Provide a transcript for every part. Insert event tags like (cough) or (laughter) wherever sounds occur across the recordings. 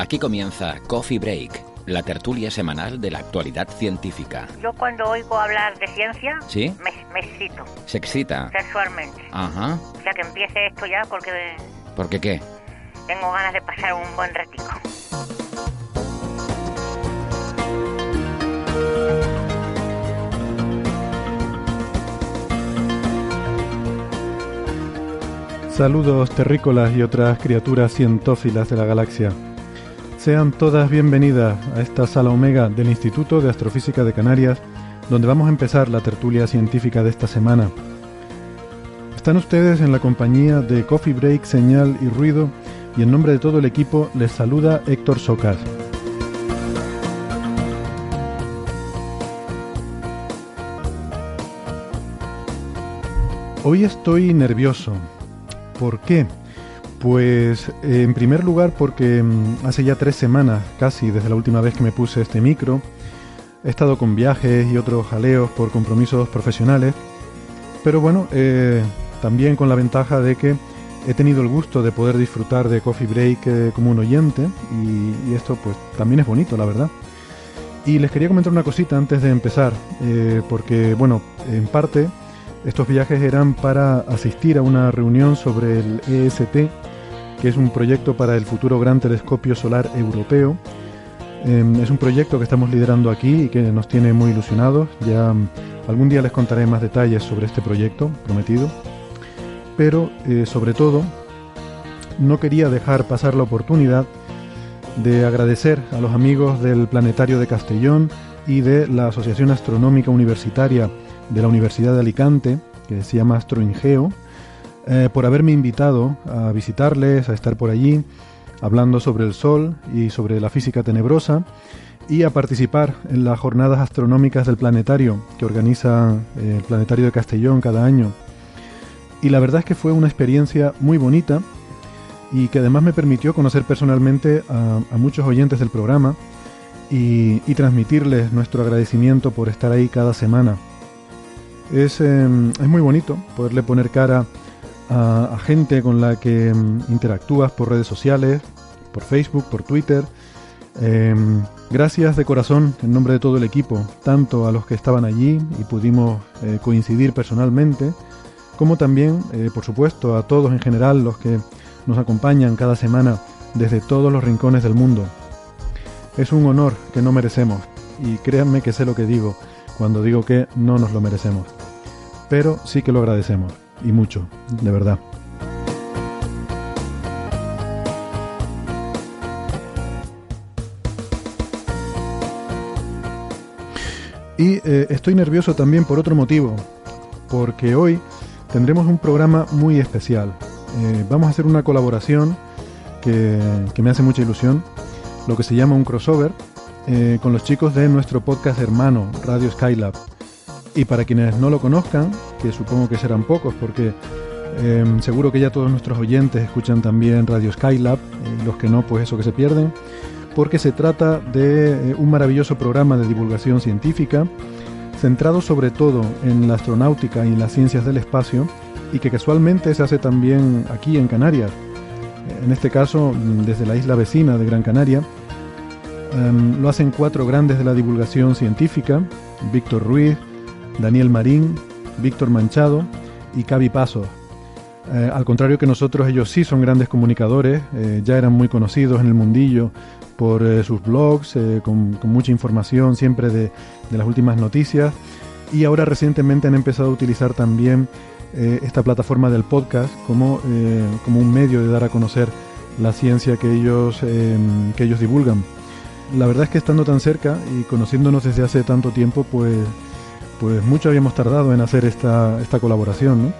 Aquí comienza Coffee Break, la tertulia semanal de la actualidad científica. Yo cuando oigo hablar de ciencia, ¿Sí? me, me excito ¿Se excita? sexualmente. Ajá. O sea que empiece esto ya porque ¿Por qué qué? tengo ganas de pasar un buen ratico. Saludos terrícolas y otras criaturas cientófilas de la galaxia. Sean todas bienvenidas a esta sala omega del Instituto de Astrofísica de Canarias, donde vamos a empezar la tertulia científica de esta semana. Están ustedes en la compañía de Coffee Break, Señal y Ruido, y en nombre de todo el equipo les saluda Héctor Socas. Hoy estoy nervioso. ¿Por qué? Pues eh, en primer lugar porque mm, hace ya tres semanas, casi desde la última vez que me puse este micro, he estado con viajes y otros jaleos por compromisos profesionales, pero bueno, eh, también con la ventaja de que he tenido el gusto de poder disfrutar de Coffee Break eh, como un oyente y, esto pues también es bonito, la verdad. Y les quería comentar una cosita antes de empezar, porque bueno, en parte estos viajes eran para asistir a una reunión sobre el EST, que es un proyecto para el futuro Gran Telescopio Solar Europeo. Eh, es un proyecto que estamos liderando aquí y que nos tiene muy ilusionados. Ya mm, algún día les contaré más detalles sobre este proyecto, prometido. Pero eh, sobre todo, no quería dejar pasar la oportunidad de agradecer a los amigos del Planetario de Castellón y de la Asociación Astronómica Universitaria de la Universidad de Alicante, que se llama Astroingeo, eh, por haberme invitado a visitarles, a estar por allí, hablando sobre el Sol y sobre la física tenebrosa, y a participar en las jornadas astronómicas del planetario que organiza eh, el Planetario de Castellón cada año. Y la verdad es que fue una experiencia muy bonita y que además me permitió conocer personalmente a, a muchos oyentes del programa y, y transmitirles nuestro agradecimiento por estar ahí cada semana. Es, eh, es muy bonito poderle poner cara a, a gente con la que mm, interactúas por redes sociales, por Facebook, por Twitter. Eh, gracias de corazón en nombre de todo el equipo, tanto a los que estaban allí y pudimos eh, coincidir personalmente, como también, eh, por supuesto, a todos en general los que nos acompañan cada semana desde todos los rincones del mundo. Es un honor que no merecemos y créanme que sé lo que digo cuando digo que no nos lo merecemos. Pero sí que lo agradecemos y mucho, de verdad. Y eh, estoy nervioso también por otro motivo, porque hoy tendremos un programa muy especial. Eh, vamos a hacer una colaboración que, que me hace mucha ilusión, lo que se llama un crossover, eh, con los chicos de nuestro podcast hermano, Radio Skylab. Y para quienes no lo conozcan, que supongo que serán pocos, porque eh, seguro que ya todos nuestros oyentes escuchan también Radio Skylab, eh, los que no, pues eso que se pierden, porque se trata de eh, un maravilloso programa de divulgación científica, centrado sobre todo en la astronáutica y en las ciencias del espacio, y que casualmente se hace también aquí en Canarias, en este caso desde la isla vecina de Gran Canaria. Um, lo hacen cuatro grandes de la divulgación científica, Víctor Ruiz, Daniel Marín, Víctor Manchado y Cavi Pasos. Eh, al contrario que nosotros, ellos sí son grandes comunicadores, eh, ya eran muy conocidos en el mundillo por eh, sus blogs, con, mucha información siempre de, de, las últimas noticias, y ahora recientemente han empezado a utilizar también esta plataforma del podcast como, como un medio de dar a conocer la ciencia que ellos, que ellos divulgan. la verdad es que estando tan cerca y conociéndonos desde hace tanto tiempo, pues, pues mucho habíamos tardado en hacer esta, esta colaboración,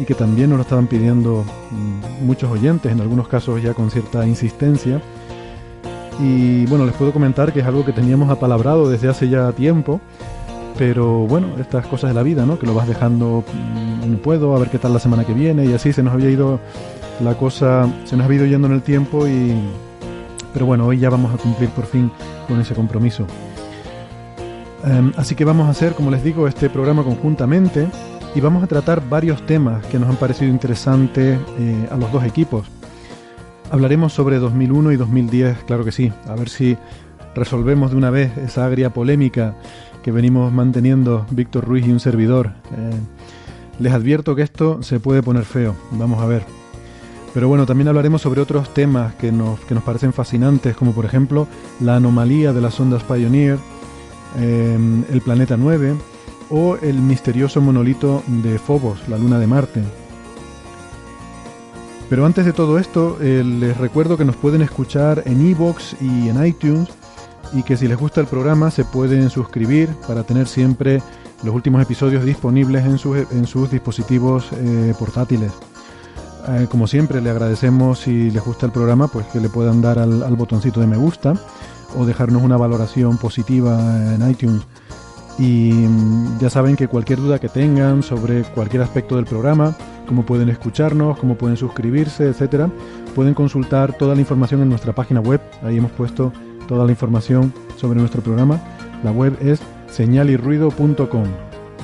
y que también nos lo estaban pidiendo mm, muchos oyentes, en algunos casos ya con cierta insistencia. Y bueno, les puedo comentar que es algo que teníamos apalabrado desde hace ya tiempo, pero bueno, estas cosas de la vida, ¿no? Que lo vas dejando, mm, no puedo, a ver qué tal la semana que viene, y así se nos había ido la cosa, se nos había ido yendo en el tiempo y... Pero bueno, hoy ya vamos a cumplir por fin con ese compromiso. Em, así que vamos a hacer, como les digo, este programa conjuntamente y vamos a tratar varios temas que nos han parecido interesantes eh, a los dos equipos. Hablaremos sobre 2001 y 2010, claro que sí, a ver si resolvemos de una vez esa agria polémica que venimos manteniendo Víctor Ruiz y un servidor. Eh, les advierto que esto se puede poner feo, vamos a ver. Pero bueno, también hablaremos sobre otros temas que nos, que nos parecen fascinantes, como por ejemplo la anomalía de las ondas Pioneer, eh, el planeta 9, o el misterioso monolito de Phobos, la luna de Marte. Pero antes de todo esto, eh, les recuerdo que nos pueden escuchar en iVoox y en iTunes y que si les gusta el programa se pueden suscribir para tener siempre los últimos episodios disponibles en, en sus dispositivos eh, portátiles. Eh, como siempre, le agradecemos si les gusta el programa, pues que le puedan dar al, al botoncito de me gusta o dejarnos una valoración positiva en iTunes. Y mm, ya saben que cualquier duda que tengan sobre cualquier aspecto del programa, cómo pueden escucharnos, cómo pueden suscribirse, etcétera, pueden consultar toda la información en nuestra página web. Ahí hemos puesto toda la información sobre nuestro programa. La web es señalirruido.com.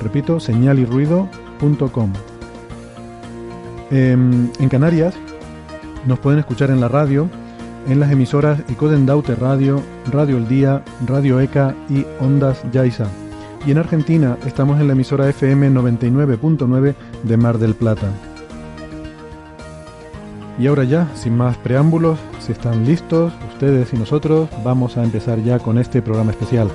Repito, señalirruido.com. Em, en Canarias nos pueden escuchar en la radio, en las emisoras Icodendaute Radio, Radio El Día, Radio ECA y Ondas Yaiza y en Argentina estamos en la emisora FM 99.9 de Mar del Plata. Y ahora ya, sin más preámbulos, si están listos, ustedes y nosotros, vamos a empezar ya con este programa especial.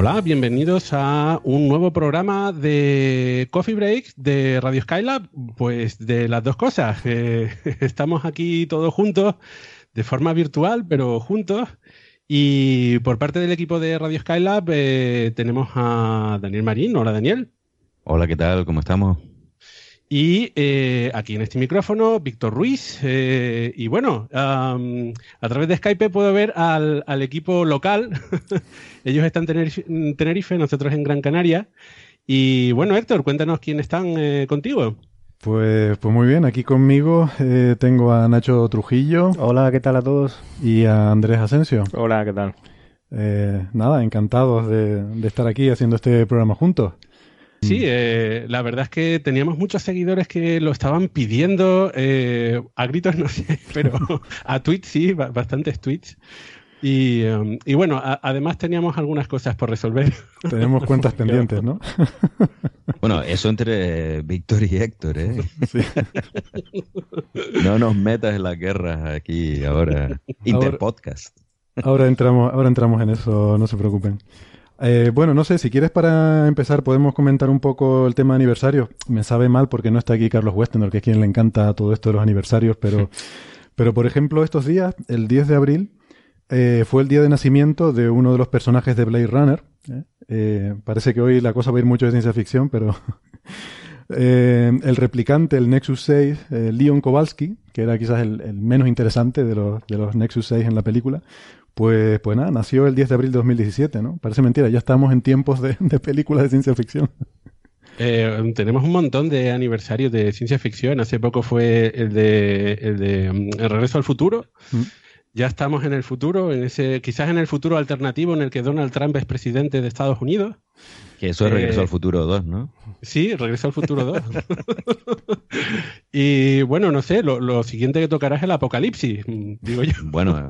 Hola, bienvenidos a un nuevo programa de Coffee Break de Radio Skylab. Pues de las dos cosas. (laughs) Estamos aquí todos juntos, de forma virtual, pero juntos. Y por parte del equipo de Radio Skylab eh, tenemos a Daniel Marín. Hola, Daniel. Hola, ¿qué tal? ¿Cómo estamos? Y eh, aquí en este micrófono, Víctor Ruiz. Eh, y bueno, a través de Skype puedo ver al, equipo local. (laughs) Ellos están en Tenerife, nosotros en Gran Canaria. Y bueno, Héctor, cuéntanos quién están eh, contigo. Pues, pues muy bien, aquí conmigo tengo a Nacho Trujillo. Hola, ¿qué tal a todos? Y a Andrés Asensio. Hola, ¿qué tal? nada, encantados de, de estar aquí haciendo este programa juntos. Sí, mm. eh, la verdad es que teníamos muchos seguidores que lo estaban pidiendo, eh, a gritos (laughs) no sé, pero a tweets sí, bastantes tweets. Y, um, bueno, además teníamos algunas cosas por resolver. (laughs) Tenemos cuentas pendientes, ¿no? (laughs) bueno, eso entre Víctor y Héctor, ¿eh? Sí. No nos metas en la guerra aquí ahora. Interpodcast. Ahora entramos, ahora entramos en eso, no se preocupen. Eh, bueno, no sé, si quieres para empezar podemos comentar un poco el tema de aniversario. Me sabe mal porque no está aquí Carlos Westenor, que es quien le encanta todo esto de los aniversarios, pero, (laughs) pero por ejemplo estos días, el 10 de abril, eh, fue el día de nacimiento de uno de los personajes de Blade Runner. ¿eh? parece que hoy la cosa va a ir mucho de ciencia ficción, pero (laughs) el replicante, el Nexus 6, Leon Kowalski, que era quizás el, el menos interesante de los, de los Nexus 6 en la película, pues, pues nada, nació el 10 de abril de 2017, ¿no? Parece mentira, ya estamos en tiempos de, películas de ciencia ficción. Eh, tenemos un montón de aniversarios de ciencia ficción. Hace poco fue el de, el de mm, el Regreso al Futuro. Mm. Ya estamos en el futuro, en ese, quizás en el futuro alternativo en el que Donald Trump es presidente de Estados Unidos. Que eso es Regreso eh, al Futuro 2, ¿no? Sí, Regreso al Futuro 2. (laughs) y bueno, no sé, lo, lo, siguiente que tocará es el apocalipsis, digo yo. Bueno,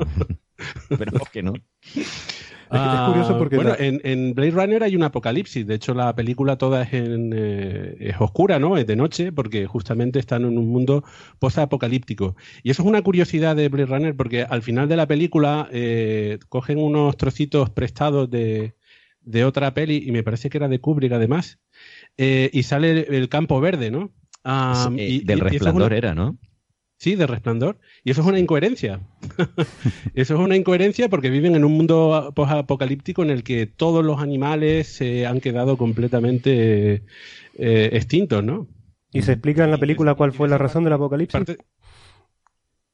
(laughs) pero que no. es curioso porque bueno, en, Blade Runner hay un apocalipsis. De hecho, la película toda es, en, eh, es oscura, ¿no? Es de noche, porque justamente están en un mundo post-apocalíptico. Y eso es una curiosidad de Blade Runner, porque al final de la película eh, cogen unos trocitos prestados de, de, otra peli, y me parece que era de Kubrick además, eh, y sale el campo verde, ¿no? Y, del resplandor era, ¿no? Sí, de resplandor. Y eso es una incoherencia. (laughs) (laughs) eso es una incoherencia porque viven en un mundo apocalíptico en el que todos los animales se han quedado completamente eh, extintos, ¿no? ¿Y se explica en la película cuál fue la razón del apocalipsis?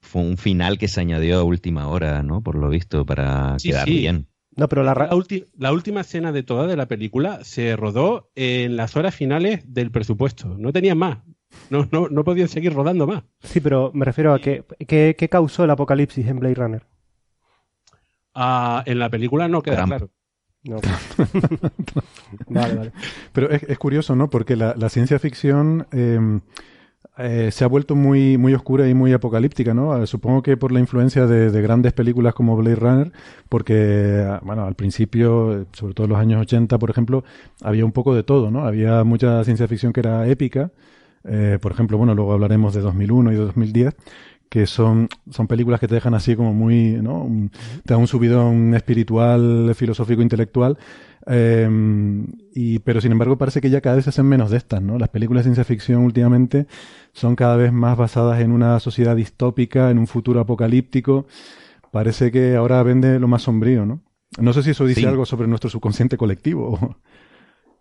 Fue un final que se añadió a última hora, ¿no? Por lo visto, para quedar bien. No, pero la, la, última escena de toda de la película se rodó en las horas finales del presupuesto. No tenían más. No, no, no podían seguir rodando más. Sí, pero me refiero a que, ¿qué causó el apocalipsis en Blade Runner? Ah, en la película no queda claro. (laughs) vale, vale. Pero es, curioso, ¿no? Porque la, ciencia ficción em, eh, se ha vuelto muy, muy oscura y muy apocalíptica, ¿no? Eh, supongo que por la influencia de, de, grandes películas como Blade Runner, porque, bueno, al principio, sobre todo en los años 80, por ejemplo, había un poco de todo, ¿no? Había mucha ciencia ficción que era épica eh, por ejemplo, bueno, luego hablaremos de 2001 y de 2010, que son, son películas que te dejan así como muy, ¿no? te dan un subidón espiritual, filosófico, intelectual. Eh, y, pero sin embargo parece que ya cada vez se hacen menos de estas, ¿no? Las películas de ciencia ficción últimamente son cada vez más basadas en una sociedad distópica, en un futuro apocalíptico. Parece que ahora vende lo más sombrío, ¿no? No sé si eso dice algo sobre nuestro subconsciente colectivo.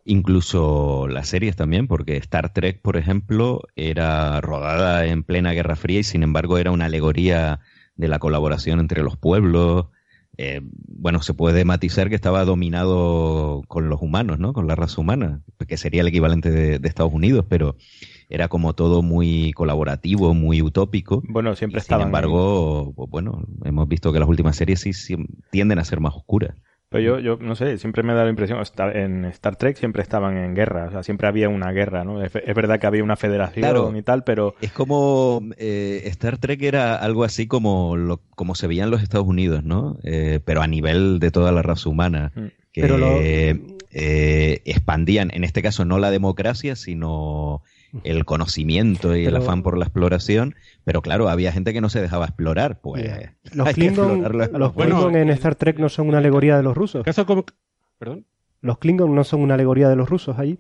Incluso las series también, porque Star Trek, por ejemplo, era rodada en plena Guerra Fría y sin embargo era una alegoría de la colaboración entre los pueblos. Eh, bueno, se puede matizar que estaba dominado con los humanos, ¿no? Con la raza humana, que sería el equivalente de, Estados Unidos, pero era como todo muy colaborativo, muy utópico. Bueno, siempre Sin embargo, bueno, hemos visto que las últimas series sí tienden a ser más oscuras. Pero yo, yo no sé, siempre me da la impresión, en Star Trek siempre estaban en guerra, o sea, siempre había una guerra, ¿no? Es, verdad que había una federación y tal, pero... Es como eh, Star Trek era algo así como, lo, como se veía en los Estados Unidos, ¿no? Eh, pero a nivel de toda la raza humana, mm. que eh, expandían, en este caso no la democracia, sino el conocimiento y el afán por la exploración, pero claro, había gente que no se dejaba explorar, pues los Klingon, los Klingon en Star Trek no son una alegoría de los rusos. ¿Perdón? Los Klingon no son una alegoría de los rusos ahí.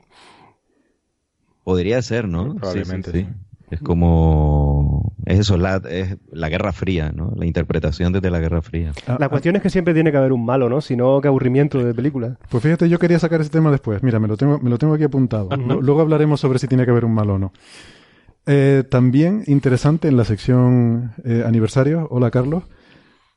Podría ser, ¿no? Probablemente sí. Es como. Es eso, la, es la Guerra Fría, ¿no? La interpretación desde la Guerra Fría. Ah, la cuestión es que siempre tiene que haber un malo, ¿no? Si no, qué aburrimiento de película. Pues fíjate, yo quería sacar ese tema después. Mira, me lo tengo, me lo tengo aquí apuntado. Luego hablaremos sobre si tiene que haber un malo o no. Eh, también interesante en la sección eh, aniversario. Hola, Carlos.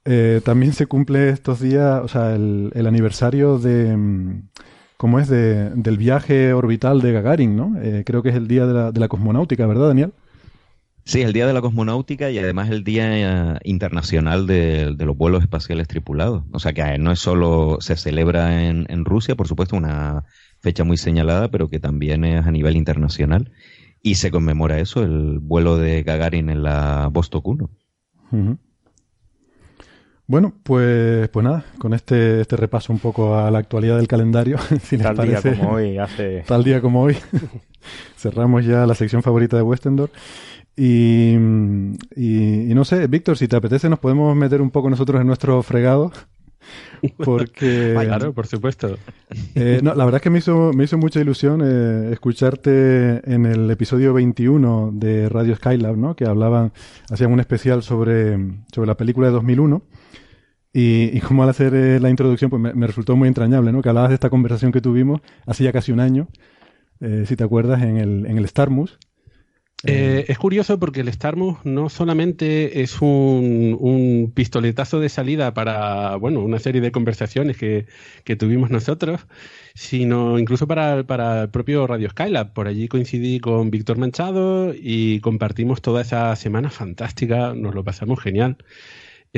Eh, también se cumple estos días, o sea, el, el aniversario de. Mm, ¿Cómo es? De, del viaje orbital de Gagarin, ¿no? Eh, creo que es el día de la, de la cosmonáutica, ¿verdad, Daniel? Sí, el Día de la Cosmonáutica y además el Día eh, Internacional de, los Vuelos Espaciales Tripulados. O sea que eh, no es solo se celebra en, Rusia, por supuesto, una fecha muy señalada, pero que también es a nivel internacional. Y se conmemora eso, el vuelo de Gagarin en la Vostok 1. Bueno, pues, pues nada, con este, este repaso un poco a la actualidad del calendario, (laughs) si tal día como hoy, hace... Tal día como hoy, (laughs) cerramos ya la sección favorita de Westendor. Y, y, no sé, Víctor, si te apetece, nos podemos meter un poco nosotros en nuestro fregado. (laughs) Porque. claro, por supuesto. Eh, no, la verdad es que me hizo, me hizo mucha ilusión eh, escucharte en el episodio 21 de Radio Skylab, ¿no? Que hablaban, hacían un especial sobre, sobre la película de 2001. Y, y como al hacer eh, la introducción, pues me, resultó muy entrañable, ¿no? Que hablabas de esta conversación que tuvimos hace ya casi un año, si te acuerdas, en el, en el Starmus. Eh, es curioso porque el Starmus no solamente es un, pistoletazo de salida para bueno una serie de conversaciones que, tuvimos nosotros, sino incluso para, para, el propio Radio Skylab. Por allí coincidí con Víctor Manchado y compartimos toda esa semana fantástica, nos lo pasamos genial.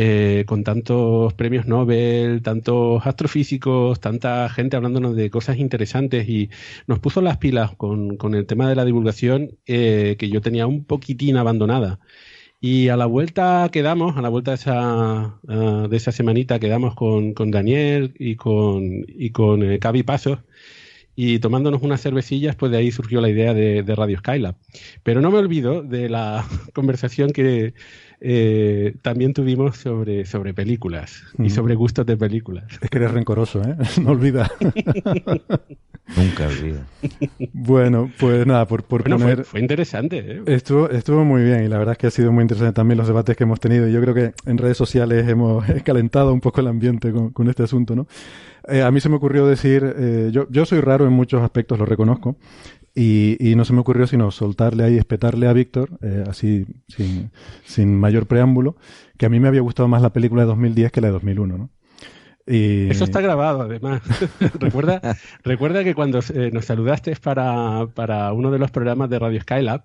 Eh, con tantos premios Nobel, tantos astrofísicos, tanta gente hablándonos de cosas interesantes y nos puso las pilas con, el tema de la divulgación eh, que yo tenía un poquitín abandonada. Y a la vuelta quedamos, a la vuelta de esa, ah, de esa semanita quedamos con, con Daniel y con, y con eh, Cavi Pasos y tomándonos unas cervecillas, pues de ahí surgió la idea de, de Radio Skylab. Pero no me olvido de la (laughs) conversación que, eh, también tuvimos sobre, sobre películas y sobre gustos de películas. Es que eres rencoroso, ¿eh? (laughs) No olvida. (laughs) Nunca olvida. Bueno, pues nada, por, por poner... Fue, interesante. ¿eh? Estuvo, estuvo muy bien y la verdad es que ha sido muy interesante también los debates que hemos tenido. Yo creo que en redes sociales hemos (laughs) calentado un poco el ambiente con, con este asunto, ¿no? Eh, a mí se me ocurrió decir, eh, yo, yo soy raro en muchos aspectos, lo reconozco, y, no se me ocurrió sino soltarle ahí, espetarle a Víctor, eh, así sin, sin mayor preámbulo, que a mí me había gustado más la película de 2010 que la de 2001, ¿no? Y... Eso está grabado, además. (laughs) recuerda, recuerda que cuando eh, nos saludaste para, para, uno de los programas de Radio Skylab,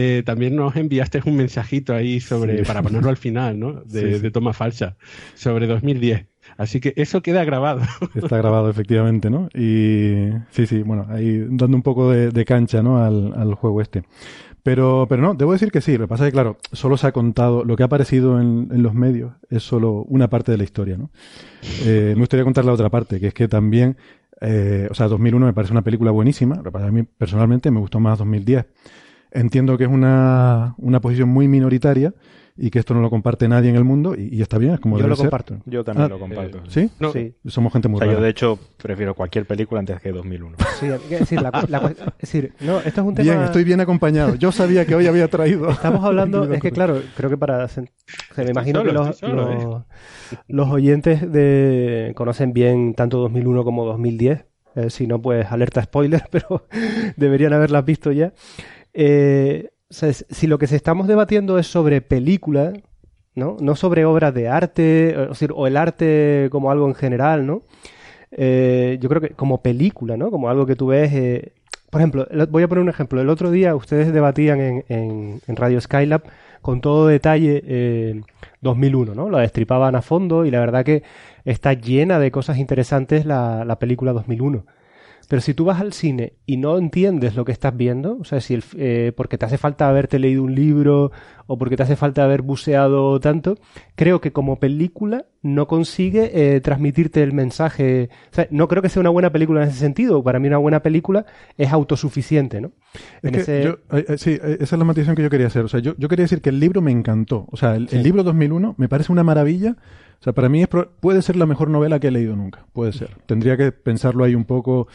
eh, también nos enviaste un mensajito ahí sobre, para ponerlo al final, ¿no? (laughs) De, sí, de toma falsa, sobre 2010. Así que eso queda grabado. (laughs) Está grabado, efectivamente, ¿no? Y sí, sí, bueno, ahí dando un poco de, de cancha, ¿no? Al, al, juego este. Pero, pero no, debo decir que sí. Lo que pasa es que, claro, solo se ha contado, lo que ha aparecido en, en los medios es solo una parte de la historia, ¿no? Eh, me gustaría contar la otra parte, que es que también, eh, o sea, 2001 me parece una película buenísima, lo que pasa es que a mí personalmente me gustó más 2010. Entiendo que es una, una posición muy minoritaria, y que esto no lo comparte nadie en el mundo y, y está bien, es como Yo debe lo ser. comparto. Yo también ah, lo comparto. ¿Sí? No. sí. Somos gente muy o sea, rara. yo de hecho prefiero cualquier película antes que 2001. Sí, es decir, la, la, es decir, no, esto es un tema... Bien, estoy bien acompañado. Yo sabía que hoy había traído... Estamos (laughs) hablando, es que claro, creo que para... Se, se me imagino solo, que los, solo, los, eh. los, oyentes de conocen bien tanto 2001 como 2010. Eh, si no, pues alerta spoiler, (laughs) pero deberían haberlas visto ya. Eh, si lo que se estamos debatiendo es sobre películas, ¿no? No sobre obras de arte, o, el arte como algo en general, ¿no? Eh, yo creo que como película, ¿no? Como algo que tú ves... Eh, por ejemplo, voy a poner un ejemplo. El otro día ustedes debatían en, en, en Radio Skylab con todo detalle eh, 2001, ¿no? La destripaban a fondo y la verdad que está llena de cosas interesantes la, la película 2001. Pero si tú vas al cine y no entiendes lo que estás viendo, o sea, si el, eh, porque te hace falta haberte leído un libro o porque te hace falta haber buceado tanto, creo que como película no consigue eh, transmitirte el mensaje. O sea, no creo que sea una buena película en ese sentido. Para mí una buena película es autosuficiente, ¿no? Es que ese... yo, eh, sí, esa es la matización que yo quería hacer. O sea, yo, yo quería decir que el libro me encantó. O sea, el, sí. el libro 2001 me parece una maravilla. O sea, para mí es pro puede ser la mejor novela que he leído nunca. Puede ser. Tendría que pensarlo ahí un poco,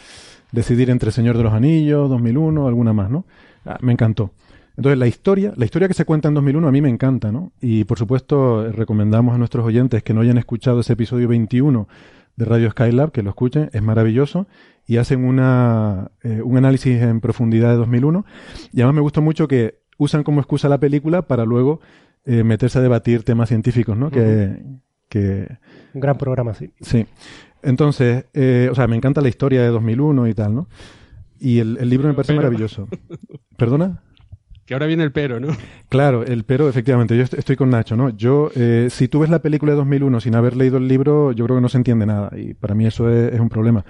decidir entre Señor de los Anillos, 2001, alguna más, ¿no? Ah, me encantó. Entonces, la historia, la historia que se cuenta en 2001 a mí me encanta, ¿no? Y por supuesto, recomendamos a nuestros oyentes que no hayan escuchado ese episodio 21 de Radio Skylab, que lo escuchen, es maravilloso y hacen una, eh, un análisis en profundidad de 2001. Y además me gustó mucho que usan como excusa la película para luego eh, meterse a debatir temas científicos, ¿no? Que, que... Un gran programa, sí. Sí. Entonces, eh, o sea, me encanta la historia de 2001 y tal, ¿no? Y el, el libro me parece pero... maravilloso. ¿Perdona? Que ahora viene el pero, ¿no? Claro, el pero, efectivamente. Yo estoy con Nacho, ¿no? Yo, eh, si tú ves la película de 2001 sin haber leído el libro, yo creo que no se entiende nada. Y para mí eso es, es un problema.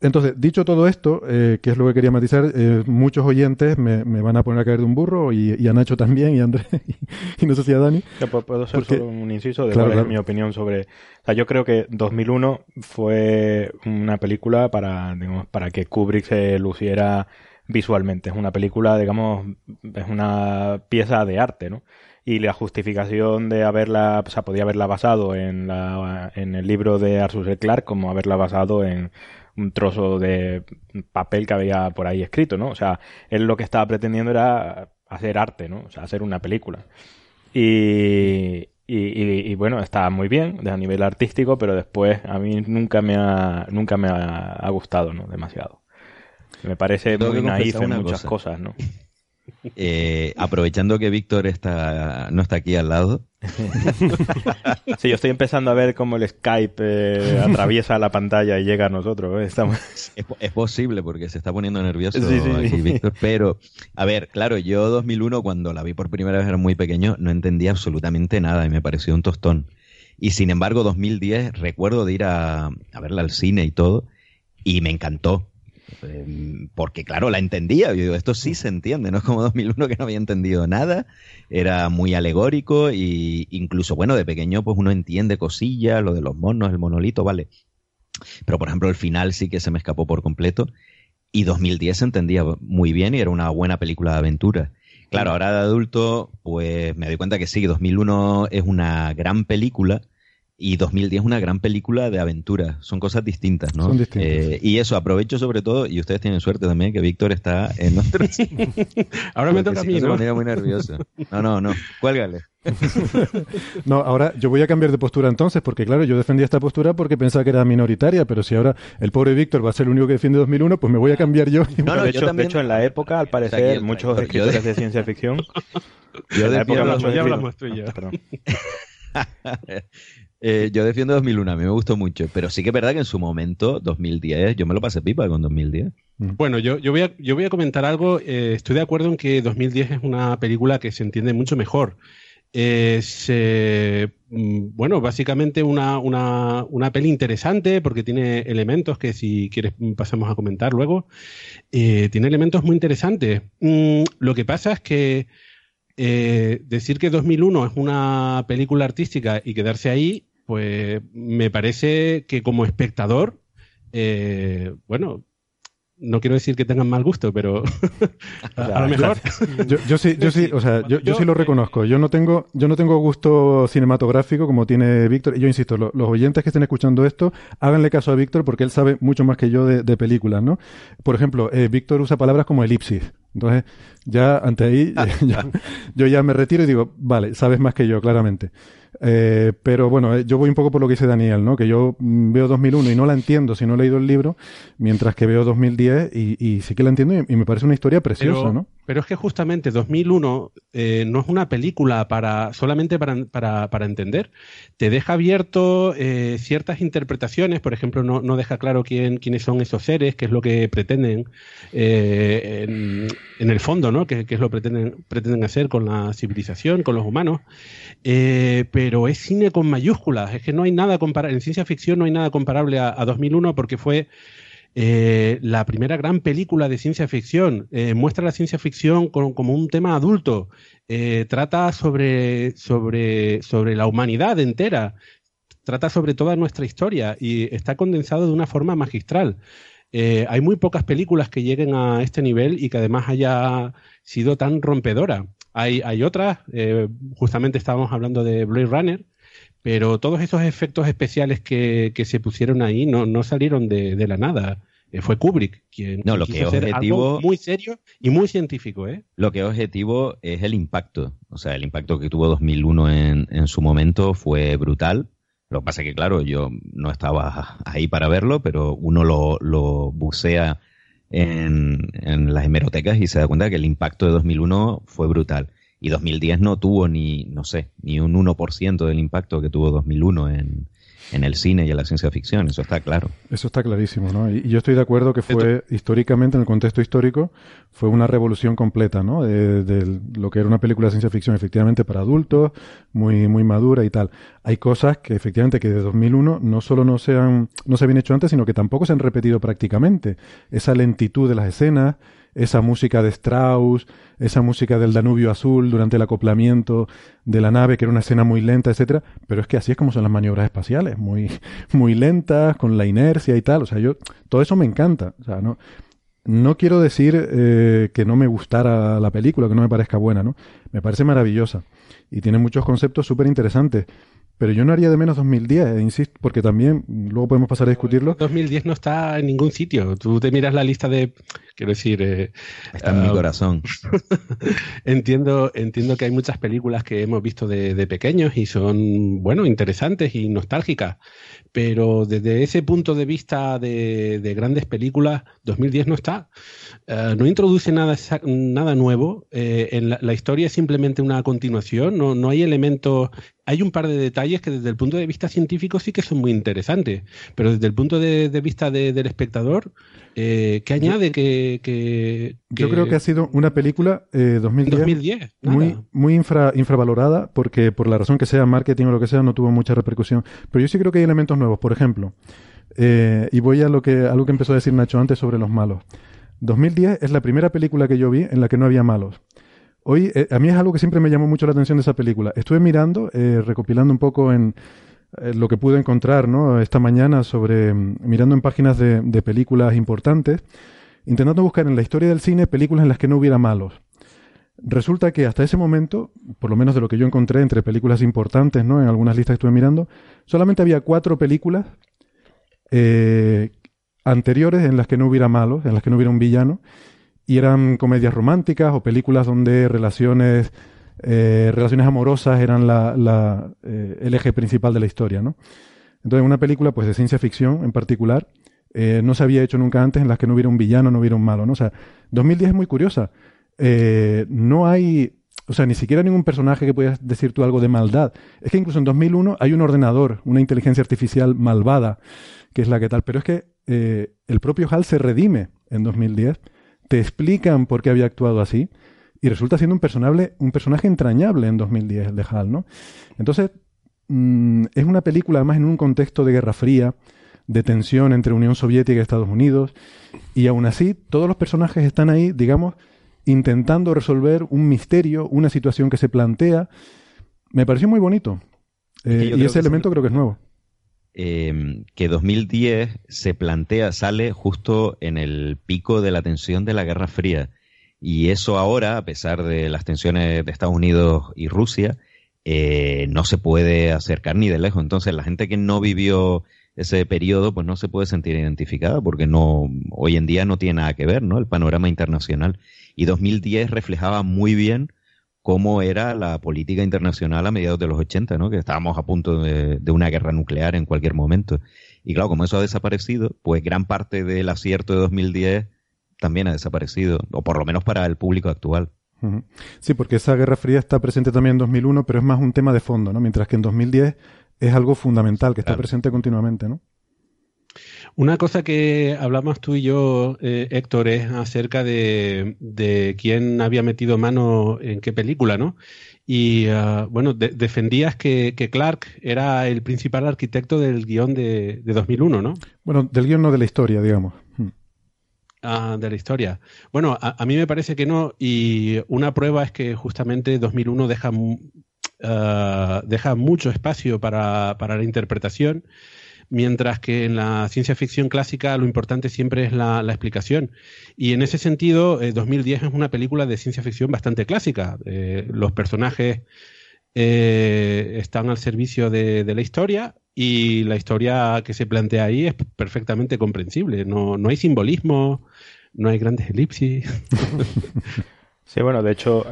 Entonces, dicho todo esto, eh, que es lo que quería matizar, eh, muchos oyentes me, me, van a poner a caer de un burro y, y a Nacho también y a Andrés (laughs) y, y, no sé si a Dani. Puedo hacer porque, solo un inciso de claro, cuál es mi opinión sobre... O sea, yo creo que 2001 fue una película para, digamos, para que Kubrick se luciera visualmente. Es una película, digamos, es una pieza de arte, ¿no? Y la justificación de haberla, o sea, podía haberla basado en, la, en el libro de Arthur C. Clarke como haberla basado en un trozo de papel que había por ahí escrito, ¿no? O sea, él lo que estaba pretendiendo era hacer arte, ¿no? O sea, hacer una película. Y, y, y, y, bueno, está muy bien a nivel artístico, pero después a mí nunca me ha, nunca me ha, gustado, ¿no? Demasiado. Me parece Tengo muy naif en muchas cosa. cosas, ¿no? Eh, aprovechando que Víctor está, no está aquí al lado. (laughs) sí, yo estoy empezando a ver cómo el Skype eh, atraviesa la pantalla y llega a nosotros. ¿eh? Estamos... Es, es, posible porque se está poniendo nervioso sí, sí, aquí, Víctor. Pero, a ver, claro, yo 2001 cuando la vi por primera vez era muy pequeño, no entendía absolutamente nada y me pareció un tostón. Y sin embargo, 2010 recuerdo de ir a, a verla al cine y todo y me encantó Em, porque claro, la entendía. Yo digo, esto sí se entiende, no es (laughs) como 2001 que no había entendido nada. Era muy alegórico y incluso, bueno, de pequeño pues uno entiende cosillas, lo de los monos, el monolito, vale. Pero por ejemplo, el final sí que se me escapó por completo. Y 2010 se entendía muy bien y era una buena película de aventura. Claro, ahora de adulto, pues me doy cuenta que sí, 2001 es una gran película y 2010 es una gran película de aventura. Son cosas distintas, ¿no? Son distintas. Eh, y eso, aprovecho sobre todo, y ustedes tienen suerte también, que Víctor está en nuestro... (laughs) ahora me toca a mí, ¿no? Muy nervioso. No, no, no, cuélgale. (laughs) no, ahora yo voy a cambiar de postura entonces, porque claro, yo defendía esta postura porque pensaba que era minoritaria, pero si ahora el pobre Víctor va a ser el único que defiende 2001, pues me voy a cambiar yo. No, no, de, hecho, de hecho, en la época, al parecer, muchos escritores de ciencia ficción... Yo de época, muchos ya hablamos tú y yo. Eh, yo defiendo 2001, a mí me gustó mucho, pero sí que es verdad que en su momento, 2010, yo me lo pasé pipa con 2010. Mm. Bueno, yo, yo, voy, a, yo voy a comentar algo. Eh, estoy de acuerdo en que 2010 es una película que se entiende mucho mejor. Es, mm, bueno, básicamente una, una, una, peli interesante porque tiene elementos que si quieres pasamos a comentar luego. Eh, tiene elementos muy interesantes. Mm, lo que pasa es que decir que 2001 es una película artística y quedarse ahí pues me parece que como espectador, eh, bueno, no quiero decir que tengan mal gusto, pero (laughs) a lo mejor. Yo, sí, yo sí, o sea, yo, sí lo reconozco. Yo no tengo, yo no tengo gusto cinematográfico como tiene Víctor. Y yo insisto, los oyentes que estén escuchando esto, háganle caso a Víctor porque él sabe mucho más que yo de, películas, ¿no? Por ejemplo, eh, Víctor usa palabras como elipsis. Entonces, ya ante ahí, (laughs) yo ya me retiro y digo, vale, sabes más que yo, claramente. Eh, pero bueno, eh, yo voy un poco por lo que dice Daniel, ¿no? Que yo mm, veo 2001 y no la entiendo si no he leído el libro, mientras que veo 2010 y, y sí que la entiendo y, me parece una historia preciosa, ¿no? Pero es que justamente 2001 eh, no es una película para solamente para, para, entender. Te deja abierto eh, ciertas interpretaciones, por ejemplo, no, no deja claro quién, quiénes son esos seres, qué es lo que pretenden eh, en, en, el fondo, ¿no? Qué, qué, es lo que pretenden, pretenden hacer con la civilización, con los humanos. pero es cine con mayúsculas, es que no hay nada comparable, en ciencia ficción no hay nada comparable a, a 2001 porque fue eh, la primera gran película de ciencia ficción eh, muestra la ciencia ficción como, un tema adulto, eh, trata sobre, sobre, sobre la humanidad entera, trata sobre toda nuestra historia y está condensado de una forma magistral. hay muy pocas películas que lleguen a este nivel y que además haya sido tan rompedora. Hay, hay otras, justamente estábamos hablando de Blade Runner, pero todos esos efectos especiales que, que se pusieron ahí no, no salieron de, de, la nada. Eh, fue Kubrick quien, no, lo que es objetivo, muy serio y muy científico. ¿eh? Lo que es objetivo es el impacto. O sea, el impacto que tuvo 2001 en, en su momento fue brutal. Lo que pasa es que, claro, yo no estaba ahí para verlo, pero uno lo, lo bucea en, en, las hemerotecas y se da cuenta que el impacto de 2001 fue brutal y 2010 no tuvo ni, no sé, ni un 1% del impacto que tuvo 2001 en, en el cine y en la ciencia ficción, eso está claro. Eso está clarísimo, ¿no? Y, yo estoy de acuerdo que fue, históricamente, en el contexto histórico, fue una revolución completa, ¿no? De, lo que era una película de ciencia ficción efectivamente para adultos, muy, muy madura y tal. Hay cosas que efectivamente que de 2001 no solo no se han, no se habían hecho antes, sino que tampoco se han repetido prácticamente. Esa lentitud de las escenas, esa música de Strauss, esa música del Danubio Azul durante el acoplamiento de la nave, que era una escena muy lenta, etcétera, pero es que así es como son las maniobras espaciales, muy, (laughs) muy lentas, con la inercia y tal. O sea, yo, todo eso me encanta. O sea, no, no quiero decir eh, que no me gustara la película, que no me parezca buena, ¿no? Me parece maravillosa. Y tiene muchos conceptos súper interesantes. Pero yo no haría de menos 2010, eh, insisto, porque también, luego podemos pasar a discutirlo. 2010 no está en ningún sitio. Tú te miras la lista de, quiero decir... Eh, está en mi ah, corazón. (laughs) entiendo, entiendo que hay muchas películas que hemos visto de, de, pequeños y son, bueno, interesantes y nostálgicas. Pero desde ese punto de vista de, de grandes películas, 2010 no está. Uh, no introduce nada, nada nuevo. Eh, en la, la, historia es simplemente una continuación. No, no hay elementos hay un par de detalles que desde el punto de vista científico sí que son muy interesantes, pero desde el punto de, de vista de, del espectador, eh, ¿qué añade que, que, que, Yo creo que ha sido una película eh, 2010, 2010 muy, muy infra, infravalorada, porque por la razón que sea, marketing o lo que sea, no tuvo mucha repercusión. Pero yo sí creo que hay elementos nuevos. Por ejemplo, eh, y voy a lo que, a lo que empezó a decir Nacho antes sobre los malos. 2010 es la primera película que yo vi en la que no había malos. Hoy, eh, a mí es algo que siempre me llamó mucho la atención de esa película. Estuve mirando, eh, recopilando un poco en eh, lo que pude encontrar ¿no? esta mañana sobre, mm, mirando en páginas de, películas importantes, intentando buscar en la historia del cine películas en las que no hubiera malos. Resulta que hasta ese momento, por lo menos de lo que yo encontré entre películas importantes, ¿no? En algunas listas que estuve mirando, solamente había cuatro películas eh, anteriores en las que no hubiera malos, en las que no hubiera un villano, y eran comedias románticas o películas donde relaciones, eh, relaciones amorosas eran la, eh, el eje principal de la historia, ¿no? Entonces, una película pues de ciencia ficción en particular eh, no se había hecho nunca antes en las que no hubiera un villano, no hubiera un malo, ¿no? O sea, 2010 es muy curiosa. no hay, o sea, ni siquiera ningún personaje que puedas decir tú algo de maldad. Es que incluso en 2001 hay un ordenador, una inteligencia artificial malvada, que es la que tal. Pero es que el propio HAL se redime en 2010 te explican por qué había actuado así y resulta siendo un personaje, un personaje entrañable en 2010, el de Hal, ¿no? Entonces, mm, es una película además en un contexto de Guerra Fría, de tensión entre Unión Soviética y Estados Unidos, y aún así todos los personajes están ahí, digamos, intentando resolver un misterio, una situación que se plantea. Me pareció muy bonito. Eh, y ese elemento creo que es nuevo. Em, que 2010 se plantea, sale justo en el pico de la tensión de la Guerra Fría. Y eso ahora, a pesar de las tensiones de Estados Unidos y Rusia, eh, no se puede acercar ni de lejos. Entonces, la gente que no vivió ese periodo, pues no se puede sentir identificada porque no, hoy en día no tiene nada que ver, ¿no? El panorama internacional. Y 2010 reflejaba muy bien cómo era la política internacional a mediados de los 80, ¿no? que estábamos a punto de, una guerra nuclear en cualquier momento. Y claro, como eso ha desaparecido, pues gran parte del acierto de 2010 también ha desaparecido, o por lo menos para el público actual. Sí, porque esa Guerra Fría está presente también en 2001, pero es más un tema de fondo, ¿no? Mientras que en 2010 es algo fundamental, que está presente continuamente, ¿no? Una cosa que hablamos tú y yo, eh, Héctor, es acerca de, quién había metido mano en qué película, ¿no? Y ah, bueno, defendías que, Clark era el principal arquitecto del guion de, 2001, ¿no? Bueno, del guion no de la historia, digamos. De la historia. Bueno, a, mí me parece que no, y una prueba es que justamente 2001 deja, ah, deja mucho espacio para, para la interpretación mientras que en la ciencia ficción clásica lo importante siempre es la, explicación. Y en ese sentido, 2010 eh, es una película de ciencia ficción bastante clásica. Eh, los personajes eh, están al servicio de, la historia y la historia que se plantea ahí es perfectamente comprensible. No, no hay simbolismo, no hay grandes elipsis. (laughs) sí, bueno, de hecho,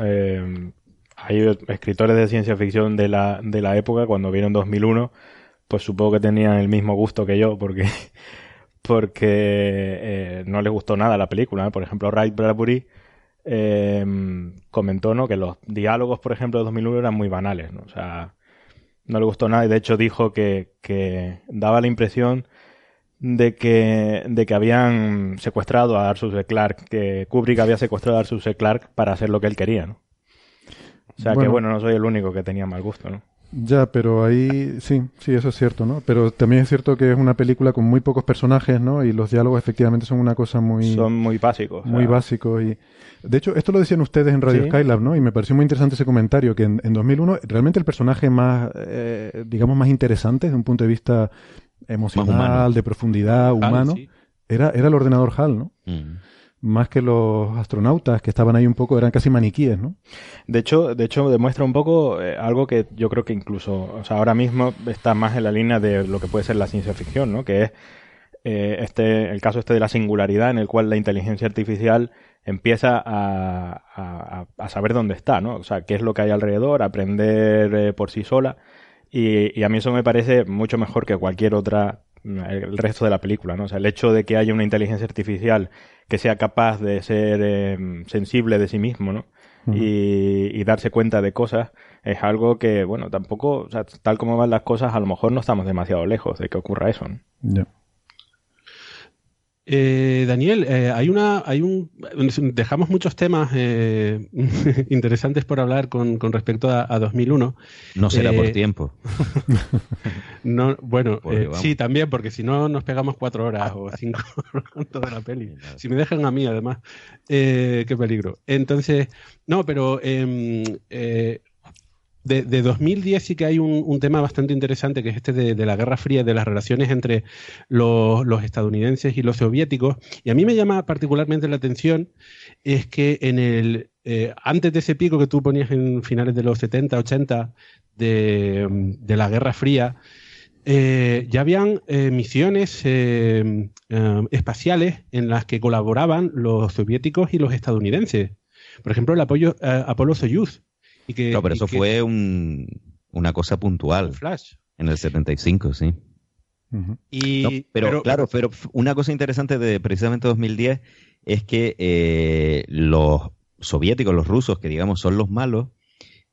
hay escritores de ciencia ficción de la, de la época, cuando vieron 2001, pues supongo que tenían el mismo gusto que yo, porque, (laughs) porque eh, no les gustó nada la película. Por ejemplo, Wright Bradbury eh, comentó ¿no? que los diálogos, por ejemplo, de 2001 eran muy banales. ¿no? O sea, no le gustó nada y de hecho dijo que, que daba la impresión de que, de que habían secuestrado a Arthur C. Clarke, que Kubrick había secuestrado a Arthur C. Clarke para hacer lo que él quería, ¿no? O sea que bueno, no soy el único que tenía mal gusto, ¿no? Ya, pero ahí sí, sí, eso es cierto, ¿no? Pero también es cierto que es una película con muy pocos personajes, ¿no? Y los diálogos efectivamente son una cosa muy... Son muy básicos. Muy básicos y... De hecho, esto lo decían ustedes en Radio Skylab, ¿no? Y me pareció muy interesante ese comentario, que en, 2001 realmente el personaje más, eh, digamos, más interesante desde un punto de vista emocional, de profundidad, humano, era, era el ordenador HAL, ¿no? Mm más que los astronautas que estaban ahí un poco, eran casi maniquíes, ¿no? De hecho, de hecho demuestra un poco eh, algo que yo creo que incluso, o sea, ahora mismo está más en la línea de lo que puede ser la ciencia ficción, ¿no? Que es eh, este, el caso este de la singularidad en el cual la inteligencia artificial empieza a, a, saber dónde está, ¿no? O sea, qué es lo que hay alrededor, aprender eh, por sí sola. Y, y a mí eso me parece mucho mejor que cualquier otra el resto de la película, ¿no? O sea, el hecho de que haya una inteligencia artificial que sea capaz de ser eh, sensible de sí mismo, ¿no? y, darse cuenta de cosas es algo que, bueno, tampoco, o sea, tal como van las cosas, a lo mejor no estamos demasiado lejos de que ocurra eso, ¿no? Eh, Daniel, eh, hay una, hay un, dejamos muchos temas eh, (laughs) interesantes por hablar con, respecto a, 2001. No será por tiempo. (laughs) no, bueno, sí, también, porque si no nos pegamos cuatro horas o (laughs) cinco con toda la peli. Si me dejan a mí, además, qué peligro. Entonces, no, pero em, de, 2010 sí que hay un, tema bastante interesante que es este de, la Guerra Fría, de las relaciones entre los, estadounidenses y los soviéticos. Y a mí me llama particularmente la atención es que en el eh, antes de ese pico que tú ponías en finales de los 70, 80 de, la Guerra Fría, eh, ya habían eh, misiones espaciales en las que colaboraban los soviéticos y los estadounidenses. Por ejemplo, el apoyo Apolo Soyuz no, pero eso fue una cosa puntual. Flash. En el 75, sí. y, pero, claro, pero una cosa interesante de precisamente 2010 es que eh, los soviéticos, los rusos, que digamos son los malos,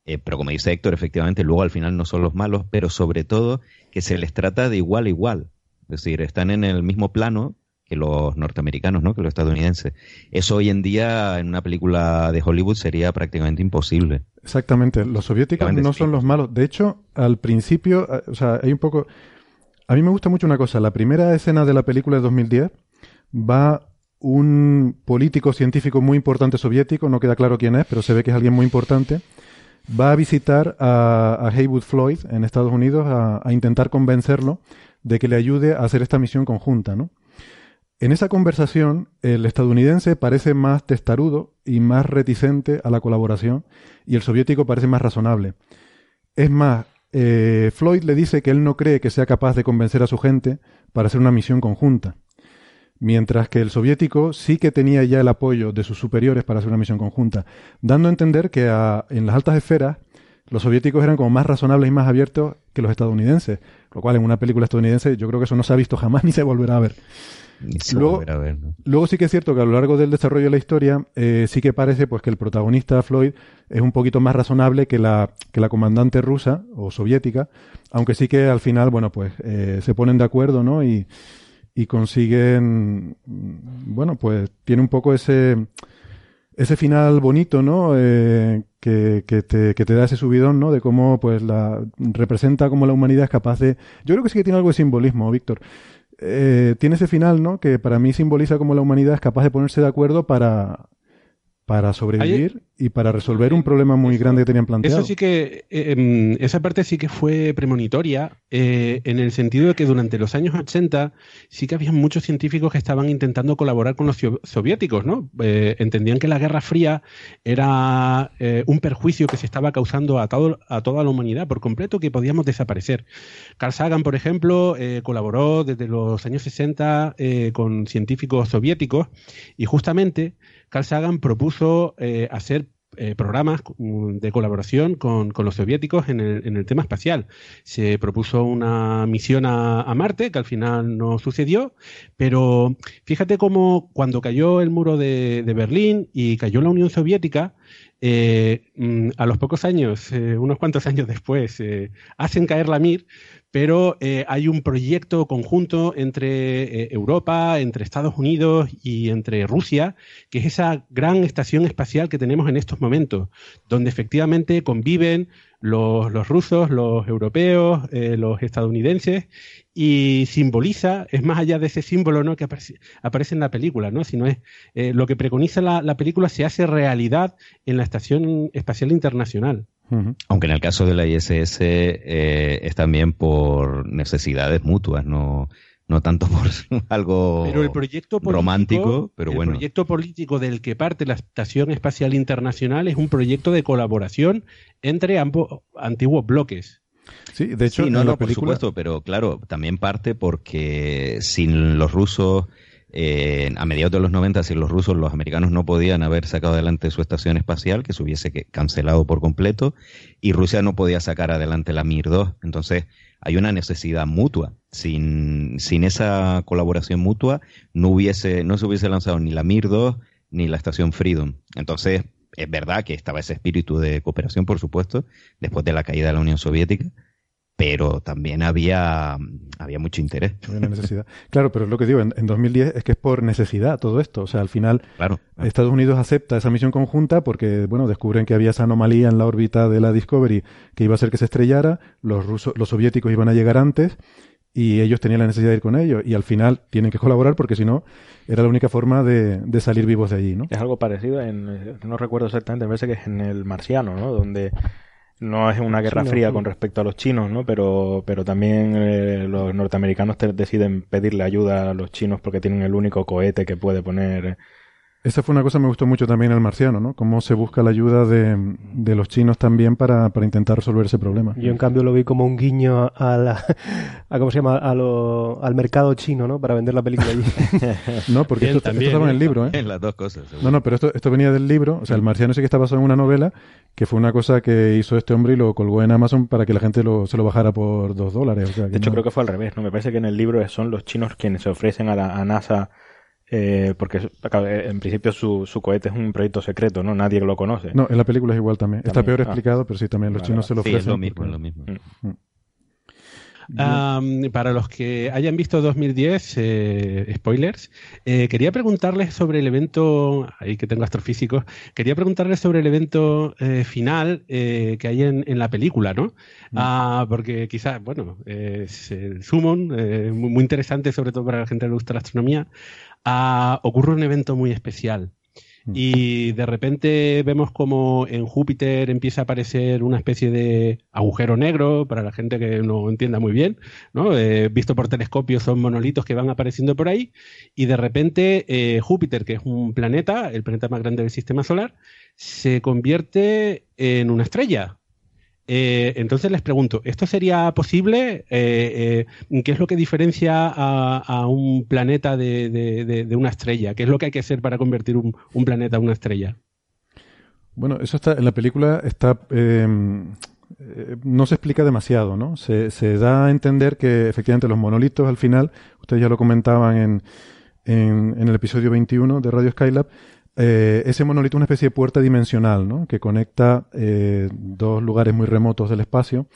eh, pero como dice Héctor, efectivamente luego al final no son los malos, pero sobre todo que se les trata de igual a igual. Es decir, están en el mismo plano que los norteamericanos, ¿no? que los estadounidenses. Eso hoy en día en una película de Hollywood sería prácticamente imposible. Exactamente, los soviéticos no son los malos. De hecho, al principio, o sea, hay un poco... A mí me gusta mucho una cosa. La primera escena de la película de 2010 va un político científico muy importante soviético, no queda claro quién es, pero se ve que es alguien muy importante, va a visitar a, Haywood Floyd en Estados Unidos a, a, intentar convencerlo de que le ayude a hacer esta misión conjunta, ¿no? En esa conversación, el estadounidense parece más testarudo y más reticente a la colaboración y el soviético parece más razonable. Es más, eh, Floyd le dice que él no cree que sea capaz de convencer a su gente para hacer una misión conjunta, mientras que el soviético sí que tenía ya el apoyo de sus superiores para hacer una misión conjunta, dando a entender que en las altas esferas los soviéticos eran como más razonables y más abiertos que los estadounidenses, lo cual en una película estadounidense yo creo que eso no se ha visto jamás (laughs) ni se volverá a ver. Luego, sí que es cierto que a lo largo del desarrollo de la historia eh, sí que parece pues que el protagonista Floyd es un poquito más razonable que la, que la comandante rusa o soviética, aunque sí que al final, bueno, pues eh, se ponen de acuerdo, ¿no? Y, y consiguen, bueno, pues tiene un poco ese ese final bonito, ¿no? Eh, que, que, te, que te da ese subidón, ¿no? De cómo, pues, la representa cómo la humanidad es capaz de... Yo creo que sí que tiene algo de simbolismo, Víctor. Eh, tiene ese final, ¿no? Que para mí simboliza cómo la humanidad es capaz de ponerse de acuerdo para, para sobrevivir y para resolver un problema muy grande que tenían planteado. Eso sí que, eh, em, esa parte sí que fue premonitoria, eh, en el sentido de que durante los años 80 sí que había muchos científicos que estaban intentando colaborar con los soviéticos, ¿no? Eh, entendían que la Guerra Fría era un perjuicio que se estaba causando a, todo, a toda la humanidad por completo, que podíamos desaparecer. Carl Sagan, por ejemplo, colaboró desde los años 60 con científicos soviéticos y justamente Carl Sagan propuso eh, hacer eh, programas mm, de colaboración con, los soviéticos en el, tema espacial. Se propuso una misión a, Marte, que al final no sucedió, pero fíjate cómo cuando cayó el muro de, Berlín y cayó la Unión Soviética, eh, mm, a los pocos años, unos cuantos (laughs) años después, hacen caer la Mir, pero eh, hay un proyecto conjunto entre eh, Europa, entre Estados Unidos y entre Rusia, que es esa gran estación espacial que tenemos en estos momentos, donde efectivamente conviven los, rusos, los europeos, eh, los estadounidenses, y simboliza, es más allá de ese símbolo ¿no? que aparece, en la película, ¿no? sino es lo que preconiza la, la película se hace realidad en la Estación Espacial Internacional. Aunque en el caso de la ISS eh, es también por necesidades mutuas, no, no tanto (laughs) por algo romántico, pero bueno. El proyecto político del que parte la Estación Espacial Internacional es un proyecto de colaboración entre ambos antiguos bloques. Sí, de hecho, no, no, por supuesto, pero claro, también parte porque sin los rusos a mediados de los 90, si los rusos, los americanos no podían haber sacado adelante su estación espacial, que se hubiese cancelado por completo, y Rusia no podía sacar adelante la Mir 2. Entonces, hay una necesidad mutua. Sin, sin esa colaboración mutua, no, hubiese, no se hubiese lanzado ni la Mir 2 ni la estación Freedom. Entonces, es verdad que estaba ese espíritu de cooperación, por supuesto, después de la caída de la Unión Soviética, pero también había, había mucho interés. Había necesidad. Claro, pero lo que digo, en, 2010 es que es por necesidad todo esto. O sea, al final claro, Estados Unidos acepta esa misión conjunta porque, bueno, descubren que había esa anomalía en la órbita de la Discovery que iba a hacer que se estrellara, los, rusos, los soviéticos iban a llegar antes y ellos tenían la necesidad de ir con ellos y al final tienen que colaborar porque si no era la única forma de, de, salir vivos de allí, ¿no? Es algo parecido en, no recuerdo exactamente, me parece que es en el Marciano, ¿no? Donde no es una guerra fría con respecto a los chinos, ¿no? Pero, pero también eh, los norteamericanos deciden pedirle ayuda a los chinos porque tienen el único cohete que puede poner esa fue una cosa que me gustó mucho también el marciano, ¿no? Cómo se busca la ayuda de, de los chinos también para, para, intentar resolver ese problema. Yo en cambio lo vi como un guiño a la, a ¿cómo se llama? A lo, al mercado chino, ¿no? Para vender la película allí. (laughs) no, porque esto, esto, estaba en el libro, ¿eh? En las dos cosas. No, no, pero esto, esto venía del libro. O sea, el marciano sí que está basado en una novela que fue una cosa que hizo este hombre y lo colgó en Amazon para que la gente lo, se lo bajara por dos dólares. de hecho, creo que fue al revés, ¿no? Me parece que en el libro son los chinos quienes se ofrecen a, la, a NASA eh, porque en principio su, su, cohete es un proyecto secreto, ¿no? Nadie lo conoce. No, en la película es igual también. Está peor ah. explicado, pero sí, también los chinos se lo ofrecen. es lo mismo, es lo mismo. Mm. Mm. para los que hayan visto 2010, eh, spoilers, eh, quería preguntarles sobre el evento, ahí que tengo astrofísicos, quería preguntarles sobre el evento final que hay en, en, la película, ¿no? Mm. Ah, porque quizás, bueno, es el Summon, muy, muy, interesante, sobre todo para la gente que le gusta la astronomía ocurre un evento muy especial. Mm. Y de repente vemos como en Júpiter empieza a aparecer una especie de agujero negro, para la gente que no entienda muy bien, ¿no? Eh, visto por telescopio son monolitos que van apareciendo por ahí, y de repente eh, Júpiter, que es un planeta, el planeta más grande del sistema solar, se convierte en una estrella, eh, entonces les pregunto, ¿esto sería posible? Eh, eh, ¿Qué es lo que diferencia a, un planeta de, una estrella? ¿Qué es lo que hay que hacer para convertir un, planeta en una estrella? Bueno, eso está en la película está no se explica demasiado, ¿no? Se, da a entender que efectivamente los monolitos al final, ustedes ya lo comentaban en, en, en el episodio 21 de Radio Skylab, eh, ese monolito es una especie de puerta dimensional, ¿no? Que conecta eh, dos lugares muy remotos del espacio.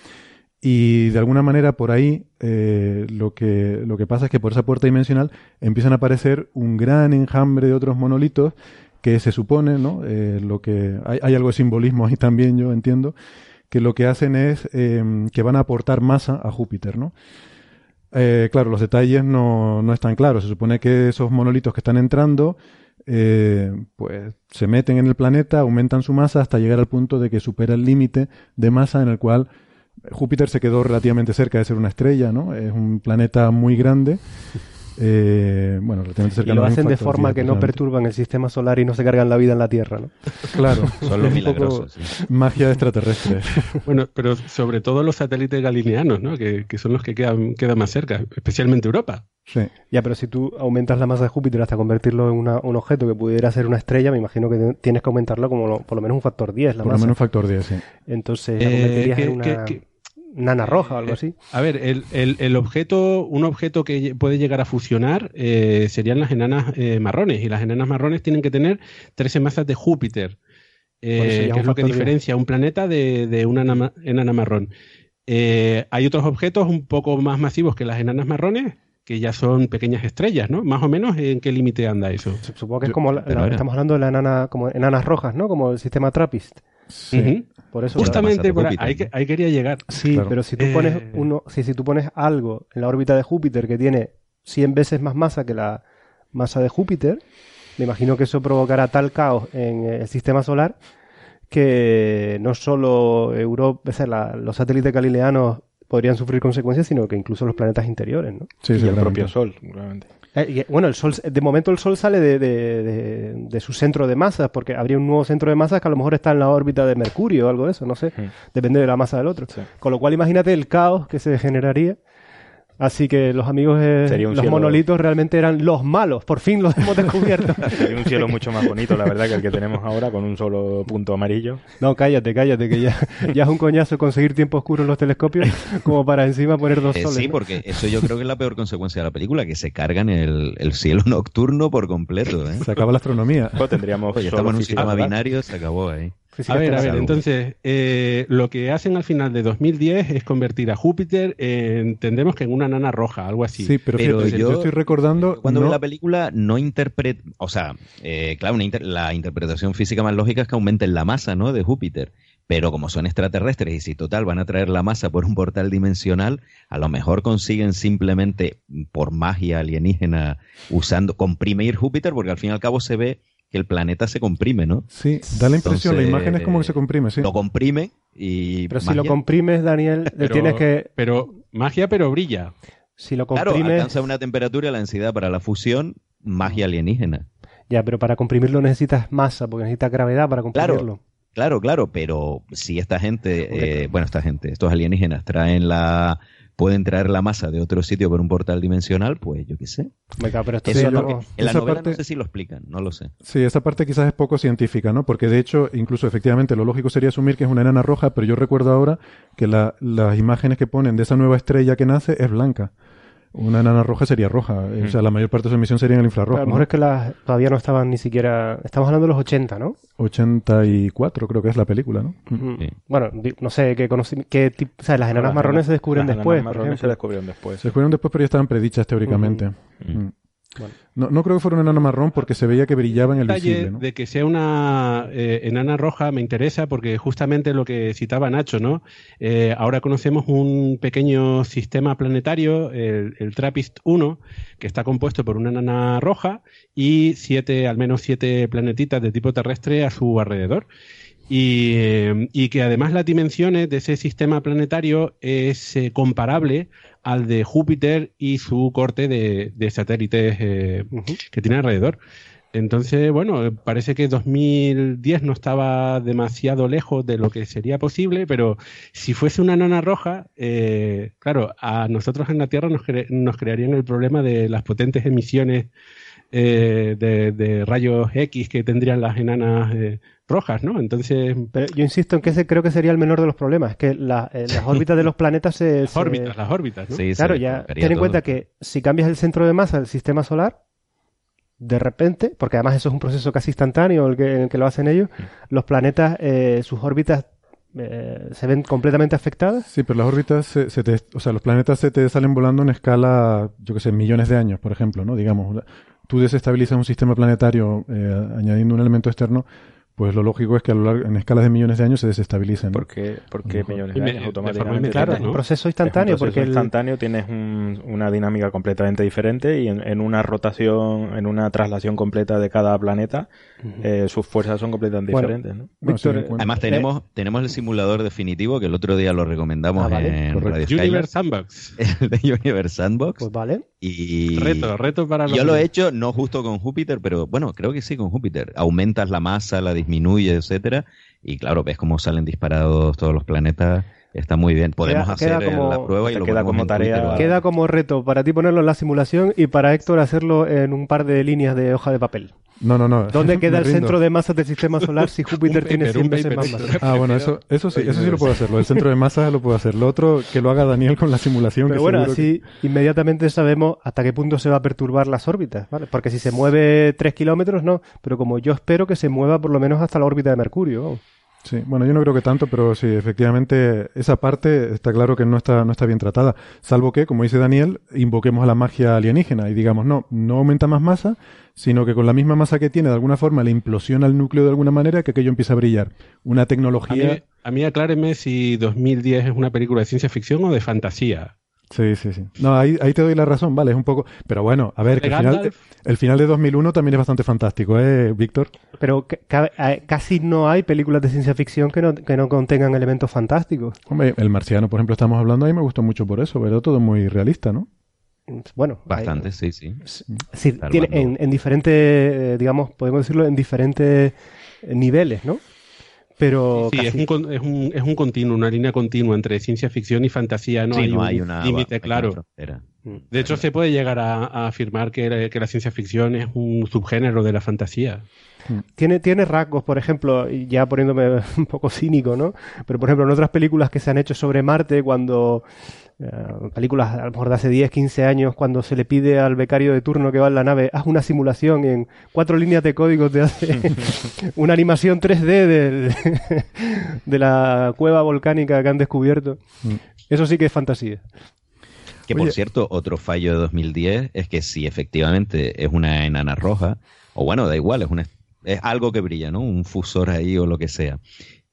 Y de alguna manera por ahí eh, lo, que, lo que pasa es que por esa puerta dimensional empiezan a aparecer un gran enjambre de otros monolitos que se supone, ¿no? lo que hay, hay, algo de simbolismo ahí también, yo entiendo, que lo que hacen es em, que van a aportar masa a Júpiter, ¿no? claro, los detalles no, no están claros. Se supone que esos monolitos que están entrando eh, pues se meten en el planeta, aumentan su masa hasta llegar al punto de que supera el límite de masa en el cual Júpiter se quedó relativamente cerca de ser una estrella, ¿no? Es un planeta muy grande (laughs) eh, bueno, y lo hacen de forma que no perturban el sistema solar y no se cargan la vida en la Tierra, ¿no? Claro, (laughs) son los milagrosos. Magia extraterrestre. (laughs) bueno, pero sobre todo los satélites galileanos, ¿no? Que, son los que quedan, quedan más cerca, especialmente Europa. Sí. Ya, pero si tú aumentas la masa de Júpiter hasta convertirlo en un objeto que pudiera ser una estrella, me imagino que tienes que aumentarlo como por lo menos un factor 10. La por lo menos un factor 10, sí. Entonces, eh, en una nana roja o algo así. A ver, el, el, objeto, un objeto que puede llegar a fusionar eh, serían las enanas eh, marrones. Y las enanas marrones tienen que tener 13 masas de Júpiter. Eh, que es lo que diferencia un planeta de, de una enana marrón. hay otros objetos un poco más masivos que las enanas marrones, que ya son pequeñas estrellas, ¿no? Más o menos, ¿en qué límite anda eso? Supongo que es como, estamos hablando de la enana, como enanas rojas, ¿no? Como el sistema Trappist. Sí. Por eso Justamente por ahí, ahí, quería llegar. Sí, pero si tú pones eh, uno, si, si tú pones algo en la órbita de Júpiter que tiene 100 veces más masa que la masa de Júpiter, me imagino que eso provocará tal caos en el sistema solar que no solo Europa, los satélites galileanos podrían sufrir consecuencias, sino que incluso los planetas interiores, ¿no? Sí, y el propio Sol, seguramente. Eh, bueno, el sol, de momento el Sol sale de, su centro de masa, porque habría un nuevo centro de masa que a lo mejor está en la órbita de Mercurio o algo de eso, no sé. Depende de la masa del otro. Con lo cual, imagínate el caos que se generaría Así que los amigos de los monolitos realmente eran los malos, por fin los hemos descubierto. (laughs) Sería un cielo mucho más bonito, la verdad, que el que tenemos ahora, con un solo punto amarillo. No, cállate, cállate, que ya, ya es un coñazo conseguir tiempo oscuro en los telescopios, como para encima poner dos eh, soles. sí, porque eso yo creo que es la peor consecuencia de la película, que se cargan el, el cielo nocturno por completo. ¿eh? Se acaba la astronomía. Pues tendríamos estamos en un sistema binario, se acabó ahí a ver, a ver, entonces, eh, lo que hacen al final de 2010 es convertir a Júpiter, entendemos que en una nana roja, algo así. Sí, pero, yo, estoy recordando... Cuando veo la película no interpreta, o sea, eh, claro, la interpretación física más lógica es que aumenten la masa, ¿no?, de Júpiter. Pero como son extraterrestres y si total van a traer la masa por un portal dimensional, a lo mejor consiguen simplemente por magia alienígena usando comprimir Júpiter, porque al fin y al cabo se ve que el planeta se comprime, ¿no? Sí, da la impresión, la imagen es como que se comprime, sí. Lo comprime Y pero si lo comprimes, Daniel, le tienes que... Pero magia, pero brilla. Si lo comprimes... Claro, alcanza una temperatura y la densidad para la fusión, magia alienígena. Ya, pero para comprimirlo necesitas masa, porque necesitas gravedad para comprimirlo. Claro, claro, pero si esta gente, eh, bueno, esta gente, estos alienígenas traen la, pueden traer la masa de otro sitio por un portal dimensional, pues yo qué sé. pero esto en la novela no sé si lo explican, no lo sé. Sí, esa parte quizás es poco científica, ¿no? Porque de hecho, incluso efectivamente, lo lógico sería asumir que es una enana roja, pero yo recuerdo ahora que las imágenes que ponen de esa nueva estrella que nace es blanca. Una enana roja sería roja. O sea, la mayor parte de su emisión sería en el infrarrojo. A lo mejor es que las, todavía no estaban ni siquiera. Estamos hablando de los 80, ¿no? 84, creo que es la película, ¿no? Bueno, no sé qué, qué tipo. O sea, las enanas marrones se descubren después. Las marrones se descubrieron después. Se descubrieron después, pero ya estaban predichas teóricamente. No, no, creo que fuera una enana marrón porque se veía que brillaba en el visible. De que sea una eh, enana roja me interesa porque justamente lo que citaba Nacho, ¿no? Eh, ahora conocemos un pequeño sistema planetario, el, el, TRAPPIST 1, que está compuesto por una enana roja y siete, al menos siete planetitas de tipo terrestre a su alrededor. Y, eh, y, que además las dimensiones de ese sistema planetario es comparable al de Júpiter y su corte de, satélites eh, que tiene alrededor. Entonces, bueno, parece que 2010 no estaba demasiado lejos de lo que sería posible, pero si fuese una nana roja, eh, claro, a nosotros en la Tierra nos, nos crearían el problema de las potentes emisiones eh, de, rayos X que tendrían las enanas rojas, ¿no? Entonces... Pero yo insisto en que ese creo que sería el menor de los problemas, que las órbitas de los planetas se... Las órbitas, las órbitas, ¿no? Sí, claro, ya ten en cuenta que si cambias el centro de masa del sistema solar, de repente, porque además eso es un proceso casi instantáneo el que, en el que lo hacen ellos, los planetas, eh, sus órbitas eh, se ven completamente afectadas. Sí, pero las órbitas, se, te, o sea, los planetas se te salen volando en escala, yo que sé, millones de años, por ejemplo, ¿no? Digamos, tú desestabilizas un sistema planetario eh, añadiendo un elemento externo, pues lo lógico es que a lo largo, en escalas de millones de años se desestabilicen. ¿Por qué, millones de años automáticamente? Claro, es un proceso instantáneo. porque instantáneo tienes una dinámica completamente diferente y en, una rotación, en una traslación completa de cada planeta, eh, sus fuerzas son completamente diferentes. ¿no? Además tenemos, tenemos el simulador definitivo que el otro día lo recomendamos ah, en Radio Universe Sandbox. (laughs) El de Universe Sandbox. Pues vale. Y reto, reto para Yo lo he hecho, no justo con Júpiter, pero bueno, creo que sí con Júpiter. Aumentas la masa, la disminuye, etcétera, y claro, ves cómo salen disparados todos los planetas. Está muy bien. Podemos hacer la prueba y lo queda como tarea. Queda como reto para ti ponerlo en la simulación y para Héctor hacerlo en un par de líneas de hoja de papel. No, no, no. ¿Dónde (laughs) queda el centro de masas del sistema solar si (laughs) Júpiter tiene 100 veces más masa? Ah, bueno, eso, (laughs) eso sí, eso sí lo puedo hacerlo. El centro de masas lo puedo hacer. Lo otro, que lo haga Daniel con la simulación. Pero bueno, así inmediatamente sabemos hasta qué punto se va a perturbar las órbitas, ¿vale? Porque si se mueve 3 kilómetros, no. Pero como yo espero que se mueva por lo menos hasta la órbita de Mercurio. Sí, bueno, yo no creo que tanto, pero sí, efectivamente, esa parte está claro que no está, no está bien tratada. Salvo que, como dice Daniel, invoquemos a la magia alienígena y digamos, no, no aumenta más masa, sino que con la misma masa que tiene, de alguna forma, le implosiona el núcleo de alguna manera que aquello empieza a brillar. Una tecnología. A mí, acláreme si 2010 es una película de ciencia ficción o de fantasía. Sí, sí, sí. No, ahí, ahí te doy la razón, vale, es un poco... Pero bueno, a ver, que el final, el final de 2001 también es bastante fantástico, ¿eh, Víctor? Pero casi no hay películas de ciencia ficción que no, que no contengan elementos fantásticos. Hombre, El Marciano, por ejemplo, estamos hablando ahí, me gustó mucho por eso, pero todo muy realista, ¿no? Bueno, bastante, sí, sí. Sí, tiene en, en diferentes, eh, digamos, podemos decirlo, en diferentes niveles, ¿no? Pero sí, es, un, es, un, es, un, continuo, una línea continua entre ciencia ficción y fantasía. No, hay, un límite claro. Mm. De hecho, se puede llegar a, afirmar que, que, la ciencia ficción es un subgénero de la fantasía. Mm. Tiene, tiene rasgos, por ejemplo, ya poniéndome (laughs) un poco cínico, ¿no? Pero, por ejemplo, en otras películas que se han hecho sobre Marte, cuando eh, películas a lo mejor de hace 10, 15 años, cuando se le pide al becario de turno que va en la nave, haz una simulación y en cuatro líneas de código te hace (laughs) una animación 3D de la cueva volcánica que han descubierto. Mm. Eso sí que es fantasía. Que por cierto, otro fallo de 2010 es que si efectivamente es una enana roja, o bueno, da igual, es, una, es algo que brilla, ¿no? Un fusor ahí o lo que sea.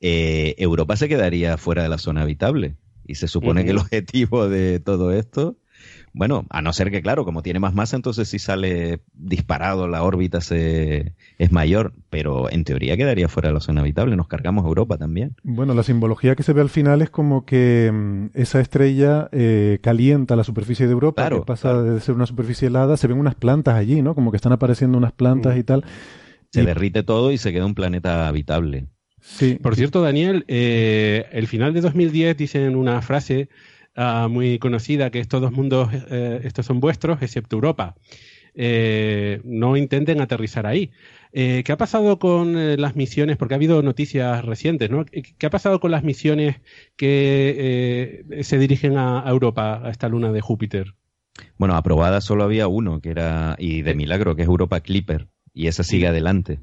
Eh, Europa se quedaría fuera de la zona habitable. Y se supone que el objetivo de todo esto, Bueno, a no ser que, claro, como tiene más masa, entonces si sale disparado, la órbita se, es mayor, pero en teoría quedaría fuera de la zona habitable, nos cargamos Europa también. Bueno, la simbología que se ve al final es como que mm, esa estrella eh, calienta la superficie de Europa, que pasa de ser una superficie helada, se ven unas plantas allí, ¿no? Como que están apareciendo unas plantas mm. y tal. Se derrite todo y se queda un planeta habitable. Sí. Por cierto, Daniel, eh, el final de 2010 dicen una frase Ah, muy conocida que estos dos mundos, eh, estos son vuestros, excepto Europa. Eh, no intenten aterrizar ahí. Eh, ¿Qué ha pasado con las misiones? Porque ha habido noticias recientes, ¿no? ¿Qué ha pasado con las misiones que se dirigen a, Europa, a esta luna de Júpiter? Bueno, aprobada solo había uno, que era, y de milagro, que es Europa Clipper, y esa sigue adelante.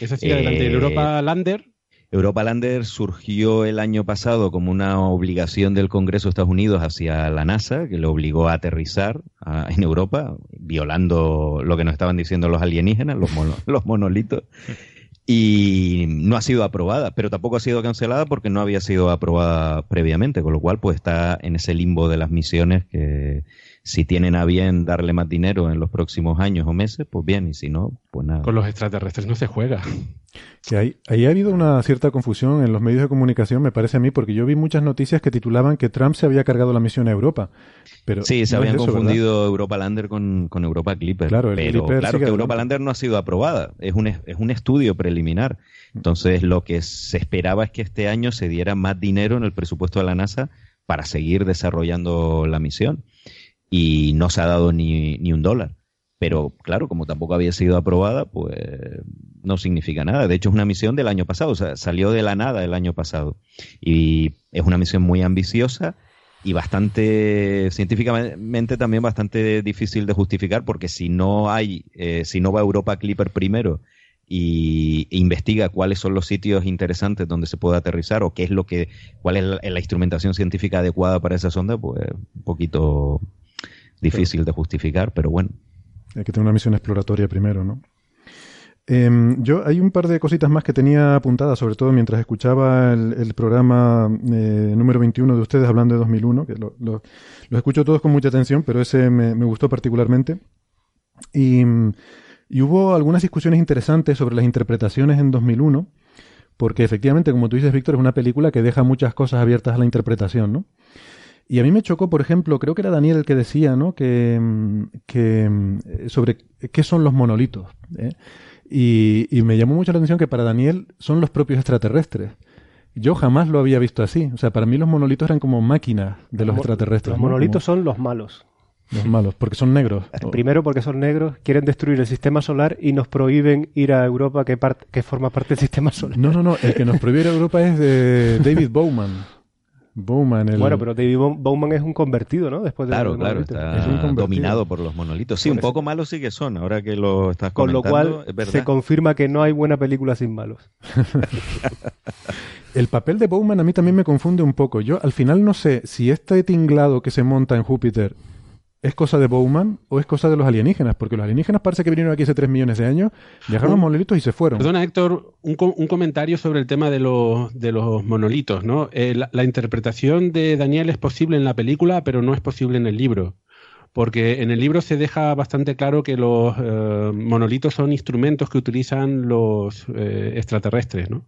Esa sigue adelante. ¿El Europa Lander? Europa Lander surgió el año pasado como una obligación del Congreso de Estados Unidos hacia la NASA, que le obligó a aterrizar en Europa, violando lo que nos estaban diciendo los alienígenas, los, (laughs) los monolitos. Y no ha sido aprobada, pero tampoco ha sido cancelada porque no había sido aprobada previamente, con lo cual pues está en ese limbo de las misiones que si tienen a bien darle más dinero en los próximos años o meses, pues bien, y si no, pues nada. Con los extraterrestres no se juega. Que ahí, ahí ha habido una cierta confusión en los medios de comunicación, me parece a mí, porque yo vi muchas noticias que titulaban que Trump se había cargado la misión a Europa. Pero sí, se habían confundido Europa Lander con, Europa Clipper. Claro, pero claro que Europa Lander no ha sido aprobada, es un, es un estudio preliminar. Entonces, lo que se esperaba es que este año se diera más dinero en el presupuesto de la NASA para seguir desarrollando la misión y no se ha dado ni, ni un dólar. Pero claro, como tampoco había sido aprobada, pues no significa nada. De hecho, es una misión del año pasado, o sea, salió de la nada el año pasado. Y es una misión muy ambiciosa y bastante, científicamente también bastante difícil de justificar, porque si no hay, eh, si no va Europa Clipper primero y e investiga cuáles son los sitios interesantes donde se puede aterrizar o qué es lo que, cuál es la, la instrumentación científica adecuada para esa sonda, pues un poquito difícil de justificar, pero bueno. Hay que tener una misión exploratoria primero, ¿no? Em, yo hay un par de cositas más que tenía apuntadas, sobre todo mientras escuchaba el, programa eh, número 21 de ustedes hablando de 2001, que lo, lo, escucho todos con mucha atención, pero ese me, gustó particularmente. Y, y, hubo algunas discusiones interesantes sobre las interpretaciones en 2001, porque efectivamente, como tú dices, Víctor, es una película que deja muchas cosas abiertas a la interpretación, ¿no? Y a mí me chocó, por ejemplo, creo que era Daniel el que decía, ¿no? Que, que sobre qué son los monolitos. ¿eh? Y, y, me llamó mucho la atención que para Daniel son los propios extraterrestres. Yo jamás lo había visto así. O sea, para mí los monolitos eran como máquinas de los, extraterrestres. Los monolitos son los malos. Los malos, porque son negros. (laughs) Primero porque son negros, quieren destruir el sistema solar y nos prohíben ir a Europa que, que forma parte del sistema solar. No, no, no, el que nos prohíbe ir a Europa es de (laughs) David Bowman. Bowman. El... Bueno, pero David Bowman es un convertido, ¿no? Después de claro, claro, está dominado por los monolitos. Sí, un poco malos sí que son, ahora que lo estás Con lo cual se confirma que no hay buena película sin malos. (laughs) el papel de Bowman a mí también me confunde un poco. Yo al final no sé si este tinglado que se monta en Júpiter ¿Es cosa de Bowman o es cosa de los alienígenas? Porque los alienígenas parece que vinieron aquí hace 3 millones de años, viajaron los monolitos y se fueron. Perdona, Héctor, un, comentario sobre el tema de los, de los monolitos. ¿no? Eh, la, interpretación de Daniel es posible en la película, pero no es posible en el libro. Porque en el libro se deja bastante claro que los eh, monolitos son instrumentos que utilizan los eh, extraterrestres. ¿no?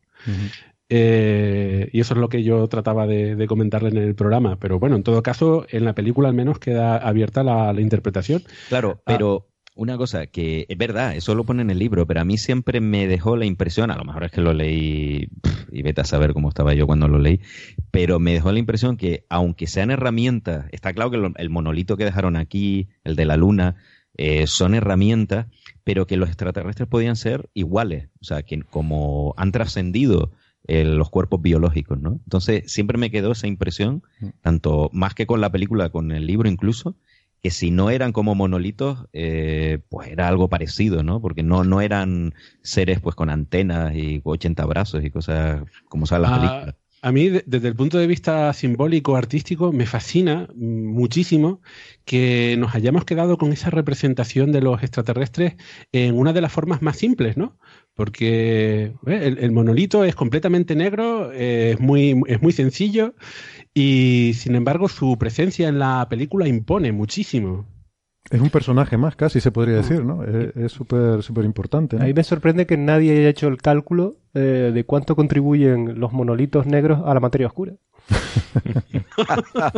Eh, y eso es lo que yo trataba de, comentarle en el programa. Pero bueno, en todo caso, en la película al menos queda abierta la, interpretación. Claro, ah. pero una cosa que es verdad, eso lo pone en el libro, pero a mí siempre me dejó la impresión, a lo mejor es que lo leí y vete a saber cómo estaba yo cuando lo leí, pero me dejó la impresión que aunque sean herramientas, está claro que el monolito que dejaron aquí, el de la luna, eh, son herramientas, pero que los extraterrestres podían ser iguales, o sea, que como han trascendido los cuerpos biológicos, ¿no? Entonces siempre me quedó esa impresión, mm. tanto más que con la película, con el libro incluso, que si no eran como monolitos, eh, pues era algo parecido, ¿no? Porque no, no eran seres pues con antenas y 80 brazos y cosas como son las ah, películas. A mí, desde el punto de vista simbólico, artístico, me fascina muchísimo que nos hayamos quedado con esa representación de los extraterrestres en una de las formas más simples, ¿no? Porque eh, el, monolito es completamente negro, es, muy, es muy sencillo y, sin embargo, su presencia en la película impone muchísimo. Es un personaje más, casi se podría decir, ¿no? Es súper súper importante. A mí me sorprende que nadie haya hecho el cálculo eh, de cuánto contribuyen los monolitos negros a la materia oscura. (laughs)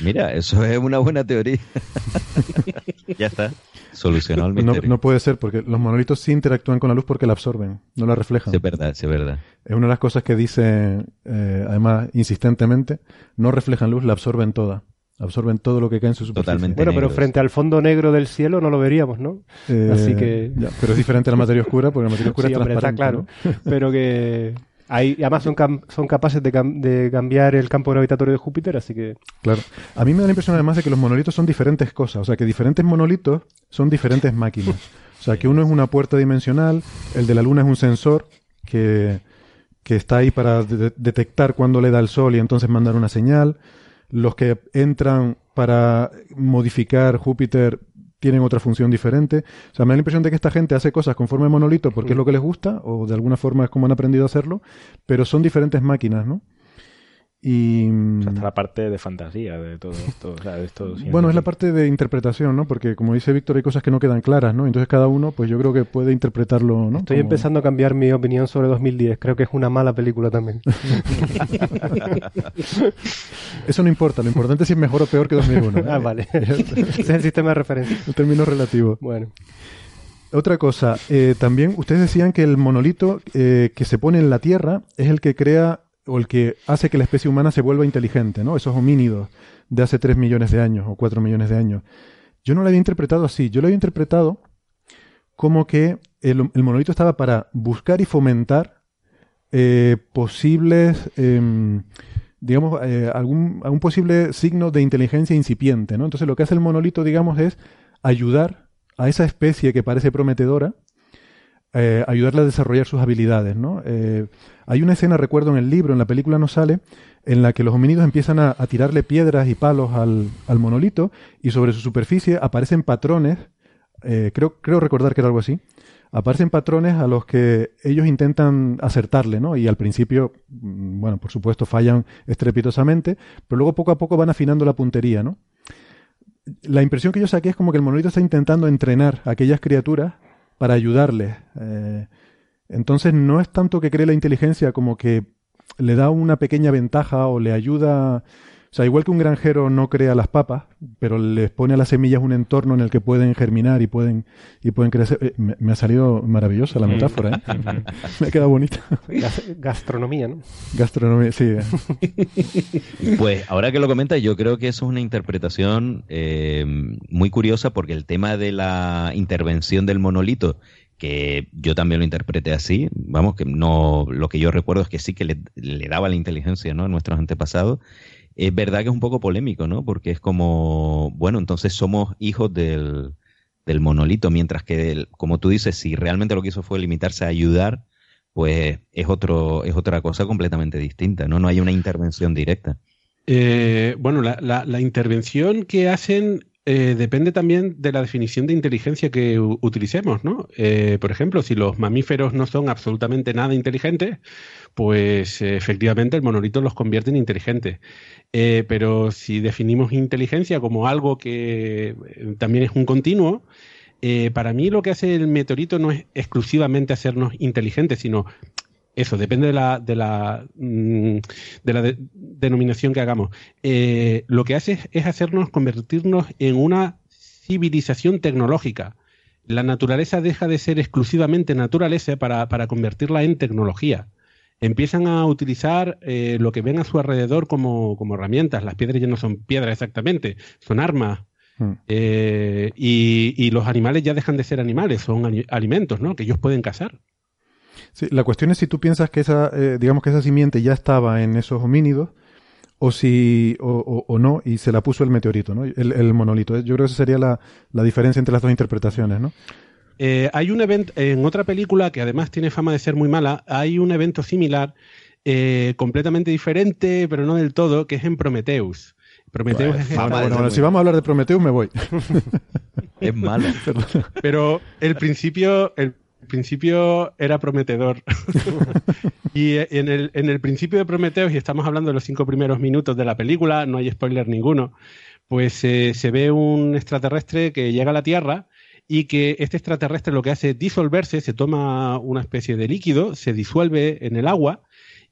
Mira, eso es una buena teoría. (laughs) ya está. Solucionó el misterio. No, puede ser, porque los monolitos sí interactúan con la luz porque la absorben, no la reflejan. Sí, es verdad, sí, es verdad. Es una de las cosas que dice, eh, además, insistentemente, no reflejan luz, la absorben toda. Absorben todo lo que cae en su superficie. Totalmente. Bueno, pero frente al fondo negro del cielo no lo veríamos, ¿no? Eh, Así que. pero es diferente a la materia oscura, porque la materia (laughs) oscura es transparente. claro. Pero que. Hay, además son, son capaces de, de, cambiar el campo gravitatorio de Júpiter, así que... Claro. A mí me da la impresión además de que los monolitos son diferentes cosas. O sea, que diferentes monolitos son diferentes máquinas. O sea, que uno es una puerta dimensional, el de la Luna es un sensor que, que está ahí para detectar cuándo le da el sol y entonces mandar una señal los que entran para modificar Júpiter tienen otra función diferente. O sea, me da la impresión de que esta gente hace cosas conforme monolito porque es lo que les gusta o de alguna forma es como han aprendido a hacerlo, pero son diferentes máquinas, ¿no? Y, hasta la parte de fantasía de todo esto. (laughs) bueno, es la parte de interpretación, ¿no? Porque como dice Víctor, hay cosas que no quedan claras, ¿no? Entonces cada uno, pues yo creo que puede interpretarlo, ¿no? Estoy empezando a cambiar mi opinión sobre 2010. Creo que es una mala película también. (laughs) Eso no importa. Lo importante es si es mejor o peor que 2001. Ah, vale. (laughs) Ese es el sistema de referencia. Un término relativo. Bueno. Otra cosa, eh, también ustedes decían que el monolito eh, que se pone en la Tierra es el que crea o el que hace que la especie humana se vuelva inteligente, ¿no? Esos homínidos de hace 3 millones de años o 4 millones de años. Yo no lo había interpretado así, yo lo había interpretado como que el, monolito estaba para buscar y fomentar eh, posibles, em, digamos, eh, algún, posible signo de inteligencia incipiente, ¿no? Entonces lo que hace el monolito, digamos, es ayudar a esa especie que parece prometedora eh, ayudarle a desarrollar sus habilidades, ¿no? Hay una escena, recuerdo en el libro, en la película no sale, en la que los homínidos empiezan a, tirarle piedras y palos al, monolito y sobre su superficie aparecen patrones, eh, creo, creo recordar que era algo así, aparecen patrones a los que ellos intentan acertarle, ¿no? Y al principio, mm, bueno, por supuesto fallan estrepitosamente, pero luego poco a poco van afinando la puntería, ¿no? La impresión que yo saqué es como que el monolito está intentando entrenar a aquellas criaturas para ayudarle. Eh, entonces no es tanto que cree la inteligencia como que le da una pequeña ventaja o le ayuda o sea, igual que un granjero no crea las papas, pero les pone a las semillas un entorno en el que pueden germinar y pueden, y pueden crecer. Eh, me, ha salido maravillosa la metáfora, ¿eh? (laughs) me ha quedado bonita. Gastronomía, ¿no? Gastronomía, sí. (laughs) pues ahora que lo comentas, yo creo que eso es una interpretación eh, muy curiosa porque el tema de la intervención del monolito que yo también lo interpreté así, vamos, que no, lo que yo recuerdo es que sí que le, daba la inteligencia ¿no? a nuestros antepasados, es verdad que es un poco polémico, ¿no? Porque es como, bueno, entonces somos hijos del, del monolito, mientras que, como tú dices, si realmente lo que hizo fue limitarse a ayudar, pues es, otro, es otra cosa completamente distinta, ¿no? No hay una intervención directa. Eh, bueno, la, intervención que hacen eh, depende también de la definición de inteligencia que utilicemos, ¿no? Eh, por ejemplo, si los mamíferos no son absolutamente nada inteligentes, pues efectivamente el monolito los convierte en inteligentes. Eh, pero si definimos inteligencia como algo que también es un continuo, para mí lo que hace el meteorito no es exclusivamente hacernos inteligentes, sino eso, depende de la, de la, mm, de la denominación que hagamos. Eh, lo que hace es, hacernos convertirnos en una civilización tecnológica. La naturaleza deja de ser exclusivamente naturaleza para, para convertirla en tecnología. Empiezan a utilizar eh, lo que ven a su alrededor como, como, herramientas. Las piedras ya no son piedras exactamente, son armas. Hmm. Eh, y, y, los animales ya dejan de ser animales, son alimentos, ¿no? Que ellos pueden cazar. Sí, la cuestión es si tú piensas que esa, eh, digamos que esa simiente ya estaba en esos homínidos o si o, o, no y se la puso el meteorito, ¿no? El, monolito. Yo creo que esa sería la, la, diferencia entre las dos interpretaciones, ¿no? Eh, hay un evento en otra película que además tiene fama de ser muy mala. Hay un evento similar eh, completamente diferente, pero no del todo, que es en Prometheus. Prometheus es bueno, si vamos a hablar de Prometheus me voy. (laughs) es malo. (laughs) Pero el principio, el principio era prometedor. (laughs) y en el, en el principio de Prometheus, y estamos hablando de los cinco primeros minutos de la película, no hay spoiler ninguno, pues eh, se ve un extraterrestre que llega a la Tierra y que este extraterrestre lo que hace es disolverse, se toma una especie de líquido, se disuelve en el agua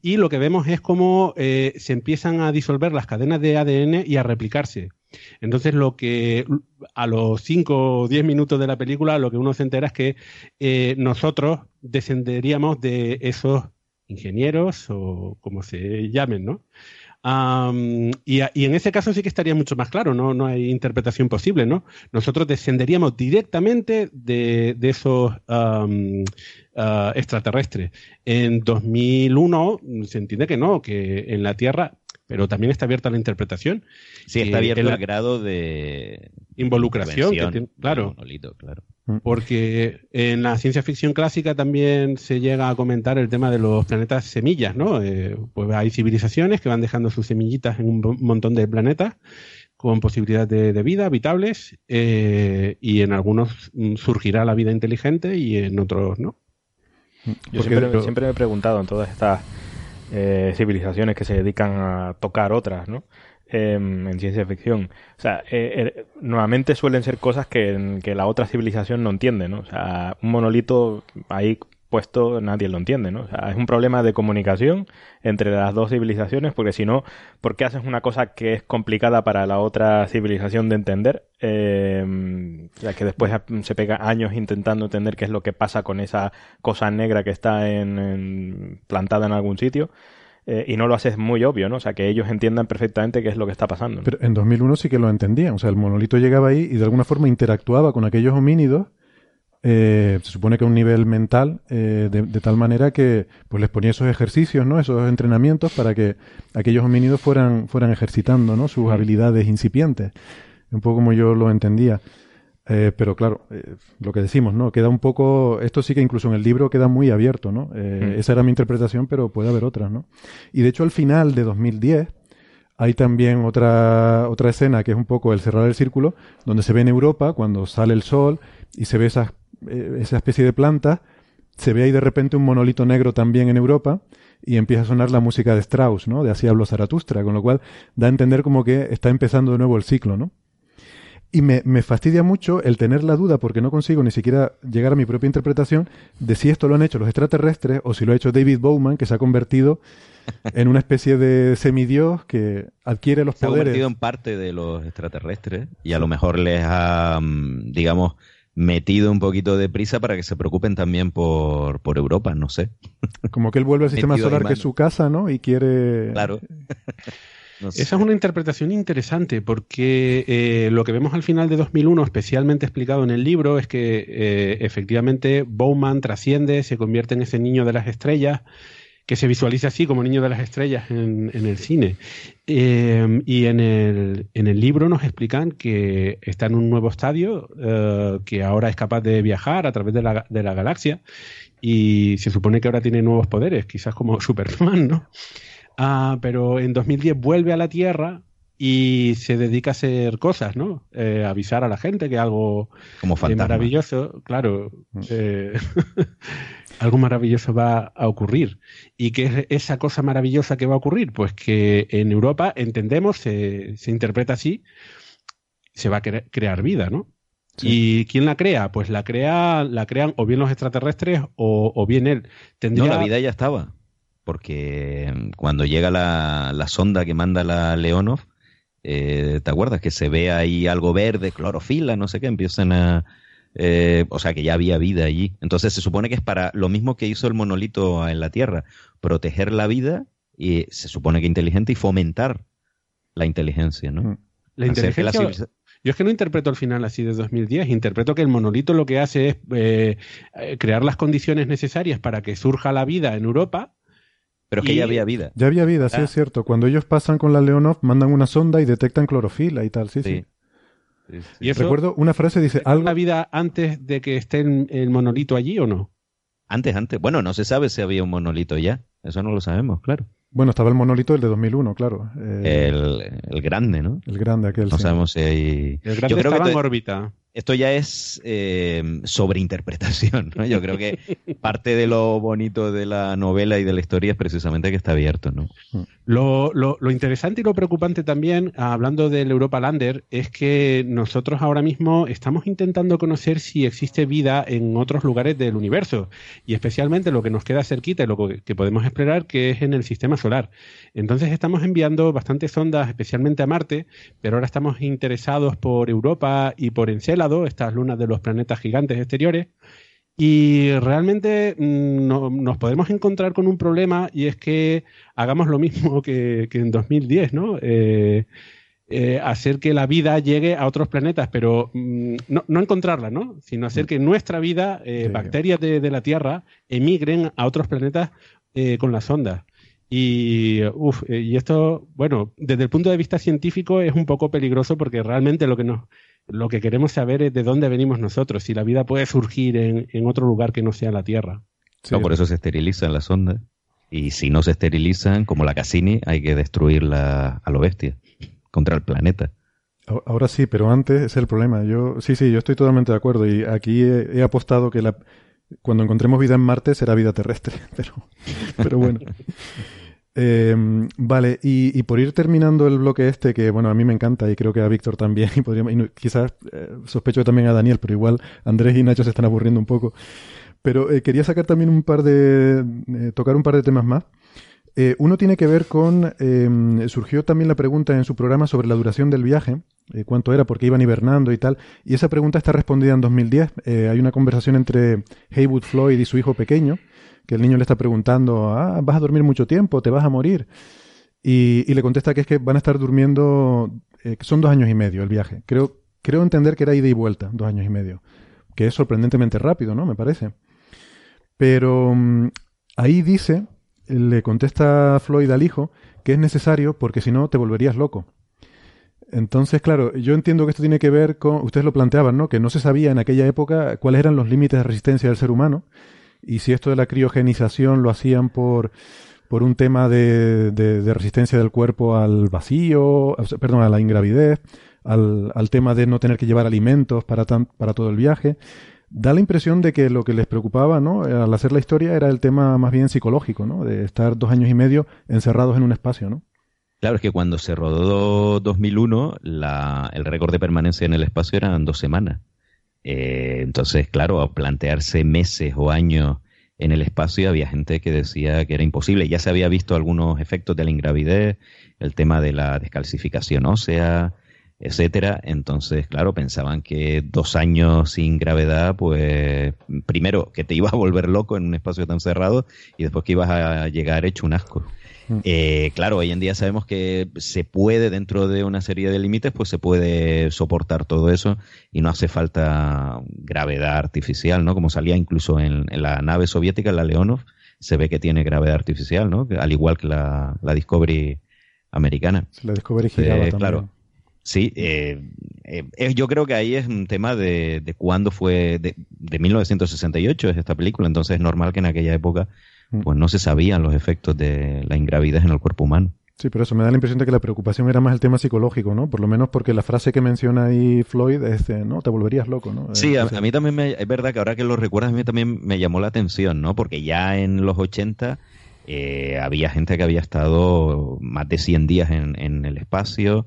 y lo que vemos es cómo eh, se empiezan a disolver las cadenas de ADN y a replicarse. Entonces, lo que a los 5 o 10 minutos de la película, lo que uno se entera es que eh, nosotros descenderíamos de esos ingenieros o como se llamen, ¿no? y, en ese caso sí que estaría mucho más claro, no, no hay interpretación posible, ¿no? Nosotros descenderíamos directamente de, esos ah, extraterrestres. En 2001 se entiende que no, que en la Tierra pero también está abierta la interpretación. Sí, está abierto el, grado de involucración, claro. claro. Mm. Porque en la ciencia ficción clásica también se llega a comentar el tema de los planetas semillas, ¿no? Eh, pues hay civilizaciones que van dejando sus semillitas en un montón de planetas con posibilidades de, vida habitables eh, y en algunos mm, surgirá la vida inteligente y en otros no. Yo siempre, siempre me he preguntado en todas estas eh, civilizaciones que se dedican a tocar otras, ¿no? Em, en ciencia ficción. O sea, eh, eh, normalmente suelen ser cosas que, que, la otra civilización no entiende, ¿no? O sea, un monolito ahí puesto nadie lo entiende, ¿no? O sea, es un problema de comunicación entre las dos civilizaciones, porque si no, ¿por qué haces una cosa que es complicada para la otra civilización de entender? Eh, que después se pega años intentando entender qué es lo que pasa con esa cosa negra que está en, plantada en algún sitio. Eh, y no lo haces muy obvio, ¿no? O sea, que ellos entiendan perfectamente qué es lo que está pasando. Pero en 2001 sí que lo entendían. O sea, el monolito llegaba ahí y de alguna forma interactuaba con aquellos homínidos eh, se supone que a un nivel mental, eh, de, tal manera que pues les ponía esos ejercicios, ¿no? esos entrenamientos para que aquellos homínidos fueran, fueran ejercitando ¿no? sus habilidades incipientes. Un poco como yo lo entendía. Eh, pero claro, lo que decimos, ¿no? Queda un poco, esto sí que incluso en el libro queda muy abierto, ¿no? Esa era mi interpretación, pero puede haber otras, ¿no? Y de hecho al final de 2010 hay también otra, otra escena que es un poco el cerrar el círculo, donde se ve en Europa cuando sale el sol y se ve esas eh, esa especie de planta, se ve ahí de repente un monolito negro también en Europa y empieza a sonar la música de Strauss, ¿no? De Así habló Zaratustra, con lo cual da a entender como que está empezando de nuevo el ciclo, ¿no? Y me, me, fastidia mucho el tener la duda, porque no consigo ni siquiera llegar a mi propia interpretación de si esto lo han hecho los extraterrestres o si lo ha hecho David Bowman, que se ha convertido en una especie de semidios que adquiere los poderes. Se ha convertido en parte de los extraterrestres y a lo mejor les ha, mm, digamos, metido un poquito de prisa para que se preocupen también por, por Europa, no sé. Como que él vuelve al sistema solar que es su casa, ¿no? Y quiere... Claro. (laughs) Esa es una interpretación interesante porque eh, lo que vemos al final de 2001, especialmente explicado en el libro, es que eh, efectivamente Bowman trasciende, se convierte en ese niño de las estrellas que se visualiza así como niño de las estrellas en, el cine. Eh, y en el, en el, libro nos explican que está en un nuevo estadio, eh, que ahora es capaz de viajar a través de la, de la, galaxia y se supone que ahora tiene nuevos poderes, quizás como (laughs) Superman, ¿no? Ah, pero en 2010 vuelve a la Tierra y se dedica a hacer cosas, ¿no? Eh, avisar a la gente que algo como maravilloso, claro. Mm. (laughs) algo maravilloso va a ocurrir. ¿Y qué es esa cosa maravillosa que va a ocurrir? Pues que en Europa entendemos, se, interpreta así, se va a crear vida, ¿no? ¿Y quién la crea? Pues la crea, la crean o bien los extraterrestres o, bien él. No, la vida ya estaba. Porque cuando llega la, sonda que manda la Leonov, eh, ¿te acuerdas? Que se ve ahí algo verde, clorofila, no sé qué, empiezan a, eh, o sea que ya había vida allí. Entonces se supone que es para lo mismo que hizo el monolito en la Tierra, proteger la vida y se supone que inteligente y fomentar la inteligencia, ¿no? Mm. La inteligencia... Yo es que no interpreto al final así de 2010, interpreto que el monolito lo que hace es eh, crear las condiciones necesarias para que surja la vida en Europa, pero que ya había vida. Ya había vida, sí, ah. es cierto. Cuando ellos pasan con la Leonov, mandan una sonda y detectan clorofila y tal, sí. sí. Y Recuerdo una frase, dice, ¿algo? ¿La vida antes de que esté el monolito allí o no? Antes, antes. Bueno, no se sabe si había un monolito ya. Eso no lo sabemos, claro. Bueno, estaba el monolito, el de 2001, claro. Eh, el, grande, ¿no? El grande, aquel. No sabemos si hay... El grande estaba en órbita esto ya es eh, sobreinterpretación, ¿no? Yo creo que (laughs) parte de lo bonito de la novela y de la historia es precisamente que está abierto, ¿no? Mm. Lo, lo, interesante y lo preocupante también, hablando del Europa Lander, es que nosotros ahora mismo estamos intentando conocer si existe vida en otros lugares del universo, y especialmente lo que nos queda cerquita y lo que podemos explorar, que es en el sistema solar. Entonces estamos enviando bastantes ondas, especialmente a Marte, pero ahora estamos interesados por Europa y por Encélado, estas lunas de los planetas gigantes exteriores. Y realmente mm, nos podemos encontrar con un problema y es que hagamos lo mismo que, en 2010, ¿no? Eh, eh, hacer que la vida llegue a otros planetas, pero mm, no, encontrarla, ¿no? Sino hacer que nuestra vida, eh, bacterias de, la Tierra, emigren a otros planetas con las ondas. Y, y esto, bueno, desde el punto de vista científico es un poco peligroso porque realmente lo que nos, lo que queremos saber es de dónde venimos nosotros, si la vida puede surgir en, otro lugar que no sea la Tierra. por eso se esterilizan las ondas. Y si no se esterilizan, como la Cassini, hay que destruirla a lo bestia, contra el planeta. Ahora sí, pero antes es el problema. Yo sí, sí, yo estoy totalmente de acuerdo y aquí he, apostado que la, cuando encontremos vida en Marte será vida terrestre, (laughs) pero, pero bueno. Em, vale, y, por ir terminando el bloque este, que bueno, a mí me encanta y creo que a Víctor también, (laughs) y, podríamos, quizás eh, sospecho también a Daniel, pero igual Andrés y Nacho se están aburriendo un poco. Pero eh, quería sacar también un par de. Eh, tocar un par de temas más. uno tiene que ver con. Em, surgió también la pregunta en su programa sobre la duración del viaje, cuánto era, porque iban hibernando y tal. Y esa pregunta está respondida en 2010. hay una conversación entre Haywood Floyd y su hijo pequeño que el niño le está preguntando, ah, vas a dormir mucho tiempo, te vas a morir. Y, le contesta que es que van a estar durmiendo, eh, son dos años y medio el viaje. Creo, creo entender que era ida y vuelta, dos años y medio. Que es sorprendentemente rápido, ¿no? Me parece. Pero mm, ahí dice, le contesta Floyd al hijo, que es necesario porque si no te volverías loco. Entonces, claro, yo entiendo que esto tiene que ver con, ustedes lo planteaban, ¿no? Que no se sabía en aquella época cuáles eran los límites de resistencia del ser humano y si esto de la criogenización lo hacían por, por un tema de, de, resistencia del cuerpo al vacío, perdón, a la ingravidez, al, al tema de no tener que llevar alimentos para, para todo el viaje, da la impresión de que lo que les preocupaba, ¿no? Al hacer la historia era el tema más bien psicológico, ¿no? De estar dos años y medio encerrados en un espacio, ¿no? Claro, es que cuando se rodó 2001, la, el récord de permanencia en el espacio eran dos semanas. Eh, entonces, claro, plantearse meses o años en el espacio había gente que decía que era imposible. Ya se había visto algunos efectos de la ingravidez, el tema de la descalcificación ósea, etcétera. Entonces, claro, pensaban que dos años sin gravedad, pues, primero, que te ibas a volver loco en un espacio tan cerrado y después que ibas a llegar hecho un asco. Mm. Eh, claro, hoy en día sabemos que se puede, dentro de una serie de límites, pues se puede soportar todo eso y no hace falta gravedad artificial, ¿no? Como salía incluso en, la nave soviética, la Leonov, se ve que tiene gravedad artificial, ¿no? Al igual que la, Discovery americana. La Discovery giraba también. Claro. Sí, eh, eh, yo creo que ahí es un tema de, de cuándo fue, de, de 1968 es esta película, entonces es normal que en aquella época. Pues no se sabían los efectos de la ingravidez en el cuerpo humano. Sí, pero eso me da la impresión de que la preocupación era más el tema psicológico, ¿no? Por lo menos porque la frase que menciona ahí Floyd es, ¿no? Te volverías loco, ¿no? Sí, a, mí también me, es verdad que ahora que lo recuerdas, a mí también me llamó la atención, ¿no? Porque ya en los 80 eh, había gente que había estado más de 100 días en, en el espacio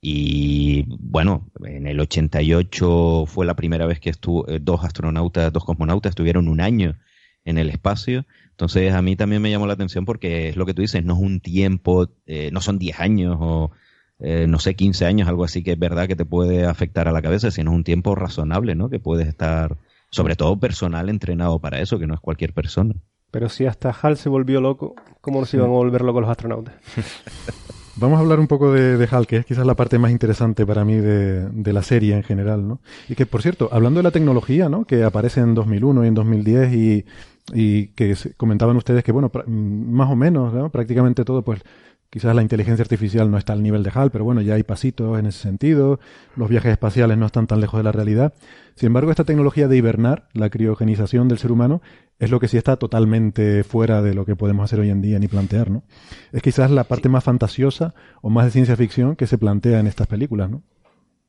y bueno, en el 88 fue la primera vez que estuvo, eh, dos astronautas, dos cosmonautas estuvieron un año en el espacio entonces a mí también me llamó la atención porque es lo que tú dices, no es un tiempo, eh, no son 10 años o eh, no sé, 15 años, algo así que es verdad que te puede afectar a la cabeza, sino es un tiempo razonable, ¿no? Que puedes estar, sobre todo personal, entrenado para eso, que no es cualquier persona. Pero si hasta Hal se volvió loco, ¿cómo nos iban a volver locos los astronautas? (laughs) Vamos a hablar un poco de, Hal, que es quizás la parte más interesante para mí de, de, la serie en general, ¿no? Y que, por cierto, hablando de la tecnología, ¿no? Que aparece en 2001 y en 2010 y y que comentaban ustedes que, bueno, más o menos, prácticamente todo, pues Quizás la inteligencia artificial no está al nivel de HAL, pero bueno, ya hay pasitos en ese sentido. Los viajes espaciales no están tan lejos de la realidad. Sin embargo, esta tecnología de hibernar, la criogenización del ser humano, es lo que sí está totalmente fuera de lo que podemos hacer hoy en día ni plantear, ¿no? Es quizás la parte más fantasiosa o más de ciencia ficción que se plantea en estas películas, ¿no?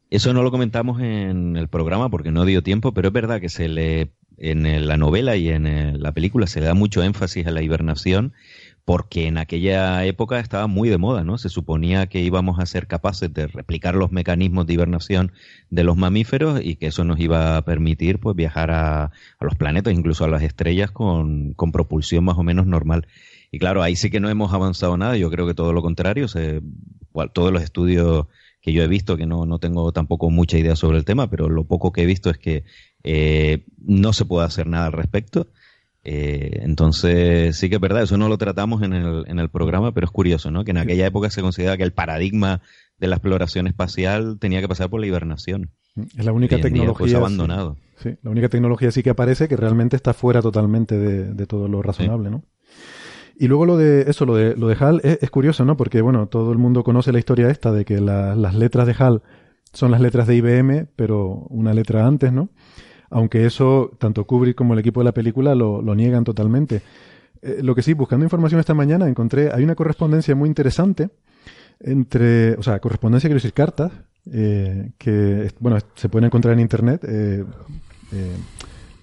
Eso no lo comentamos en el programa porque no dio tiempo, pero es verdad que se le en la novela y en la película se le da mucho énfasis a la hibernación porque en aquella época estaba muy de moda, ¿no? Se suponía que íbamos a ser capaces de replicar los mecanismos de hibernación de los mamíferos y que eso nos iba a permitir pues viajar a, los planetas, incluso a las estrellas con, propulsión más o menos normal. Y claro, ahí sí que no hemos avanzado nada, yo creo que todo lo contrario, se, todos los estudios que yo he visto, que no, no tengo tampoco mucha idea sobre el tema, pero lo poco que he visto es que eh, no se puede hacer nada al respecto eh, entonces, sí que es verdad, eso no lo tratamos en el, en el programa, pero es curioso, ¿no? Que en aquella época se consideraba que el paradigma de la exploración espacial tenía que pasar por la hibernación. Es la única tecnología. abandonado. Sí, la única tecnología sí que aparece que realmente está fuera totalmente de, todo lo razonable, ¿no? Y luego lo de eso, lo de, lo de HAL, es, curioso, ¿no? Porque, bueno, todo el mundo conoce la historia esta de que las letras de HAL son las letras de IBM, pero una letra antes, ¿no? Aunque eso tanto Kubrick como el equipo de la película lo, niegan totalmente. Eh, lo que sí, buscando información esta mañana encontré, hay una correspondencia muy interesante entre, o sea, correspondencia quiero decir cartas, eh, que, bueno, se pueden encontrar en internet, eh,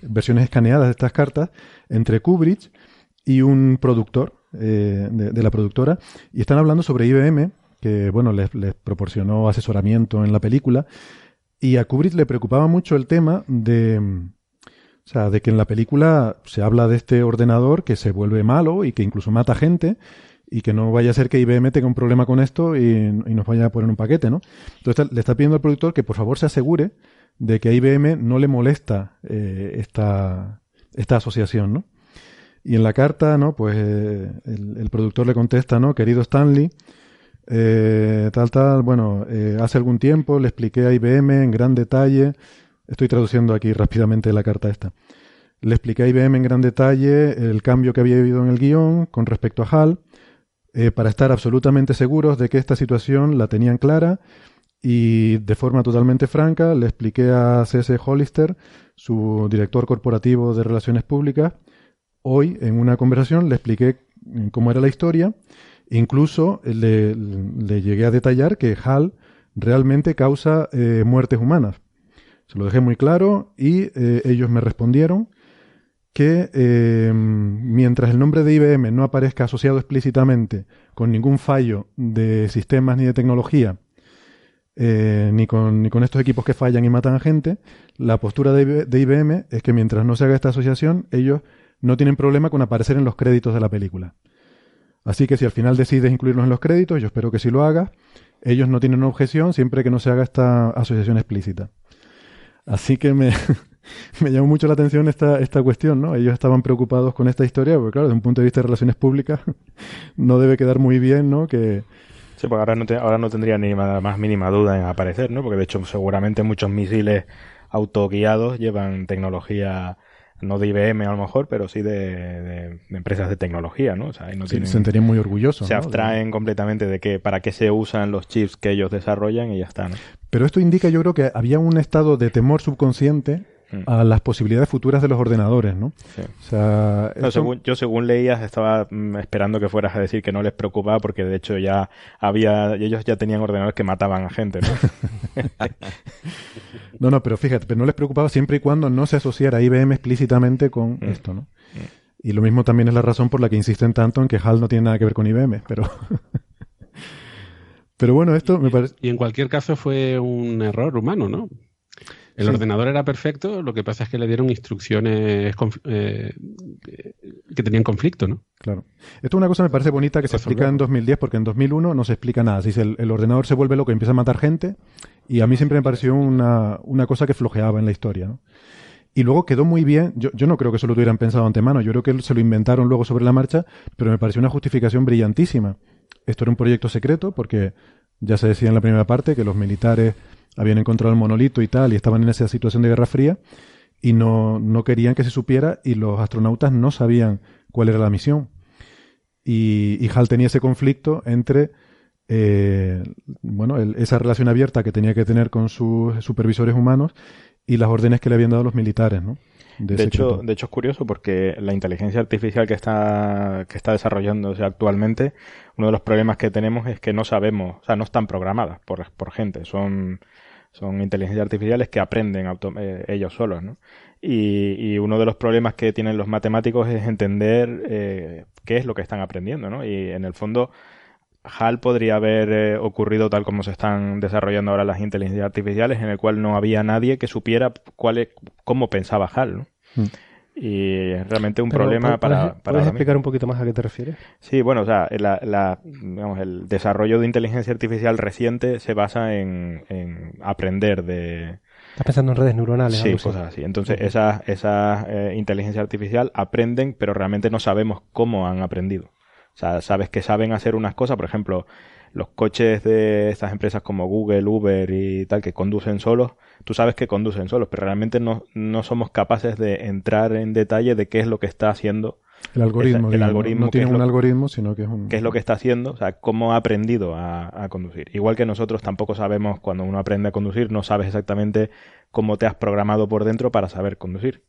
versiones escaneadas de estas cartas, entre Kubrick y un productor de, la productora, y están hablando sobre IBM, que, bueno, les, les proporcionó asesoramiento en la película, y a Kubrick le preocupaba mucho el tema de, o sea, de que en la película se habla de este ordenador que se vuelve malo y que incluso mata gente y que no vaya a ser que IBM tenga un problema con esto y, nos vaya a poner un paquete, ¿no? Entonces le está pidiendo al productor que por favor se asegure de que a IBM no le molesta eh, esta, esta asociación, ¿no? Y en la carta, ¿no? Pues eh, el, productor le contesta, ¿no? Querido Stanley, eh, tal, tal, bueno, eh, hace algún tiempo le expliqué a IBM en gran detalle, estoy traduciendo aquí rápidamente la carta esta, le expliqué a IBM en gran detalle el cambio que había habido en el guion con respecto a HAL, eh, para estar absolutamente seguros de que esta situación la tenían clara y de forma totalmente franca le expliqué a C.S. Hollister, su director corporativo de relaciones públicas, hoy en una conversación le expliqué cómo era la historia Incluso le, llegué a detallar que HAL realmente causa eh, muertes humanas. Se lo dejé muy claro y eh, ellos me respondieron que eh, mientras el nombre de IBM no aparezca asociado explícitamente con ningún fallo de sistemas ni de tecnología, ni, con, ni con estos equipos que fallan y matan a gente, la postura de, de IBM es que mientras no se haga esta asociación, ellos no tienen problema con aparecer en los créditos de la película. Así que si al final decides incluirlos en los créditos, yo espero que sí lo hagas, ellos no tienen objeción siempre que no se haga esta asociación explícita. Así que me, (laughs) me llamó mucho la atención esta, esta cuestión, ¿no? Ellos estaban preocupados con esta historia, porque claro, desde un punto de vista de relaciones públicas, (laughs) no debe quedar muy bien, ¿no? Que, Sí, porque ahora no, ahora no tendría ni más mínima duda en aparecer, ¿no? Porque de hecho seguramente muchos misiles autoguiados llevan tecnología no de IBM a lo mejor, pero sí de, empresas de tecnología, ¿no? O sea, no se sentirían muy orgullosos. Se abstraen completamente de que para qué se usan los chips que ellos desarrollan y ya está, ¿no? Pero esto indica, yo creo que había un estado de temor subconsciente Mm. a las posibilidades futuras de los ordenadores, ¿no? O sea, según, yo según leías estaba mm, esperando que fueras a decir que no les preocupaba porque de hecho ya había ellos ya tenían ordenadores que mataban a gente, ¿no? (laughs) no, no, pero fíjate, pero no les preocupaba siempre y cuando no se asociara IBM explícitamente con mm. esto, ¿no? Y lo mismo también es la razón por la que insisten tanto en que HAL no tiene nada que ver con IBM, pero (laughs) Pero bueno, esto me parece. Y en cualquier caso fue un error humano, ¿no? El ordenador era perfecto, lo que pasa es que le dieron instrucciones eh, que tenían conflicto, ¿no? Claro. Esto es una cosa que me parece bonita que se explica en 2010, porque en 2001 no se explica nada. Si el, el, ordenador se vuelve loco y empieza a matar gente, y a mí siempre me pareció una, una cosa que flojeaba en la historia, ¿no? Y luego quedó muy bien. Yo, yo, no creo que eso lo tuvieran pensado antemano. Yo creo que se lo inventaron luego sobre la marcha, pero me pareció una justificación brillantísima. Esto era un proyecto secreto porque ya se decía en la primera parte que los militares habían encontrado el monolito y tal, y estaban en esa situación de Guerra Fría, y no, no querían que se supiera, y los astronautas no sabían cuál era la misión. Y, y HAL tenía ese conflicto entre eh, bueno, esa relación abierta que tenía que tener con sus supervisores humanos y las órdenes que le habían dado los militares, ¿no? De, hecho, de hecho es curioso porque la inteligencia artificial que está, que está desarrollándose actualmente, uno de los problemas que tenemos es que no sabemos, o sea, no están programadas por, por gente, son, son inteligencias artificiales que aprenden eh, ellos solos, ¿no? Y, uno de los problemas que tienen los matemáticos es entender eh, qué es lo que están aprendiendo, ¿no? Y en el fondo, HAL podría haber eh, ocurrido tal como se están desarrollando ahora las inteligencias artificiales, en el cual no había nadie que supiera cuál cómo pensaba HAL. ¿no? Mm. Y es realmente un problema para, para... ¿Puedes explicar un poquito más a qué te refieres? Sí, bueno, o sea, la, digamos, el desarrollo de inteligencia artificial reciente se basa en, aprender de... Estás pensando en redes neuronales. Sí, cosas así. Entonces, esas, esas eh, inteligencia artificial aprenden, pero realmente no sabemos cómo han aprendido. O sea, sabes que saben hacer unas cosas, por ejemplo, los coches de estas empresas como Google, Uber y tal, que conducen solos, tú sabes que conducen solos, pero realmente no, no somos capaces de entrar en detalle de qué es lo que está haciendo. El algoritmo. el algoritmo no tiene un algoritmo, sino que es un... ¿Qué es lo que está haciendo? O sea, cómo ha aprendido a, conducir. Igual que nosotros tampoco sabemos, cuando uno aprende a conducir, no sabes exactamente cómo te has programado por dentro para saber conducir.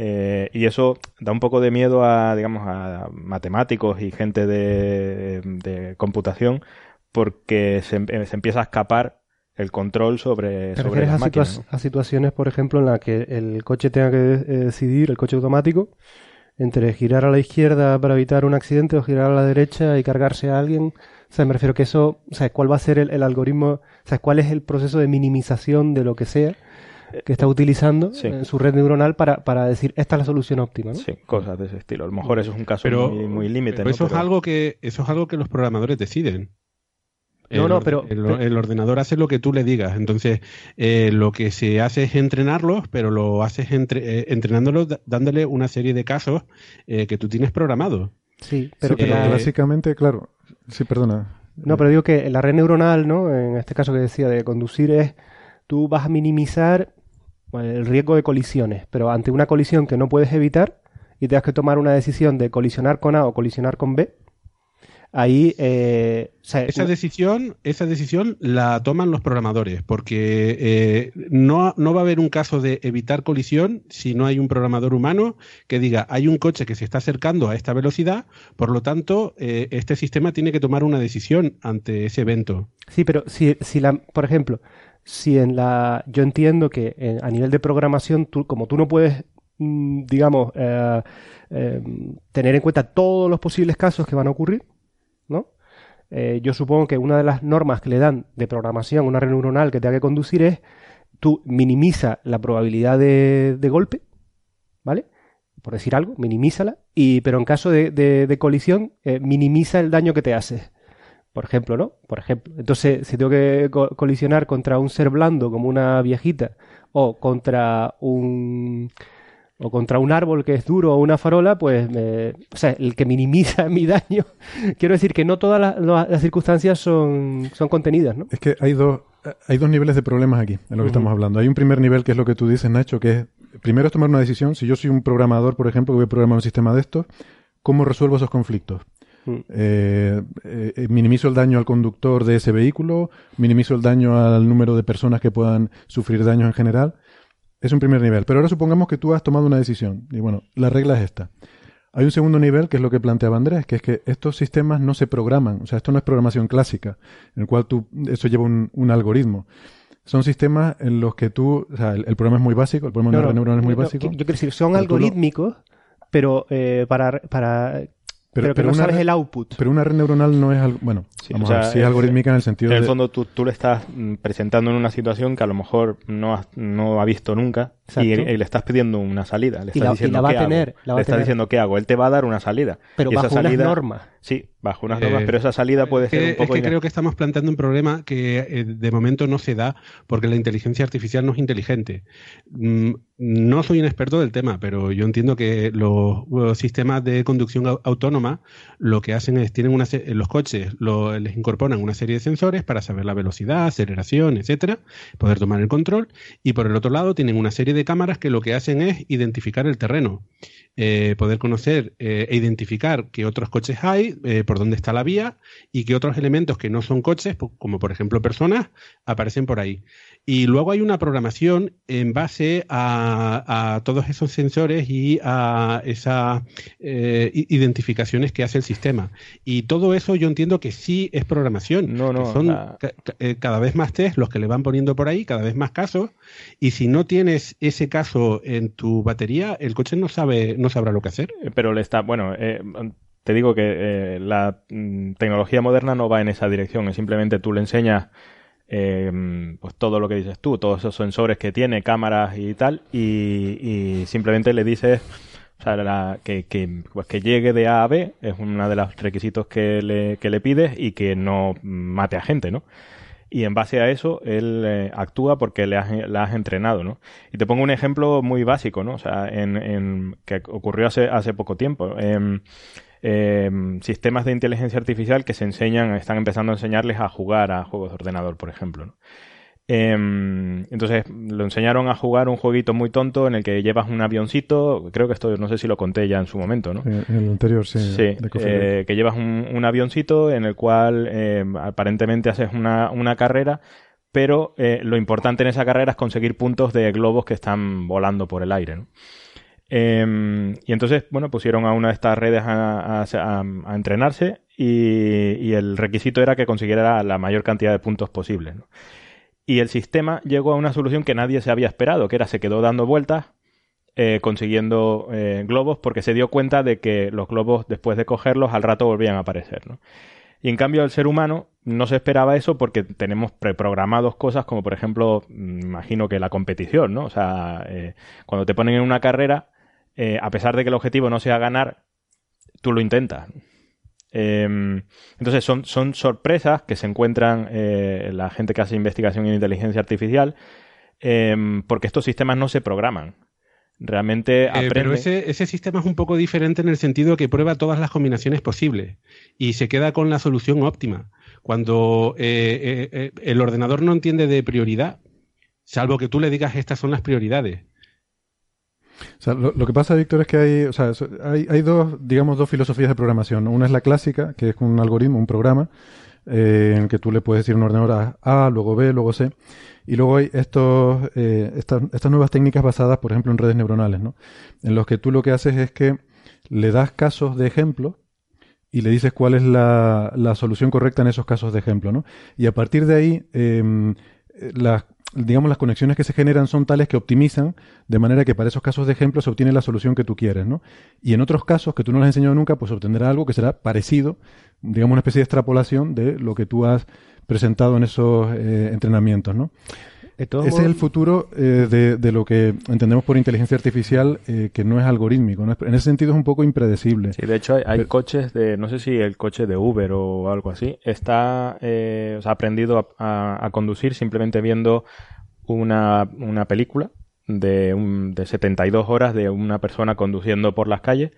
Eh, y eso da un poco de miedo a, digamos, a matemáticos y gente de, computación porque se, empieza a escapar el control sobre, sobre las máquinas. a situaciones, por ejemplo, en las que el coche tenga que eh, decidir, el coche automático, entre girar a la izquierda para evitar un accidente o girar a la derecha y cargarse a alguien. O sea, me refiero que eso, o sea, cuál va a ser el, el algoritmo, o sea, cuál es el proceso de minimización de lo que sea que está utilizando en su red neuronal para, para, decir esta es la solución óptima. ¿no? Sí, cosas de ese estilo. A lo mejor eso es un caso muy, límite. Pero eso es algo que eso es algo que los programadores deciden. No, no, pero el, ordenador hace lo que tú le digas. Entonces, eh, lo que se hace es entrenarlos, pero lo haces entre, eh, entrenándolos dándole una serie de casos eh, que tú tienes programado. Sí, pero, básicamente, claro. Sí, perdona. No, pero digo que la red neuronal, ¿no? En este caso que decía de conducir es tú vas a minimizar el riesgo de colisiones, pero ante una colisión que no puedes evitar y tengas que tomar una decisión de colisionar con A o colisionar con B, ahí eh, esa decisión esa decisión la toman los programadores porque eh, no, no, va a haber un caso de evitar colisión si no hay un programador humano que diga hay un coche que se está acercando a esta velocidad por lo tanto eh, este sistema tiene que tomar una decisión ante ese evento sí pero si, si la por ejemplo si en la yo entiendo que a nivel de programación tú, como tú no puedes mm, digamos eh, eh, tener en cuenta todos los posibles casos que van a ocurrir no eh, yo supongo que una de las normas que le dan de programación a una red neuronal que tenga que conducir es tú minimiza la probabilidad de, golpe vale por decir algo minimízala y pero en caso de, de colisión minimiza el daño que te hace por ejemplo, ¿no? Por ejemplo. Entonces, si tengo que colisionar contra un ser blando como una viejita o contra un o contra un árbol que es duro o una farola, pues, o sea, el que minimiza (laughs) mi daño. Quiero decir que no todas las, circunstancias son, son contenidas, ¿no? Es que hay dos, hay dos niveles de problemas aquí, en lo que estamos hablando. Hay un primer nivel que es lo que tú dices, Nacho, que es, primero es tomar una decisión. Si yo soy un programador, por ejemplo, que voy a programar un sistema de estos, ¿cómo resuelvo esos conflictos? Mm. Eh, eh, minimizo el daño al conductor de ese vehículo, minimizo el daño al número de personas que puedan sufrir daños en general. Es un primer nivel. Pero ahora supongamos que tú has tomado una decisión. Y bueno, la regla es esta. Hay un segundo nivel que es lo que planteaba Andrés, que es que estos sistemas no se programan. O sea, esto no es programación clásica, en el cual tú, eso lleva un, algoritmo. Son sistemas en los que tú, o sea, el, problema es muy básico, el problema de neuronal es muy básico. Yo, quiero decir, son algorítmicos, pero eh, para, para pero, pero, no sabes el output. Pero una red neuronal no es algo. Bueno, sí, es algorítmica en el sentido de. En el fondo, tú, tú, le estás mm, presentando en una situación que a lo mejor no, no ha visto nunca y, le estás pidiendo una salida. Le estás diciendo qué hago. le estás diciendo qué hago. Él te va a dar una salida. Pero bajo esa salida, normas. Sí, bajo unas normas, pero esa salida puede ser un poco. Es que creo que estamos planteando un problema que eh, de momento no se da porque la inteligencia artificial no es inteligente. Mm, no soy un experto del tema, pero yo entiendo que los, sistemas de conducción autónoma lo que hacen es tienen una los coches les incorporan una serie de sensores para saber la velocidad, aceleración, etcétera, poder tomar el control y por el otro lado tienen una serie de de cámaras que lo que hacen es identificar el terreno. Eh, poder conocer eh, e identificar qué otros coches hay, eh, por dónde está la vía y qué otros elementos que no son coches, como por ejemplo personas, aparecen por ahí. Y luego hay una programación en base a, todos esos sensores y a esas identificaciones que hace el sistema. Y todo eso yo entiendo que sí es programación. No, no. Son cada vez más test los que le van poniendo por ahí, cada vez más casos. Y si no tienes ese caso en tu batería, el coche no sabe, sabrá lo que hacer. Eh, pero le está, bueno, eh, te digo que eh, la mm, tecnología moderna no va en esa dirección, es simplemente tú le enseñas pues todo lo que dices tú, todos esos sensores que tiene, cámaras y tal, y, simplemente le dices que, que, pues que llegue de A a B es uno de los requisitos que le, que le pides y que no mate a gente, ¿no? Y en base a eso él eh, actúa porque le has, la has entrenado, ¿no? Y te pongo un ejemplo muy básico, ¿no? O sea, en, en que ocurrió hace, poco tiempo. Eh, sistemas de inteligencia artificial que se enseñan, están empezando a enseñarles a jugar a juegos de ordenador, por ejemplo. ¿no? Em, entonces lo enseñaron a jugar un jueguito muy tonto en el que llevas un avioncito, creo que esto no sé si lo conté ya en su momento, ¿no? En el anterior, sí. Sí, eh, que llevas un, avioncito en el cual em, aparentemente haces una, una carrera, pero eh, lo importante en esa carrera es conseguir puntos de globos que están volando por el aire, ¿no? Em, y entonces, bueno, pusieron a una de estas redes a, a, entrenarse y, y, el requisito era que consiguiera la mayor cantidad de puntos posible. ¿no? Y el sistema llegó a una solución que nadie se había esperado, que era se quedó dando vueltas, eh, consiguiendo eh, globos, porque se dio cuenta de que los globos, después de cogerlos, al rato volvían a aparecer. ¿no? Y en cambio, el ser humano no se esperaba eso porque tenemos preprogramados cosas como, por ejemplo, mm, imagino que la competición, ¿no? O sea, eh, cuando te ponen en una carrera, a pesar de que el objetivo no sea ganar, tú lo intentas. Em, entonces son, son sorpresas que se encuentran eh, la gente que hace investigación en inteligencia artificial em, porque estos sistemas no se programan. Realmente eh, pero ese, ese, sistema es un poco diferente en el sentido que prueba todas las combinaciones posibles y se queda con la solución óptima. Cuando eh, el ordenador no entiende de prioridad, salvo que tú le digas estas son las prioridades. Lo, que pasa, Víctor, es que hay, o sea, hay, dos, digamos, dos filosofías de programación. Una es la clásica, que es un algoritmo, un programa, eh, en el que tú le puedes decir un ordenador A, luego B, luego C. Y luego hay estos, eh, estas, estas nuevas técnicas basadas, por ejemplo, en redes neuronales, ¿no? En los que tú lo que haces es que le das casos de ejemplo y le dices cuál es la, solución correcta en esos casos de ejemplo, ¿no? Y a partir de ahí, eh, las digamos, las conexiones que se generan son tales que optimizan de manera que para esos casos de ejemplo se obtiene la solución que tú quieres, ¿no? Y en otros casos que tú no les has enseñado nunca, pues obtendrá algo que será parecido, digamos, una especie de extrapolación de lo que tú has presentado en esos eh, entrenamientos, ¿no? Ese es el futuro eh, de, lo que entendemos por inteligencia artificial, eh, que no es algorítmico. En ese sentido es un poco impredecible. Sí, de hecho hay, coches de, no sé si el coche de Uber o algo así, está, eh, o sea, ha aprendido a, conducir simplemente viendo una, una película de, un, de 72 horas de una persona conduciendo por las calles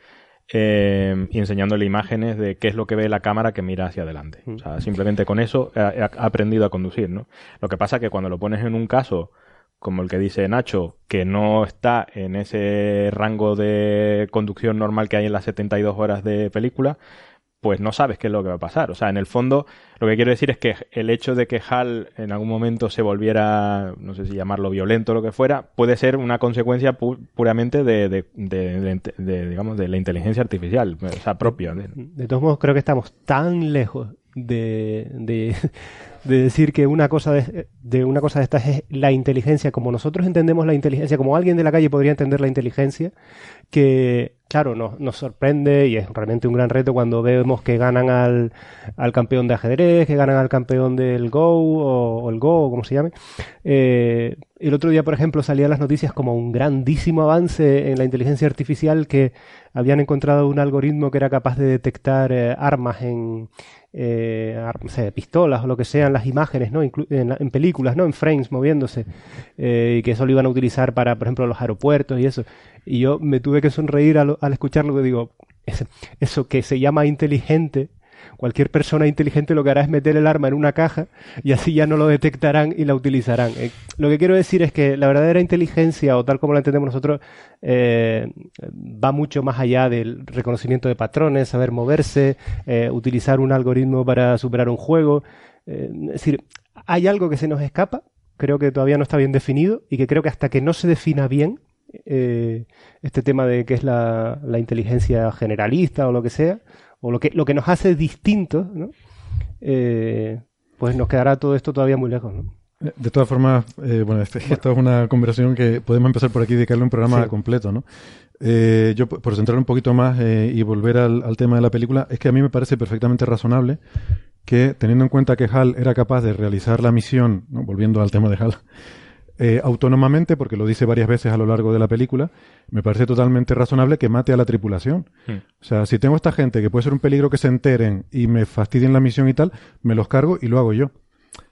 eh, y enseñándole imágenes de qué es lo que ve la cámara que mira hacia adelante. O sea, simplemente con eso ha, aprendido a conducir, ¿no? Lo que pasa es que cuando lo pones en un caso como el que dice Nacho, que no está en ese rango de conducción normal que hay en las 72 horas de película, pues no sabes qué es lo que va a pasar. O sea, en el fondo, lo que quiero decir es que el hecho de que HAL en algún momento se volviera, no sé si llamarlo violento o lo que fuera, puede ser una consecuencia puramente de, de, digamos, de la inteligencia artificial, o sea, propia. De todos modos, creo que estamos tan lejos de, de decir que una cosa de, una cosa de estas es la inteligencia, como nosotros entendemos la inteligencia, como alguien de la calle podría entender la inteligencia, que claro, nos, nos sorprende y es realmente un gran reto cuando vemos que ganan al, al campeón de ajedrez, que ganan al campeón del Go o, el Go, como se llame. Eh, el otro día, por ejemplo, salían las noticias como un grandísimo avance en la inteligencia artificial que habían encontrado un algoritmo que era capaz de detectar eh, armas en, eh, pistolas o lo que sean las imágenes, ¿no? En, películas, ¿no? En frames moviéndose. Eh, y que eso lo iban a utilizar para, por ejemplo, los aeropuertos y eso. Y yo me tuve que sonreír al, escucharlo que digo, eso que se llama inteligente cualquier persona inteligente lo que hará es meter el arma en una caja y así ya no lo detectarán y la utilizarán. Eh, lo que quiero decir es que la verdadera inteligencia, o tal como la entendemos nosotros, eh, va mucho más allá del reconocimiento de patrones, saber moverse, eh, utilizar un algoritmo para superar un juego. es decir, hay algo que se nos escapa, creo que todavía no está bien definido y que creo que hasta que no se defina bien, este tema de qué es la, inteligencia generalista o lo que sea, o lo que, lo que nos hace distintos, eh, pues nos quedará todo esto todavía muy lejos. De todas formas, eh, bueno, este, esto es una conversación que podemos empezar por aquí y dedicarle un programa completo, ¿no? yo, por centrar un poquito más y volver al, tema de la película, es que a mí me parece perfectamente razonable que, teniendo en cuenta que Hal era capaz de realizar la misión, volviendo al tema de Hal, eh, autónomamente, porque lo dice varias veces a lo largo de la película, me parece totalmente razonable que mate a la tripulación. Hmm. O sea, si tengo esta gente que puede ser un peligro que se enteren y me fastidien la misión y tal, me los cargo y lo hago yo.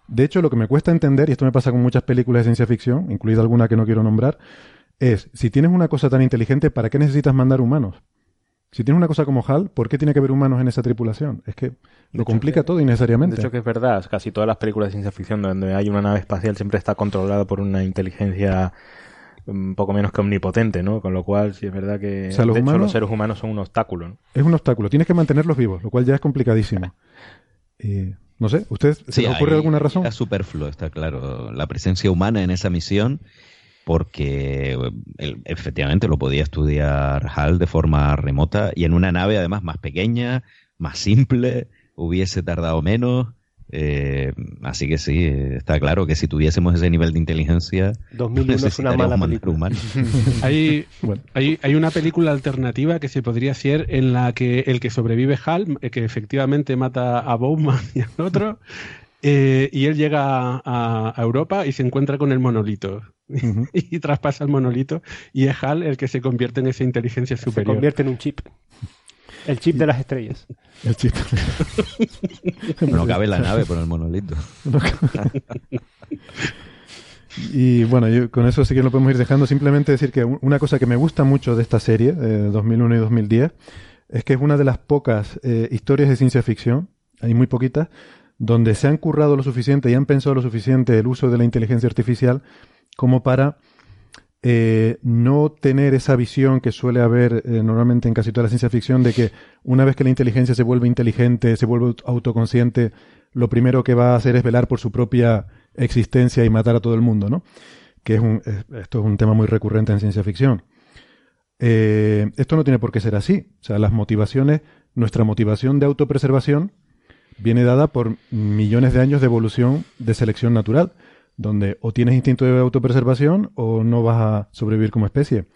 De hecho, lo que me cuesta entender, y esto me pasa con muchas películas de ciencia ficción, incluida alguna que no quiero nombrar, es, si tienes una cosa tan inteligente, ¿para qué necesitas mandar humanos? Si tienes una cosa como HAL, ¿por qué tiene que haber humanos en esa tripulación? Es que lo complica todo innecesariamente. De hecho que es verdad, casi todas las películas de ciencia ficción donde hay una nave espacial siempre está controlada por una inteligencia un poco menos que omnipotente, ¿no? Con lo cual, sí es verdad que los, de hecho, los seres humanos son un obstáculo. ¿no? Es un obstáculo, tienes que mantenerlos vivos, lo cual ya es complicadísimo. (laughs) no sé, ¿usted se le ocurre alguna razón? Es superfluo, está claro. La presencia humana en esa misión porque efectivamente lo podía estudiar HAL de forma remota y en una nave además más pequeña, más simple, hubiese tardado menos. Eh, así que sí, está claro que si tuviésemos ese nivel de inteligencia, 2001 es una mala película. (laughs) hay, hay, hay, una película alternativa que se podría hacer en la que el que sobrevive Hal, eh, que efectivamente mata a Bowman y al otro, eh, y él llega a, Europa y se encuentra con el monolito. (laughs) y traspasa el monolito y es Hal el que se convierte en esa inteligencia superior. Se convierte en un chip. El chip de las estrellas. El chip. no cabe en la nave por el monolito. y bueno, yo con eso sí que lo podemos ir dejando. Simplemente decir que una cosa que me gusta mucho de esta serie, de 2001 y 2010, es que es una de las pocas eh, historias de ciencia ficción, hay muy poquitas, donde se han currado lo suficiente y han pensado lo suficiente el uso de la inteligencia artificial como para eh, no tener esa visión que suele haber eh, normalmente en casi toda la ciencia ficción de que una vez que la inteligencia se vuelve inteligente, se vuelve autoconsciente, lo primero que va a hacer es velar por su propia existencia y matar a todo el mundo, ¿no? Que es un, esto es un tema muy recurrente en ciencia ficción. Eh, esto no tiene por qué ser así. O sea, las motivaciones, nuestra motivación de autopreservación viene dada por millones de años de evolución de selección natural, donde o tienes instinto de autopreservación o no vas a sobrevivir como especie.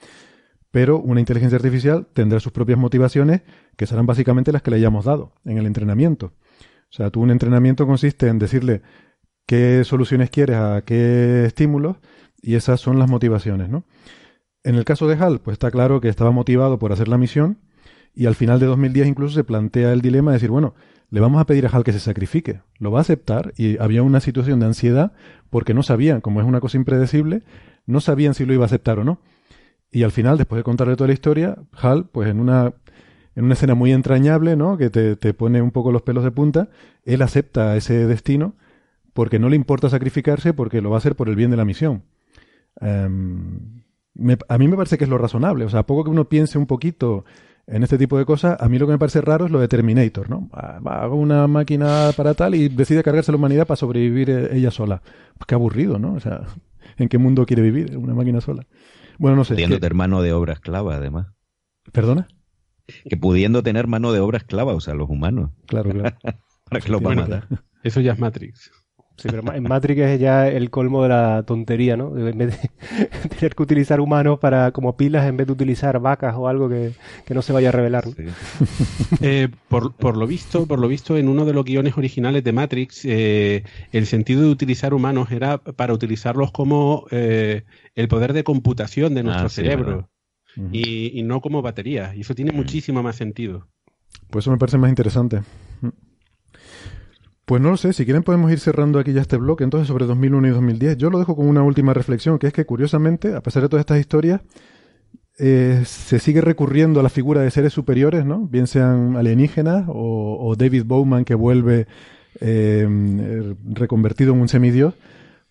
Pero una inteligencia artificial tendrá sus propias motivaciones, que serán básicamente las que le hayamos dado en el entrenamiento. O sea, tú un entrenamiento consiste en decirle qué soluciones quieres a qué estímulos y esas son las motivaciones, ¿no? En el caso de HAL, pues está claro que estaba motivado por hacer la misión y al final de 2010 incluso se plantea el dilema de decir, bueno, le vamos a pedir a Hal que se sacrifique. Lo va a aceptar y había una situación de ansiedad porque no sabían, como es una cosa impredecible, no sabían si lo iba a aceptar o no. Y al final, después de contarle toda la historia, Hal, pues en una, en una escena muy entrañable, ¿no? Que te, te pone un poco los pelos de punta, él acepta ese destino porque no le importa sacrificarse porque lo va a hacer por el bien de la misión. Em, a mí me parece que es lo razonable. O sea, a poco que uno piense un poquito en este tipo de cosas, a mí lo que me parece raro es lo de Terminator, ¿no? Hago una máquina para tal y decide cargarse la humanidad para sobrevivir eh, ella sola. Pues qué aburrido, ¿no? O sea, (laughs) ¿en qué mundo quiere vivir una máquina sola? Bueno, no sé. Pudiendo tener mano de obra esclava, además. ¿Perdona? Que pudiendo tener mano de obra esclava, o sea, los humanos. Claro, claro. (laughs) para que lo bueno, Eso ya es Matrix. Sí, pero en Matrix es ya el colmo de la tontería, ¿no? En vez de (laughs) tener que utilizar humanos para como pilas en vez de utilizar vacas o algo que, no se vaya a revelar. (laughs) Eh, por, lo visto, por lo visto, en uno de los guiones originales de Matrix, eh, el sentido de utilizar humanos era para utilizarlos como eh, el poder de computación de nuestro ah, cerebro y, no como batería. Y eso tiene muchísimo más sentido. Pues eso me parece más interesante. Pues no lo sé, si quieren podemos ir cerrando aquí ya este bloque entonces sobre 2001 y 2010. Yo lo dejo con una última reflexión, que es que curiosamente, a pesar de todas estas historias, eh, se sigue recurriendo a la figura de seres superiores, ¿no? Bien sean alienígenas o, David Bowman que vuelve eh, reconvertido en un semidios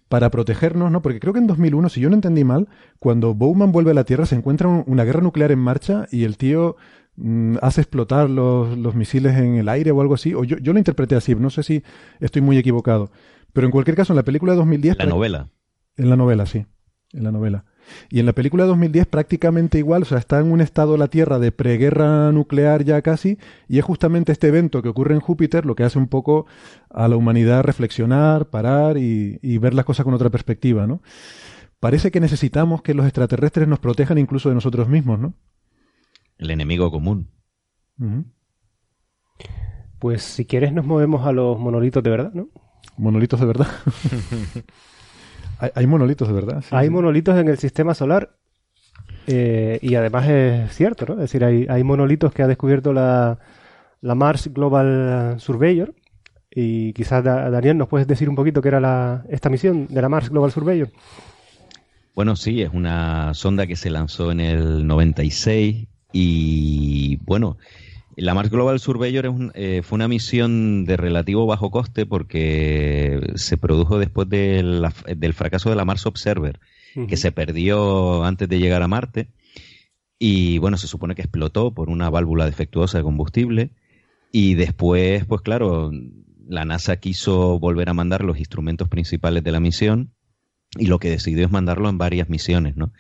para protegernos, ¿no? Porque creo que en 2001, si yo no entendí mal, cuando Bowman vuelve a la Tierra se encuentra una guerra nuclear en marcha y el tío mm, hace explotar los, los, misiles en el aire o algo así. O yo, yo lo interpreté así, no sé si estoy muy equivocado. Pero en cualquier caso, en la película de 2010... La novela. En la novela, sí. En la novela. Y en la película de 2010 prácticamente igual, o sea, está en un estado la Tierra de preguerra nuclear ya casi, y es justamente este evento que ocurre en Júpiter lo que hace un poco a la humanidad reflexionar, parar y, ver las cosas con otra perspectiva, ¿no? Parece que necesitamos que los extraterrestres nos protejan incluso de nosotros mismos, ¿no? El enemigo común. Pues si quieres nos movemos a los monolitos de verdad, ¿no? Monolitos de verdad. (laughs) Hay, monolitos, de verdad. hay monolitos en el sistema solar. Eh, y además es cierto, ¿no? Es decir, hay, hay monolitos que ha descubierto la, la, Mars Global Surveyor. Y quizás, Daniel, ¿nos puedes decir un poquito qué era la, esta misión de la Mars Global Surveyor? Bueno, sí, es una sonda que se lanzó en el 96 y, bueno, la Mars Global Surveyor eh, fue una misión de relativo bajo coste porque se produjo después del fracaso de la Mars Observer, que se perdió antes de llegar a Marte. Y bueno, se supone que explotó por una válvula defectuosa de combustible. Y después, pues claro, la NASA quiso volver a mandar los instrumentos principales de la misión y lo que decidió es mandarlo en varias misiones, ¿no?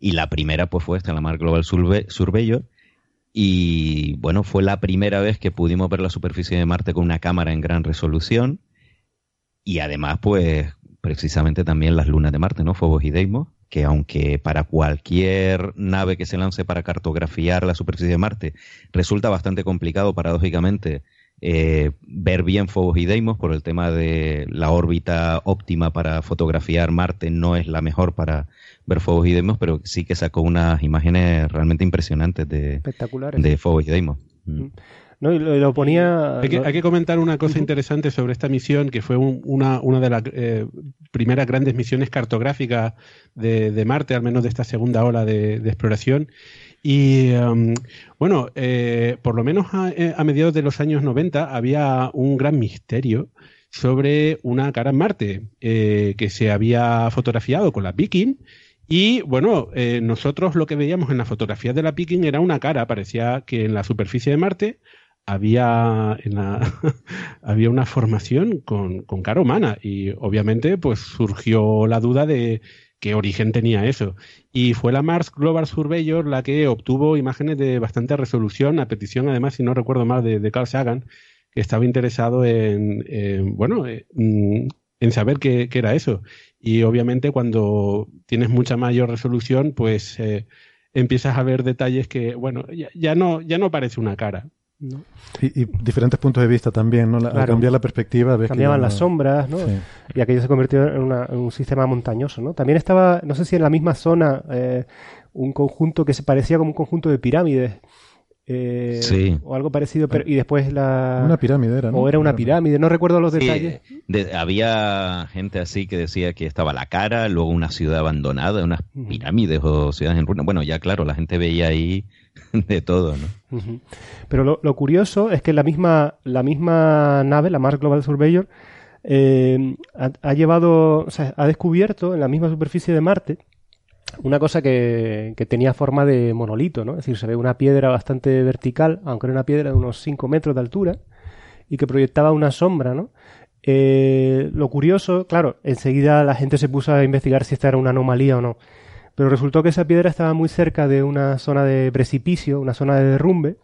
Y la primera, pues fue esta, la Mars Global Surveyor y bueno, fue la primera vez que pudimos ver la superficie de Marte con una cámara en gran resolución. Y además, pues, precisamente también las lunas de Marte, ¿no? Fobos y Deimos, que aunque para cualquier nave que se lance para cartografiar la superficie de Marte resulta bastante complicado, paradójicamente, eh, ver bien Fobos y Deimos por el tema de la órbita óptima para fotografiar Marte no es la mejor para ver Fobos y Deimos, pero sí que sacó unas imágenes realmente impresionantes de, Espectaculares. de Fobos y Deimos. Mm. Mm. No, y lo, ponía... Hay que, comentar una cosa interesante sobre esta misión, que fue una, una de las eh, primeras grandes misiones cartográficas de, Marte, al menos de esta segunda ola de, exploración. Y um, bueno, eh, por lo menos eh, a, mediados de los años 90 había un gran misterio sobre una cara en Marte que se había fotografiado con la Viking y bueno, eh, nosotros lo que veíamos en las fotografías de la Picking era una cara, parecía que en la superficie de Marte había, en la, (laughs) había una formación con, con, cara humana y obviamente pues surgió la duda de qué origen tenía eso. Y fue la Mars Global Surveyor la que obtuvo imágenes de bastante resolución, a petición además, si no recuerdo mal, de, Carl Sagan, que estaba interesado en, bueno, eh, mm, en saber qué, qué, era eso. Y obviamente cuando tienes mucha mayor resolución, pues eh, empiezas a ver detalles que, bueno, ya, no, ya no parece una cara. Y, diferentes puntos de vista también, ¿no? Al cambiar la perspectiva, ves cambiaban las sombras, ¿no? Y aquello se convirtió en, un sistema montañoso, ¿no? También estaba, no sé si en la misma zona, eh, un conjunto que se parecía como un conjunto de pirámides eh, sí. O algo parecido, pero, y después la... Una pirámide era, ¿no? O era una pirámide, no recuerdo los detalles. había gente así que decía que estaba la cara, luego una ciudad abandonada, unas pirámides o ciudades en ruina. Bueno, ya claro, la gente veía ahí (laughs) de todo, ¿no? Pero lo, curioso es que la misma, la misma nave, la Mars Global Surveyor, eh, ha, llevado, o sea, ha descubierto en la misma superficie de Marte una cosa que, tenía forma de monolito, ¿no? Es decir, se ve una piedra bastante vertical, aunque era una piedra de unos 5 metros de altura, y que proyectaba una sombra, ¿no? Eh, lo curioso, claro, enseguida la gente se puso a investigar si esta era una anomalía o no. Pero resultó que esa piedra estaba muy cerca de una zona de precipicio, una zona de derrumbe,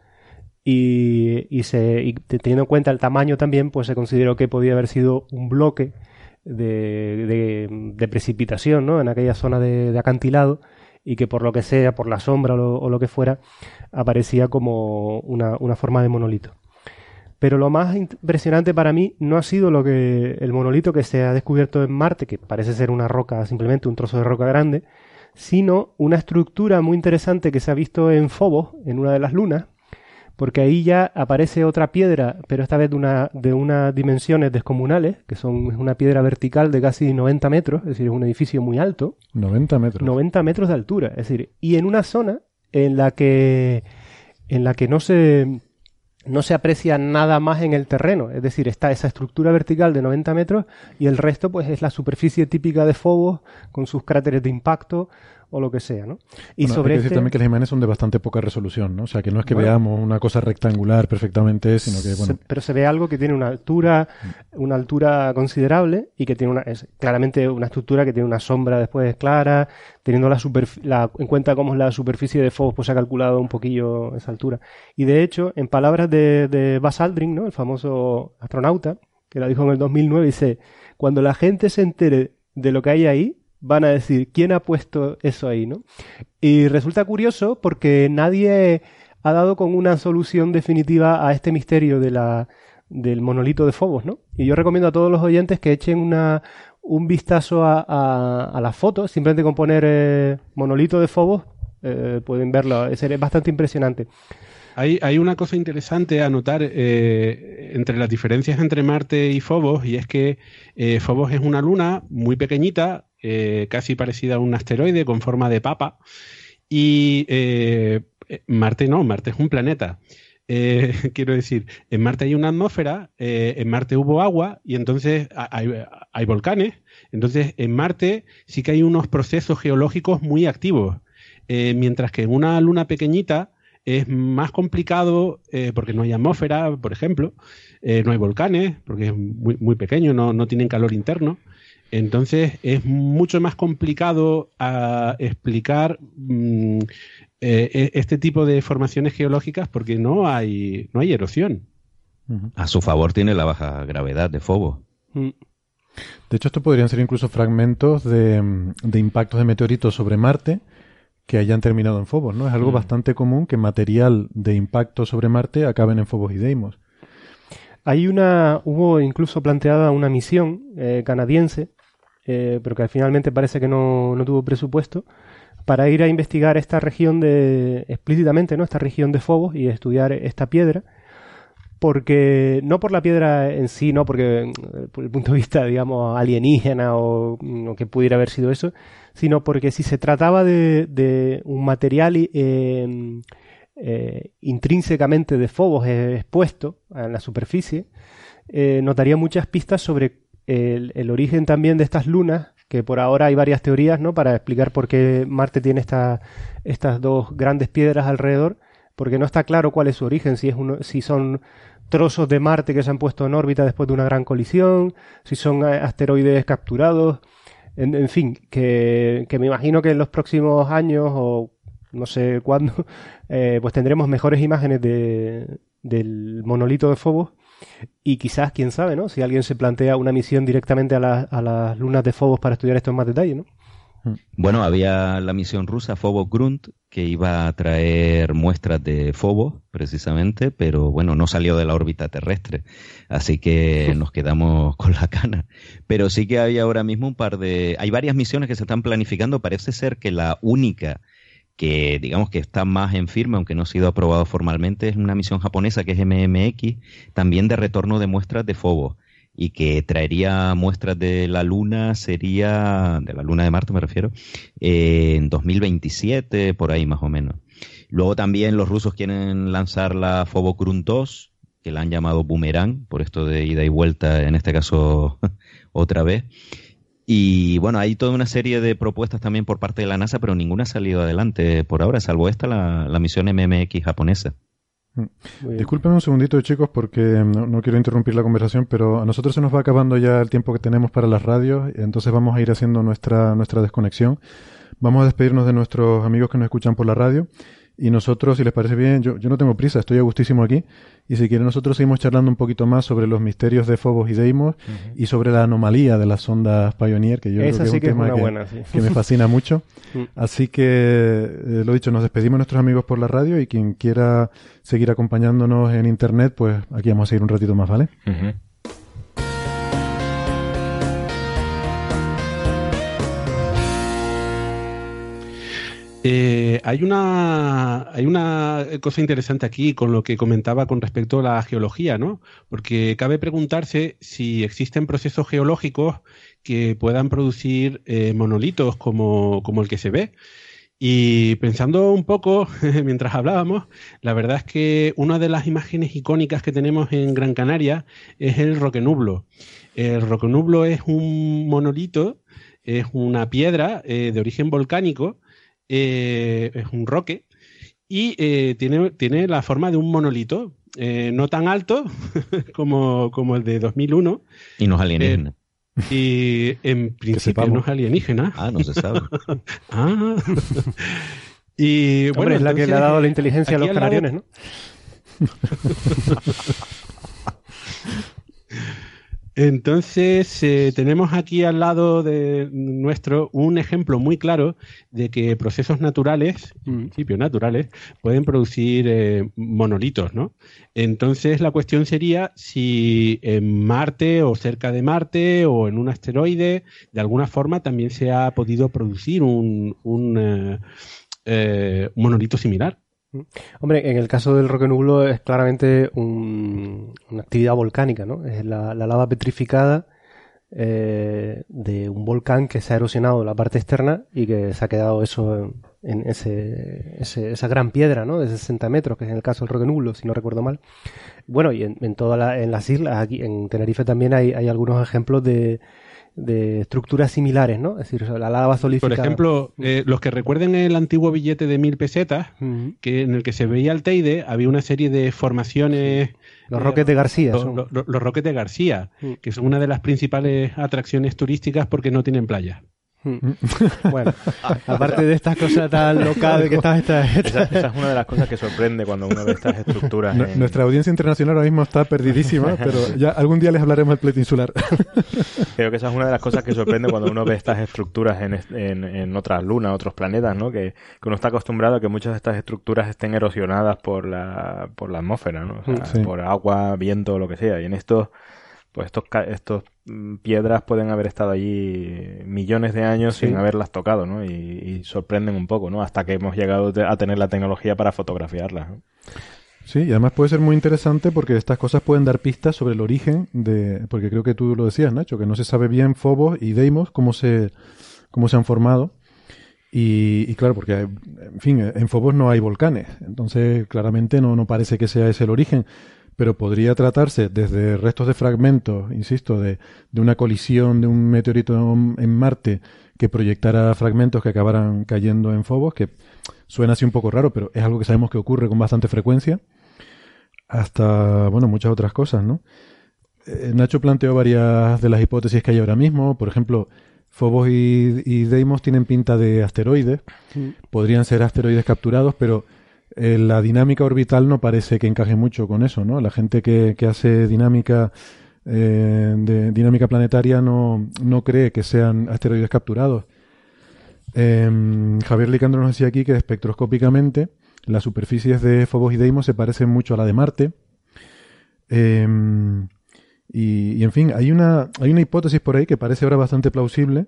y, y, se, y teniendo en cuenta el tamaño también, pues se consideró que podía haber sido un bloque de, precipitación ¿no? en aquella zona de, acantilado y que por lo que sea, por la sombra o lo, que fuera, aparecía como una, una, forma de monolito. Pero lo más impresionante para mí no ha sido lo que el monolito que se ha descubierto en Marte, que parece ser una roca, simplemente un trozo de roca grande, sino una estructura muy interesante que se ha visto en Phobos, en una de las lunas, porque ahí ya aparece otra piedra, pero esta vez de, una, de unas dimensiones descomunales, que son una piedra vertical de casi 90 metros, es decir, es un edificio muy alto. 90 metros. 90 metros de altura, es decir, y en una zona en la que, en la que no se no se aprecia nada más en el terreno, es decir, está esa estructura vertical de 90 metros y el resto pues es la superficie típica de Phobos con sus cráteres de impacto o lo que sea, ¿no? Y sobre hay que decir este también que las imágenes son de bastante poca resolución, ¿no? O sea, que no es que veamos una cosa rectangular perfectamente, sino que, bueno... pero se ve algo que tiene una altura, una altura considerable y que tiene una, es claramente una estructura que tiene una sombra después clara, teniendo la, la en cuenta cómo es la superficie de Phobos, pues se ha calculado un poquillo esa altura. Y de hecho, en palabras de, de Buzz Aldrin, ¿no? El famoso astronauta, que la dijo en el 2009, dice, cuando la gente se entere de lo que hay ahí, van a decir, ¿quién ha puesto eso ahí? ¿no? Y resulta curioso porque nadie ha dado con una solución definitiva a este misterio de la, del monolito de Fobos, ¿no? Y yo recomiendo a todos los oyentes que echen una, un vistazo a, a, las fotos, simplemente con poner eh, monolito de Fobos, eh, pueden verlo, es, es bastante impresionante. Hay, hay, una cosa interesante a notar eh, entre las diferencias entre Marte y Fobos, y es que eh, Fobos es una luna muy pequeñita, eh, casi parecida a un asteroide con forma de papa. Y eh, Marte no, Marte es un planeta. Eh, (laughs) quiero decir, en Marte hay una atmósfera, en Marte hubo agua y entonces hay, volcanes. Entonces, en Marte sí que hay unos procesos geológicos muy activos. mientras que en una luna pequeñita es más complicado porque no hay atmósfera, por ejemplo, no hay volcanes, porque es muy, muy pequeño, no, no tienen calor interno. Entonces es mucho más complicado a explicar mm, eh, e, este tipo de formaciones geológicas porque no hay, no hay erosión. A su favor tiene la baja gravedad de Fobo. Mm. De hecho, esto podrían ser incluso fragmentos de, impactos de meteoritos sobre Marte que hayan terminado en Phobos, ¿no? Es algo mm. bastante común que material de impacto sobre Marte acaben en Phobos y Deimos. Hay una, hubo incluso planteada una misión eh, canadiense eh, pero que finalmente parece que no, no, tuvo presupuesto, para ir a investigar esta región de, explícitamente, ¿no? Esta región de Fobos y estudiar esta piedra, porque, no por la piedra en sí, no porque, eh, por el punto de vista, digamos, alienígena o, que pudiera haber sido eso, sino porque si se trataba de, un material eh, eh, intrínsecamente de Fobos expuesto en la superficie, notaría muchas pistas sobre el, origen también de estas lunas, que por ahora hay varias teorías, ¿no? Para explicar por qué Marte tiene estas dos grandes piedras alrededor, porque no está claro cuál es su origen, si, es uno, si son trozos de Marte que se han puesto en órbita después de una gran colisión, si son asteroides capturados, en, fin, que, me imagino que en los próximos años o no sé cuándo, (laughs) eh, pues tendremos mejores imágenes de, del monolito de Phobos y quizás, quién sabe, ¿no? Si alguien se plantea una misión directamente a, las lunas de Phobos para estudiar esto en más detalle, ¿no? Hmm. Bueno, había la misión rusa Phobos Grunt que iba a traer muestras de Phobos, precisamente, pero bueno, no salió de la órbita terrestre, así que (laughs) nos quedamos con la cana. Pero sí que hay ahora mismo un par de... Hay varias misiones que se están planificando, parece ser que la única que digamos que está más en firme, aunque no ha sido aprobado formalmente, es una misión japonesa que es MMX, también de retorno de muestras de Phobos y que traería muestras de la Luna, sería, de la Luna de Marte me refiero, eh, en 2027, por ahí más o menos. Luego también los rusos quieren lanzar la Phobos 2, que la han llamado Boomerang, por esto de ida y vuelta, en este caso (laughs) otra vez. Y bueno, hay toda una serie de propuestas también por parte de la NASA, pero ninguna ha salido adelante por ahora, salvo esta, la, misión MMX japonesa. Mm. Disculpen un segundito, chicos, porque no, quiero interrumpir la conversación, pero a nosotros se nos va acabando ya el tiempo que tenemos para las radios, entonces vamos a ir haciendo nuestra, nuestra desconexión. Vamos a despedirnos de nuestros amigos que nos escuchan por la radio y nosotros, si les parece bien, yo, yo no tengo prisa, estoy a gustísimo aquí. Y si quieren, nosotros seguimos charlando un poquito más sobre los misterios de Phobos y Deimos y sobre la anomalía de las sondas Pioneer, que yo creo que es un tema que, me fascina mucho. (laughs) Mm. Así que, eh, lo dicho, nos despedimos nuestros amigos por la radio y quien quiera seguir acompañándonos en internet, pues aquí vamos a seguir un ratito más, ¿vale? Eh, hay, una, hay una cosa interesante aquí con lo que comentaba con respecto a la geología, ¿no? Porque cabe preguntarse si existen procesos geológicos que puedan producir eh, monolitos como, como, el que se ve. Y pensando un poco (laughs) mientras hablábamos, la verdad es que una de las imágenes icónicas que tenemos en Gran Canaria es el Roquenublo. El Roquenublo es un monolito, es una piedra eh, de origen volcánico, eh, es un roque, y eh, tiene, tiene la forma de un monolito, no tan alto (laughs) como, como, el de 2001. Y no es alienígena. Y en (laughs) principio no es alienígena. Ah, no se sabe. (laughs) ah. y bueno, es la que le ha dado la inteligencia a los canariones, ¿no? Entonces, eh, tenemos aquí al lado de nuestro un ejemplo muy claro de que procesos naturales, en principio naturales, pueden producir eh, monolitos, ¿no? Entonces, la cuestión sería si en Marte o cerca de Marte o en un asteroide, de alguna forma también se ha podido producir un, un eh, monolito similar. Hombre, en el caso del Roque Nublo es claramente una actividad volcánica, ¿no? Es la, lava petrificada eh, de un volcán que se ha erosionado la parte externa y que se ha quedado eso en, ese, esa gran piedra, ¿no? De 60 metros, que es en el caso del Roque Nublo, si no recuerdo mal. Bueno, y en, en todas en las islas, aquí en Tenerife también hay algunos ejemplos de, de estructuras similares, ¿no? Es decir, la lava solidificada. Por ejemplo, eh, los que recuerden el antiguo billete de mil pesetas, que en el que se veía el Teide, había una serie de formaciones. Los roques de García. Los, los roques de García, que son una de las principales atracciones turísticas porque no tienen playa. Hmm. (laughs) Bueno, aparte de estas cosas tan (laughs) locales que estás... Esta, esa, es una de las cosas que sorprende cuando uno ve estas estructuras. Nuestra audiencia internacional ahora mismo está perdidísima, (laughs) pero ya algún día les hablaremos del pleito insular. Creo que esa es una de las cosas que sorprende cuando uno ve estas estructuras en, en, otras lunas, otros planetas, ¿no? Que, uno está acostumbrado a que muchas de estas estructuras estén erosionadas por la, por la atmósfera, ¿no? O sea, por agua, viento, lo que sea. Y en estos pues estos, estos mm, piedras pueden haber estado allí millones de años sin haberlas tocado, ¿no? Y, sorprenden un poco, ¿no? Hasta que hemos llegado a tener la tecnología para fotografiarlas. Sí, y además puede ser muy interesante porque estas cosas pueden dar pistas sobre el origen de, porque creo que tú lo decías, Nacho, que no se sabe bien Fobos y Deimos cómo se, cómo se han formado. Y, y, claro, porque, en fin, en Fobos no hay volcanes, entonces claramente no, no parece que sea ese el origen pero podría tratarse desde restos de fragmentos, insisto, de, de una colisión de un meteorito en Marte que proyectara fragmentos que acabaran cayendo en Phobos, que suena así un poco raro, pero es algo que sabemos que ocurre con bastante frecuencia, hasta, bueno, muchas otras cosas, ¿no? Eh, Nacho planteó varias de las hipótesis que hay ahora mismo, por ejemplo, Phobos y, y Deimos tienen pinta de asteroides, podrían ser asteroides capturados, pero eh, la dinámica orbital no parece que encaje mucho con eso, ¿no? La gente que, que hace dinámica eh, de dinámica planetaria no, no, cree que sean asteroides capturados. Em, Javier Licandro nos decía aquí que espectroscópicamente las superficies de Phobos y Deimos se parecen mucho a la de Marte. Em, y, y, en fin, hay una, hay una hipótesis por ahí que parece ahora bastante plausible,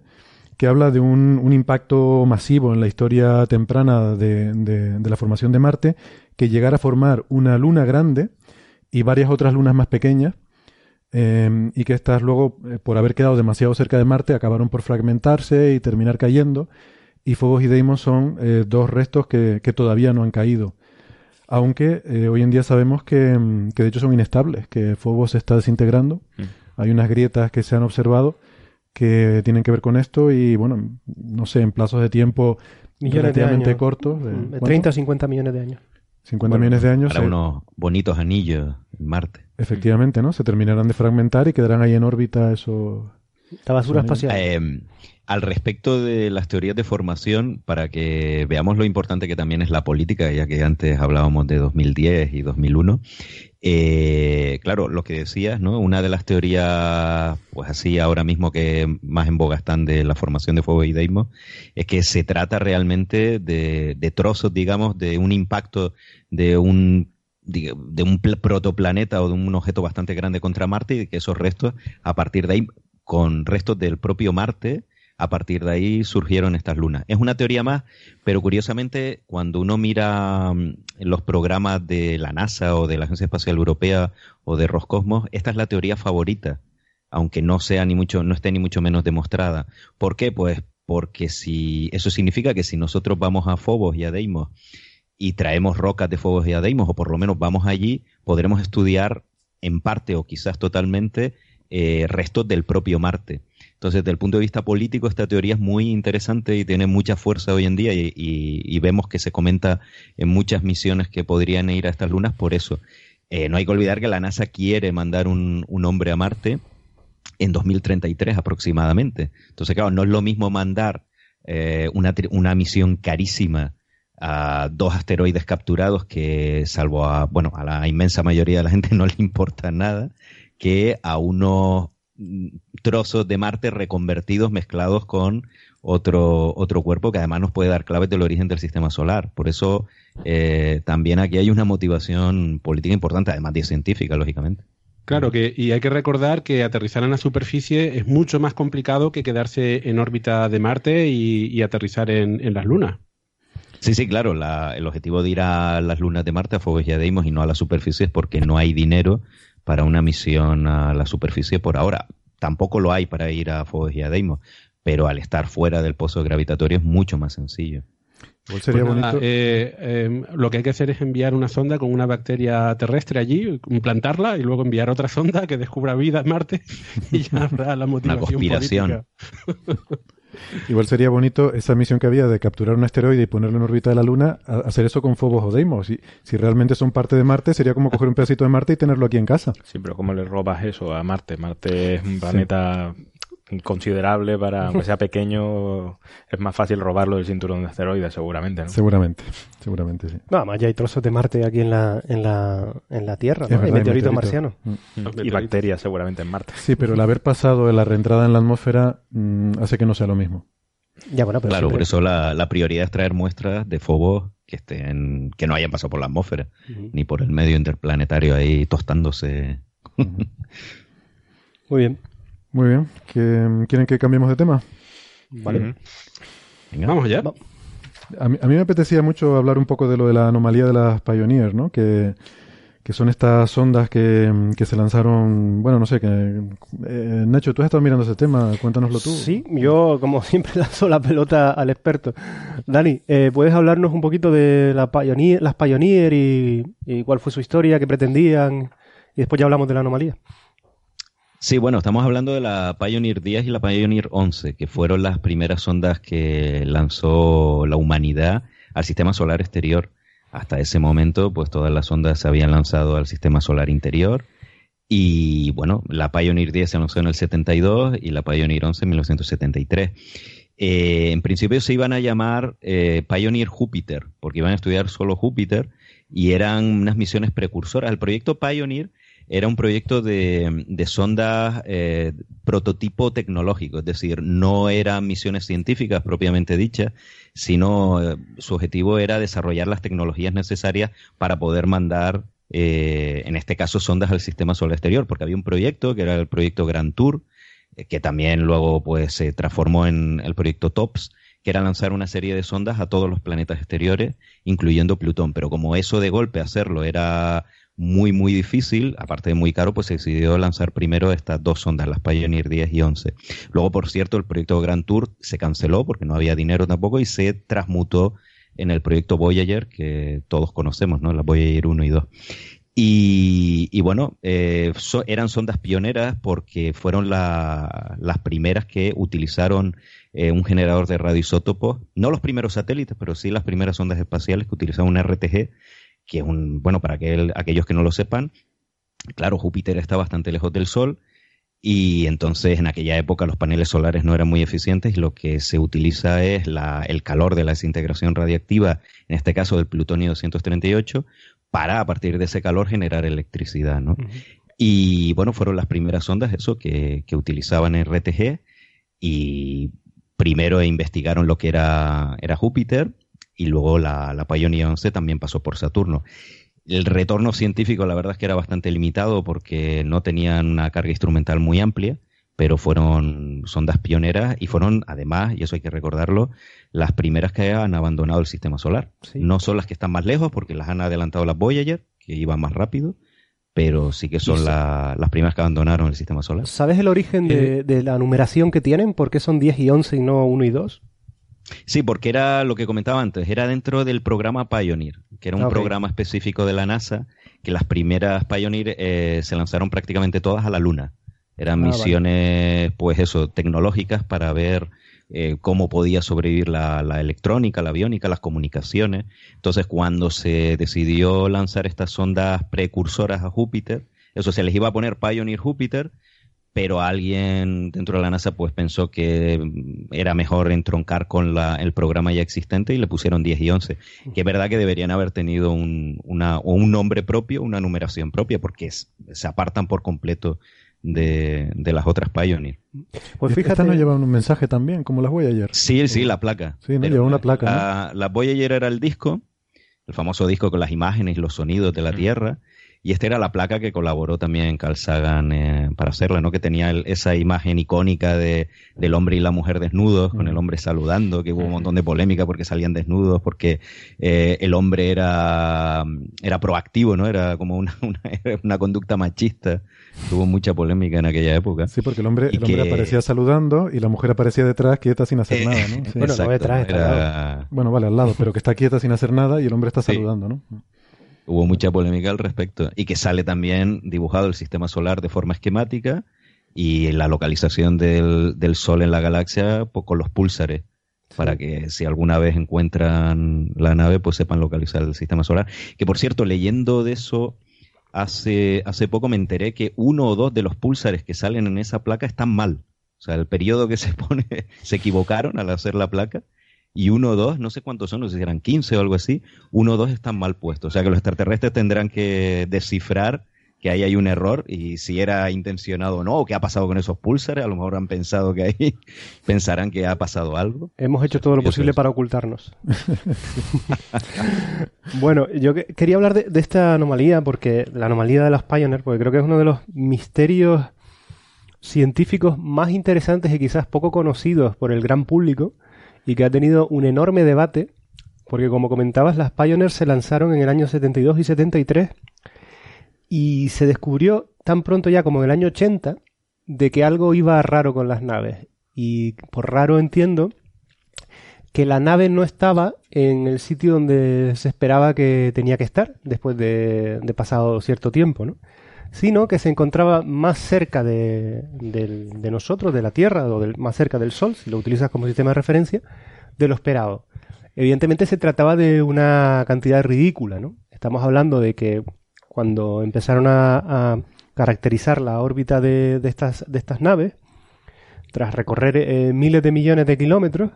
que habla de un, un, impacto masivo en la historia temprana de, de, la formación de Marte, que llegara a formar una luna grande y varias otras lunas más pequeñas, eh, y que estas luego, eh, por haber quedado demasiado cerca de Marte, acabaron por fragmentarse y terminar cayendo, y Phobos y Deimos son eh, dos restos que, que, todavía no han caído. Aunque hoy en día sabemos que, que, de hecho son inestables, que Phobos se está desintegrando, mm. hay unas grietas que se han observado, que tienen que ver con esto y, bueno, no sé, en plazos de tiempo relativamente cortos. De, 30 o 50 millones de años. 50 millones de años. Para unos bonitos anillos en Marte. Efectivamente, ¿no? Se terminarán de fragmentar y quedarán ahí en órbita esos... La basura espacial. Eh, al respecto de las teorías de formación, para que veamos lo importante que también es la política, ya que antes hablábamos de 2010 y 2001, eh, claro, lo que decías, ¿no? Una de las teorías, pues así ahora mismo que más en boga están de la formación de fuego y deimos, es que se trata realmente de, de trozos, digamos, de un impacto de un de un protoplaneta o de un objeto bastante grande contra Marte y que esos restos, a partir de ahí, con restos del propio Marte, a partir de ahí surgieron estas lunas. Es una teoría más, pero curiosamente cuando uno mira mm, los programas de la NASA o de la Agencia Espacial Europea o de Roscosmos, esta es la teoría favorita, aunque no sea ni mucho, no esté ni mucho menos demostrada. ¿Por qué? Pues porque si eso significa que si nosotros vamos a Fobos y a Deimos y traemos rocas de Fobos y a Deimos, o por lo menos vamos allí, podremos estudiar en parte o quizás totalmente eh, restos del propio Marte. Entonces, desde el punto de vista político, esta teoría es muy interesante y tiene mucha fuerza hoy en día y, vemos que se comenta en muchas misiones que podrían ir a estas lunas por eso. Eh, no hay que olvidar que la NASA quiere mandar un, hombre a Marte en 2033 aproximadamente. Entonces, claro, no es lo mismo mandar eh, una, una misión carísima a dos asteroides capturados que salvo a bueno a la inmensa mayoría de la gente (laughs) no le importa nada que a unos trozos de Marte reconvertidos mezclados con otro, otro cuerpo que además nos puede dar claves del origen del sistema solar. Por eso eh, también aquí hay una motivación política importante, además de científica, lógicamente. Claro, que, y hay que recordar que aterrizar en la superficie es mucho más complicado que quedarse en órbita de Marte y, aterrizar en, las lunas. Sí, sí, claro. el objetivo de ir a las lunas de Marte, a Phobos y a Deimos, y no a la superficie es porque no hay dinero para una misión a la superficie por ahora. Tampoco lo hay para ir a Phobos y a Deimos, pero al estar fuera del pozo gravitatorio es mucho más sencillo. Pues sería pues bonito. Eh, eh, lo que hay que hacer es enviar una sonda con una bacteria terrestre allí, implantarla y luego enviar otra sonda que descubra vida en Marte (laughs) y ya habrá la motivación. Una conspiración. (laughs) Igual sería bonito esa misión que había de capturar un asteroide y ponerlo en órbita de la Luna, hacer eso con Phobos o Deimos. Si, si realmente son parte de Marte, sería como coger un pedacito de Marte y tenerlo aquí en casa. Sí, pero ¿cómo le robas eso a Marte? Marte es un planeta considerable para, aunque sea (laughs) pequeño, es más fácil robarlo del cinturón de asteroides, seguramente. ¿no? Seguramente, seguramente sí. No, además ya hay trozos de Marte aquí en la, en la, en la Tierra, ¿no? hay meteoritos marcianos. Mm. Y bacterias seguramente en Marte. Sí, pero el haber pasado de la reentrada en la atmósfera mm, hace que no sea lo mismo. Ya, bueno, pero claro, por eso la, la, prioridad es traer muestras de Fobos que estén, que no hayan pasado por la atmósfera, ni por el medio interplanetario ahí tostándose. (laughs) Muy bien. Muy bien. ¿Quieren que cambiemos de tema? Vale. Vamos allá. A mí, me apetecía mucho hablar un poco de lo de la anomalía de las Pioneers, ¿no? Que, son estas ondas que, se lanzaron, bueno, no sé, que... Eh, Nacho, tú has estado mirando ese tema, cuéntanoslo tú. Sí, yo como siempre (laughs) lanzo la pelota al experto. Dani, eh, ¿puedes hablarnos un poquito de la Pioneer, las Pioneer y, y cuál fue su historia, qué pretendían? Y después ya hablamos de la anomalía. Sí, bueno, estamos hablando de la Pioneer 10 y la Pioneer 11, que fueron las primeras sondas que lanzó la humanidad al sistema solar exterior. Hasta ese momento, pues todas las sondas se habían lanzado al sistema solar interior. Y bueno, la Pioneer 10 se lanzó en el 72 y la Pioneer 11 en 1973. Eh, en principio se iban a llamar eh, Pioneer Júpiter, porque iban a estudiar solo Júpiter y eran unas misiones precursoras. El proyecto Pioneer era un proyecto de, de sonda eh, prototipo tecnológico, es decir, no eran misiones científicas propiamente dichas, sino eh, su objetivo era desarrollar las tecnologías necesarias para poder mandar, eh, en este caso, sondas al sistema solar exterior, porque había un proyecto que era el proyecto Grand Tour, que también luego pues se transformó en el proyecto TOPS, que era lanzar una serie de sondas a todos los planetas exteriores, incluyendo Plutón. Pero como eso de golpe hacerlo era muy, muy difícil, aparte de muy caro, pues se decidió lanzar primero estas dos sondas, las Pioneer 10 y 11. Luego, por cierto, el proyecto Grand Tour se canceló porque no había dinero tampoco y se transmutó en el proyecto Voyager, que todos conocemos, ¿no? La Voyager 1 y 2. Y, bueno, eh, eran sondas pioneras porque fueron las primeras que utilizaron eh, un generador de radioisótopos, no los primeros satélites, pero sí las primeras sondas espaciales que utilizaban un RTG que es un, bueno, para aquellos que no lo sepan, claro, Júpiter está bastante lejos del Sol y entonces en aquella época los paneles solares no eran muy eficientes y lo que se utiliza es la, el calor de la desintegración radiactiva, en este caso del plutonio 238, para a partir de ese calor generar electricidad, ¿no? Y bueno, fueron las primeras ondas, eso, que, que utilizaban RTG y primero investigaron lo que era, era Júpiter y luego la, la Pioneer 11 también pasó por Saturno. El retorno científico, la verdad es que era bastante limitado porque no tenían una carga instrumental muy amplia, pero fueron sondas pioneras y fueron, además, y eso hay que recordarlo, las primeras que han abandonado el sistema solar. No son las que están más lejos porque las han adelantado las Voyager, que iban más rápido, pero sí que son las primeras que abandonaron el sistema solar. ¿Sabes el origen de, eh, de, la numeración que tienen? ¿Por qué son 10 y 11 y no 1 y 2? Sí, porque era lo que comentaba antes, era dentro del programa Pioneer, que era un programa específico de la NASA, que las primeras Pioneer eh, se lanzaron prácticamente todas a la Luna. Eran ah, misiones, pues eso, tecnológicas para ver eh, cómo podía sobrevivir la, la, electrónica, la aviónica, las comunicaciones. Entonces, cuando se decidió lanzar estas sondas precursoras a Júpiter, eso se les iba a poner Pioneer Júpiter, pero alguien dentro de la NASA pues pensó que era mejor entroncar con la, el programa ya existente y le pusieron 10 y 11. Que es verdad que deberían haber tenido un, una, un nombre propio, una numeración propia, porque se apartan por completo de, de, las otras Pioneer. Pues fíjate, no lleva un mensaje también, como las Voyager. Sí, sí, la placa. Sí, no lleva una placa. La, la Voyager era el disco, el famoso disco con las imágenes, los sonidos de la Tierra, y esta era la placa que colaboró también Carl Sagan eh, para hacerla, ¿no? Que tenía esa imagen icónica de, del hombre y la mujer desnudos, con el hombre saludando, que hubo un montón de polémica porque salían desnudos, porque eh, el hombre era, era proactivo, ¿no? Era como una, (laughs) una, conducta machista. Tuvo mucha polémica en aquella época. Sí, porque el hombre, el hombre aparecía saludando y la mujer aparecía detrás quieta sin hacer eh, nada, ¿no? Bueno, no detrás, Bueno, vale, al lado, pero que está quieta sin hacer nada y el hombre está saludando, ¿no? Hubo mucha polémica al respecto. Y que sale también dibujado el sistema solar de forma esquemática y la localización del, del Sol en la galaxia pues, con los púlsares. Para que si alguna vez encuentran la nave, pues sepan localizar el sistema solar. Que por cierto, leyendo de eso, hace, hace poco me enteré que uno o dos de los púlsares que salen en esa placa están mal. O sea, el periodo que se (laughs) pone, se equivocaron al hacer la placa y uno o dos, no sé cuántos son, no sé si eran 15 o algo así, uno o dos están mal puestos. O sea que los extraterrestres tendrán que descifrar que ahí hay un error y si era intencionado o no, o qué ha pasado con esos pulsares, a lo mejor han pensado que ahí (laughs) pensarán que ha pasado algo. Hemos hecho todo lo posible para ocultarnos. (laughs) bueno, yo quería hablar de, de, esta anomalía, porque la anomalía de las Pioneer, porque creo que es uno de los misterios científicos más interesantes y quizás poco conocidos por el gran público y que ha tenido un enorme debate, porque como comentabas, las Pioneer se lanzaron en el año 72 y 73 y se descubrió tan pronto ya como en el año 80 de que algo iba raro con las naves. Y por raro entiendo que la nave no estaba en el sitio donde se esperaba que tenía que estar después de, pasado cierto tiempo, ¿no? Sino que se encontraba más cerca de, nosotros, de la Tierra, o más cerca del Sol, si lo utilizas como sistema de referencia, de lo esperado. Evidentemente se trataba de una cantidad ridícula, ¿no? Estamos hablando de que cuando empezaron a, caracterizar la órbita de, estas, de estas naves, tras recorrer eh, miles de millones de kilómetros,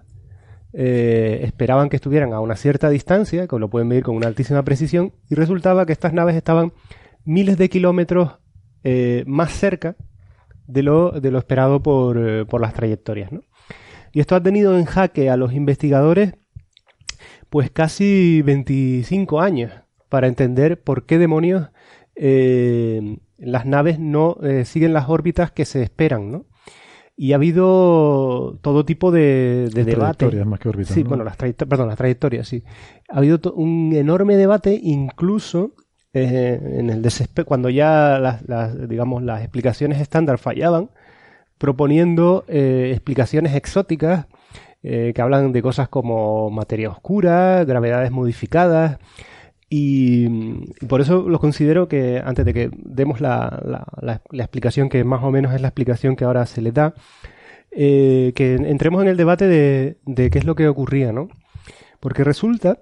eh, esperaban que estuvieran a una cierta distancia, que lo pueden medir con una altísima precisión, y resultaba que estas naves estaban miles de kilómetros eh, más cerca de lo, de lo esperado por, eh, por las trayectorias. ¿no? Y esto ha tenido en jaque a los investigadores pues casi 25 años para entender por qué demonios eh, las naves no siguen las órbitas que se esperan, ¿no? Y ha habido todo tipo de, de debate. más que órbitas. Sí, bueno, las trayectorias, perdón, las trayectorias, sí. Ha habido un enorme debate, incluso eh, en el cuando ya las, digamos, las explicaciones estándar fallaban, proponiendo eh, explicaciones exóticas eh, que hablan de cosas como materia oscura, gravedades modificadas, y, por eso lo considero que antes de que demos la, la, explicación que más o menos es la explicación que ahora se le da, que entremos en el debate de, de qué es lo que ocurría, ¿no? Porque resulta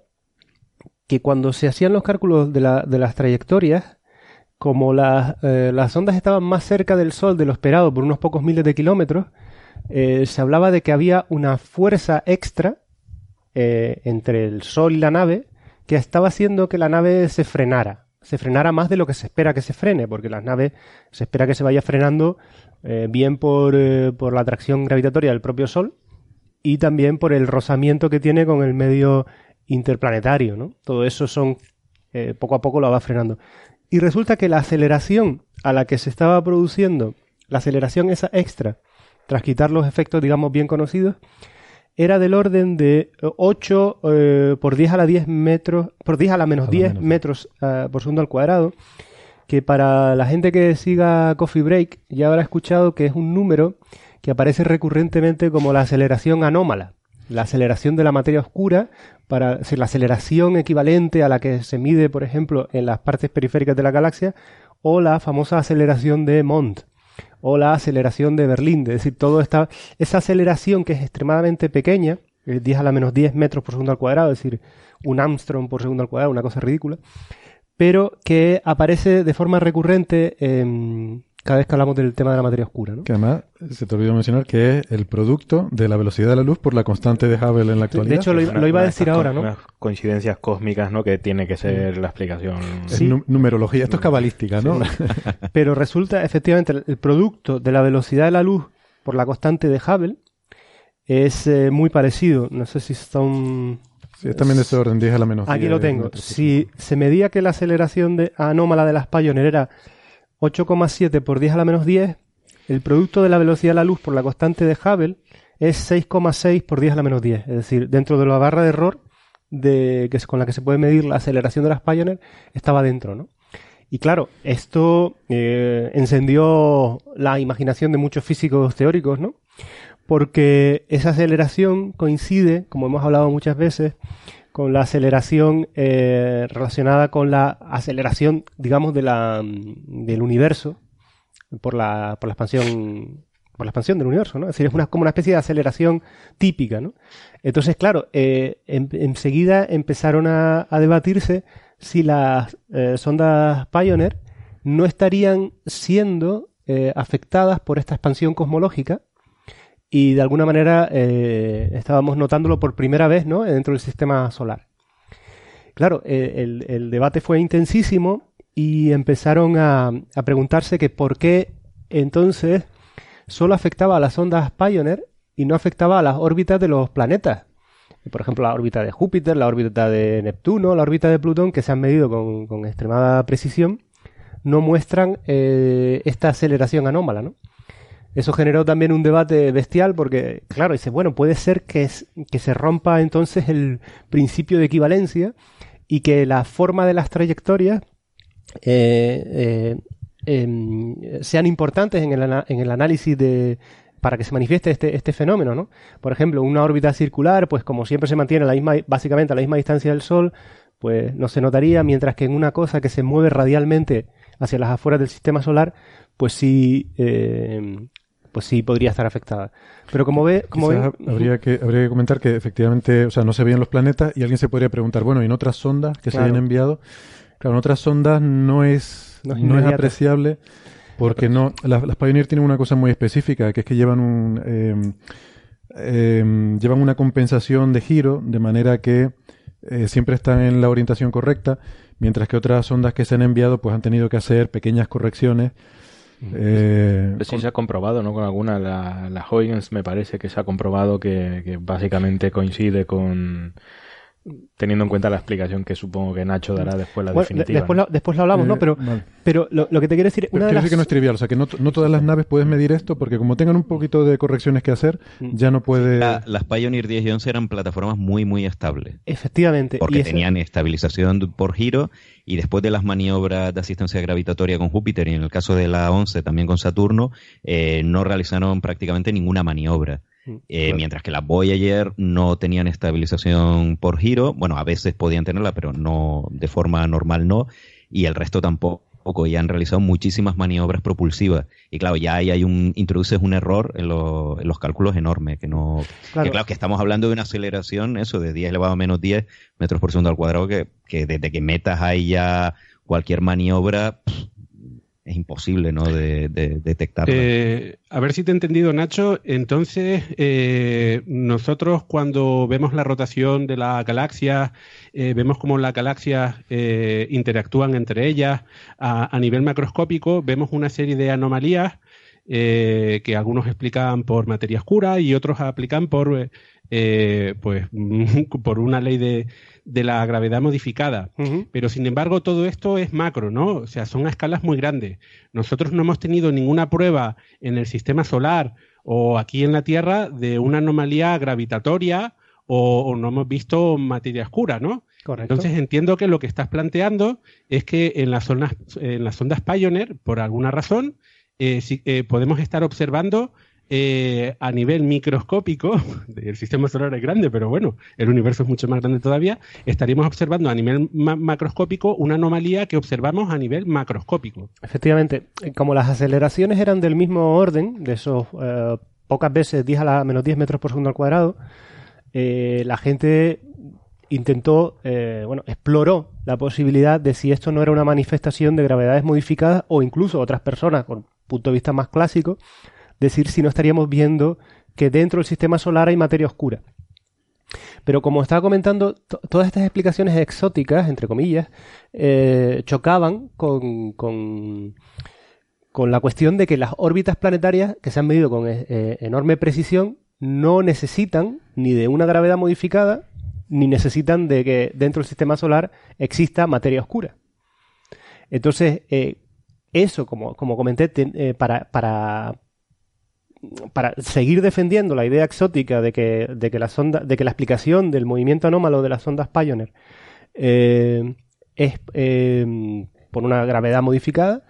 que cuando se hacían los cálculos de, las trayectorias, como eh, las ondas estaban más cerca del Sol de lo esperado por unos pocos miles de kilómetros, eh, se hablaba de que había una fuerza extra eh, entre el Sol y la nave que estaba haciendo que la nave se frenara. Se frenara más de lo que se espera que se frene, porque las naves se espera que se vaya frenando bien por, por la atracción gravitatoria del propio Sol y también por el rozamiento que tiene con el medio interplanetario, ¿no? Todo eso son, eh, poco a poco lo va frenando. Y resulta que la aceleración a la que se estaba produciendo, la aceleración esa extra, tras quitar los efectos, digamos, bien conocidos, era del orden de 8 eh, por 10 a la 10 metros, por 10 a la menos 10 metros eh, por segundo al cuadrado, que para la gente que siga Coffee Break ya habrá escuchado que es un número que aparece recurrentemente como la aceleración anómala, la aceleración de la materia oscura, para decir, la aceleración equivalente a la que se mide, por ejemplo, en las partes periféricas de la galaxia, o la famosa aceleración de Mont, o la aceleración de Berlín, es decir, toda esta, esa aceleración que es extremadamente pequeña, 10 a la menos 10 metros por segundo al cuadrado, es decir, un Armstrong por segundo al cuadrado, una cosa ridícula, pero que aparece de forma recurrente en cada vez que hablamos del tema de la materia oscura. ¿no? Que además se te olvidó mencionar que es el producto de la velocidad de la luz por la constante de Hubble en la actualidad. De hecho, lo, iba a decir ahora, ¿no? Unas coincidencias cósmicas, ¿no? Que tiene que ser la explicación. Sí. numerología, esto es cabalística, ¿no? (laughs) Pero resulta, efectivamente, el producto de la velocidad de la luz por la constante de Hubble es eh, muy parecido. No sé si son... Sí, es también de ese orden, 10 a la menos Aquí lo tengo. Si se medía que la aceleración de, anómala de las Pioneer era 8,7 por 10 a la menos 10, el producto de la velocidad de la luz por la constante de Hubble es 6,6 por 10 a la menos 10. Es decir, dentro de la barra de error con la que se puede medir la aceleración de las Pioneer estaba dentro, ¿no? Y claro, esto eh, encendió la imaginación de muchos físicos teóricos, ¿no? Porque esa aceleración coincide, como hemos hablado muchas veces, con la aceleración eh, relacionada con la aceleración, digamos, de la, del universo por la, por la expansión por la expansión del universo, ¿no? Es decir, es una, como una especie de aceleración típica, ¿no? Entonces, claro, eh, enseguida empezaron a, debatirse si las eh, sondas Pioneer no estarían siendo afectadas por esta expansión cosmológica y de alguna manera eh, estábamos notándolo por primera vez ¿no? dentro del sistema solar. Claro, eh, el, debate fue intensísimo y empezaron a, preguntarse que por qué entonces solo afectaba a las ondas Pioneer y no afectaba a las órbitas de los planetas. Por ejemplo, la órbita de Júpiter, la órbita de Neptuno, la órbita de Plutón, que se han medido con, extremada precisión, no muestran eh, esta aceleración anómala, ¿no? Eso generó también un debate bestial porque, claro, dice, bueno, puede ser que, que se rompa entonces el principio de equivalencia y que la forma de las trayectorias eh, eh, em, sean importantes en el, en el análisis de, para que se manifieste este, este fenómeno, ¿no? Por ejemplo, una órbita circular, pues como siempre se mantiene a la misma, básicamente a la misma distancia del Sol, pues no se notaría, mientras que en una cosa que se mueve radialmente hacia las afueras del sistema solar, pues sí eh, pues sí podría estar afectada. Pero como ve, como habría que habría que comentar que efectivamente, o sea, no se veían los planetas y alguien se podría preguntar, bueno, ¿y en otras sondas que se habían enviado? Claro, en otras sondas no es no es, apreciable porque no las, Pioneer tienen una cosa muy específica, que es que llevan un em, llevan una compensación de giro de manera que eh, siempre están en la orientación correcta, mientras que otras sondas que se han enviado pues han tenido que hacer pequeñas correcciones eh, sí se ha comprobado, ¿no? Con alguna, la, la Huygens me parece que se ha comprobado que, que básicamente coincide con, teniendo en cuenta la explicación que supongo que Nacho dará después la definitiva. Después, ¿no? después lo hablamos, ¿no? Eh, pero, pero lo, que te quiero decir... Una quiero decir que no es trivial, o sea, que no, no, todas las naves puedes medir esto porque como tengan un poquito de correcciones que hacer, mm. ya no puede... las Pioneer 10 y 11 eran plataformas muy, muy estables. Efectivamente. Porque tenían estabilización por giro y después de las maniobras de asistencia gravitatoria con Júpiter y en el caso de la 11 también con Saturno, eh, no realizaron prácticamente ninguna maniobra. Mm, eh, mientras que las Voyager no tenían estabilización por giro, bueno, a veces podían tenerla, pero no de forma normal no, y el resto tampoco y han realizado muchísimas maniobras propulsivas y claro ya ahí hay un introduces un error en, los cálculos enorme que no claro. que claro que estamos hablando de una aceleración eso de 10 elevado a menos 10 metros por segundo al cuadrado que, que desde que metas ahí ya cualquier maniobra es imposible ¿no? de, de. Eh, a ver si te he entendido, Nacho. Entonces, eh, nosotros cuando vemos la rotación de la galaxia, eh, vemos cómo las galaxias interactúan entre ellas a, nivel macroscópico, vemos una serie de anomalías que algunos explican por materia oscura y otros aplican por, pues, (laughs) por una ley de, de la gravedad modificada. Pero sin embargo, todo esto es macro, ¿no? O sea, son a escalas muy grandes. Nosotros no hemos tenido ninguna prueba en el sistema solar o aquí en la Tierra de una anomalía gravitatoria o, no hemos visto materia oscura, ¿no? Correcto. Entonces entiendo que lo que estás planteando es que en las, zonas, en las ondas Pioneer, por alguna razón, eh, eh, podemos estar observando eh, a nivel microscópico, (laughs) el sistema solar es grande, pero bueno, el universo es mucho más grande todavía, estaríamos observando a nivel macroscópico una anomalía que observamos a nivel macroscópico. Efectivamente, como las aceleraciones eran del mismo orden, de esos pocas veces 10 a la menos 10 metros por segundo al cuadrado, la gente intentó, bueno, exploró la posibilidad de si esto no era una manifestación de gravedades modificadas o incluso otras personas con punto de vista más clásico, decir si no estaríamos viendo que dentro del sistema solar hay materia oscura. Pero como estaba comentando, todas estas explicaciones exóticas, entre comillas, eh, chocaban con, con, la cuestión de que las órbitas planetarias, que se han medido con eh, eh, enorme precisión, no necesitan ni de una gravedad modificada, ni necesitan de que dentro del sistema solar exista materia oscura. Entonces, eso, como, como comenté, para, para, para seguir defendiendo la idea exótica de que, de que la sonda, de que la explicación del movimiento anómalo de las ondas Pioneer eh, es eh, por una gravedad modificada,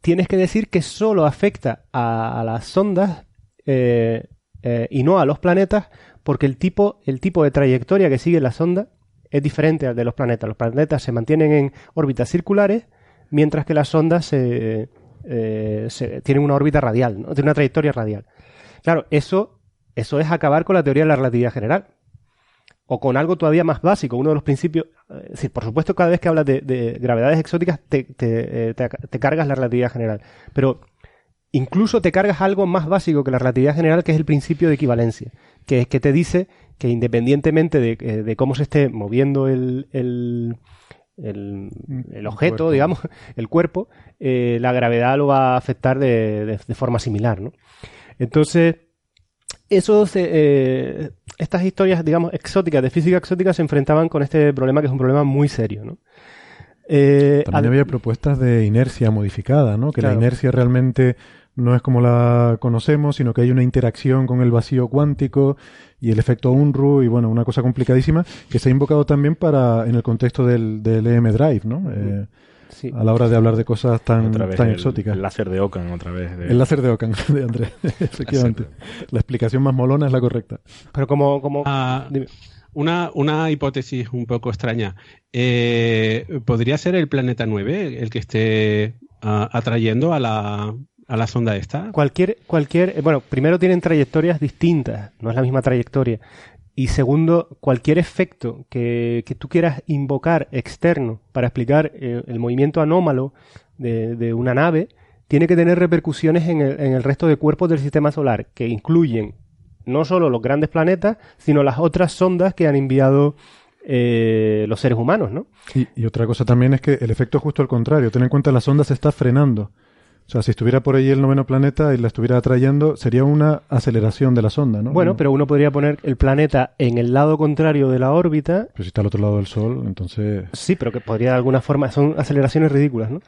tienes que decir que solo afecta a, las sondas y no a los planetas, porque el tipo, el tipo de trayectoria que sigue la sonda es diferente al de los planetas. Los planetas se mantienen en órbitas circulares mientras que las ondas eh, tienen una órbita radial, ¿no? tienen una trayectoria radial. Claro, eso, eso es acabar con la teoría de la relatividad general. O con algo todavía más básico, uno de los principios. Eh, es decir, por supuesto, cada vez que hablas de, gravedades exóticas te, eh, te, te, cargas la relatividad general. Pero incluso te cargas algo más básico que la relatividad general, que es el principio de equivalencia. Que es que te dice que independientemente de, cómo se esté moviendo el, el, el objeto, digamos, (laughs) el cuerpo, eh, la gravedad lo va a afectar de, de, forma similar, ¿no? Entonces, esos, eh, estas historias, digamos, exóticas, de física exótica, se enfrentaban con este problema que es un problema muy serio, ¿no? Eh, También había propuestas de inercia modificada, ¿no? Que la inercia realmente no es como la conocemos, sino que hay una interacción con el vacío cuántico y el efecto Unruh y bueno, una cosa complicadísima que se ha invocado también para en el contexto del, del EM Drive, ¿no? Eh, a la hora de hablar de cosas tan, tan exóticas. El láser de Ocan, otra vez. El láser (laughs) de Ocan, de Andrés, (laughs) efectivamente. La explicación más molona es la correcta. Pero como... como... Ah, una, una hipótesis un poco extraña. Eh, ¿Podría ser el planeta 9 el que esté ah, atrayendo a la, a la sonda esta? Cualquier, cualquier, eh, bueno, primero tienen trayectorias distintas, no es la misma trayectoria. Y segundo, cualquier efecto que, que tú quieras invocar externo para explicar eh, el movimiento anómalo de, de, una nave, tiene que tener repercusiones en el, en el resto de cuerpos del sistema solar, que incluyen no solo los grandes planetas, sino las otras sondas que han enviado eh, los seres humanos, ¿no? Y, otra cosa también es que el efecto es justo al contrario. Ten en cuenta la sonda se está frenando. O sea, si estuviera por ahí el noveno planeta y la estuviera atrayendo, sería una aceleración de la sonda, ¿no? Bueno, pero uno podría poner el planeta en el lado contrario de la órbita. Pero si está al otro lado del Sol, entonces... Sí, pero que podría de alguna forma... Son aceleraciones ridículas, ¿no?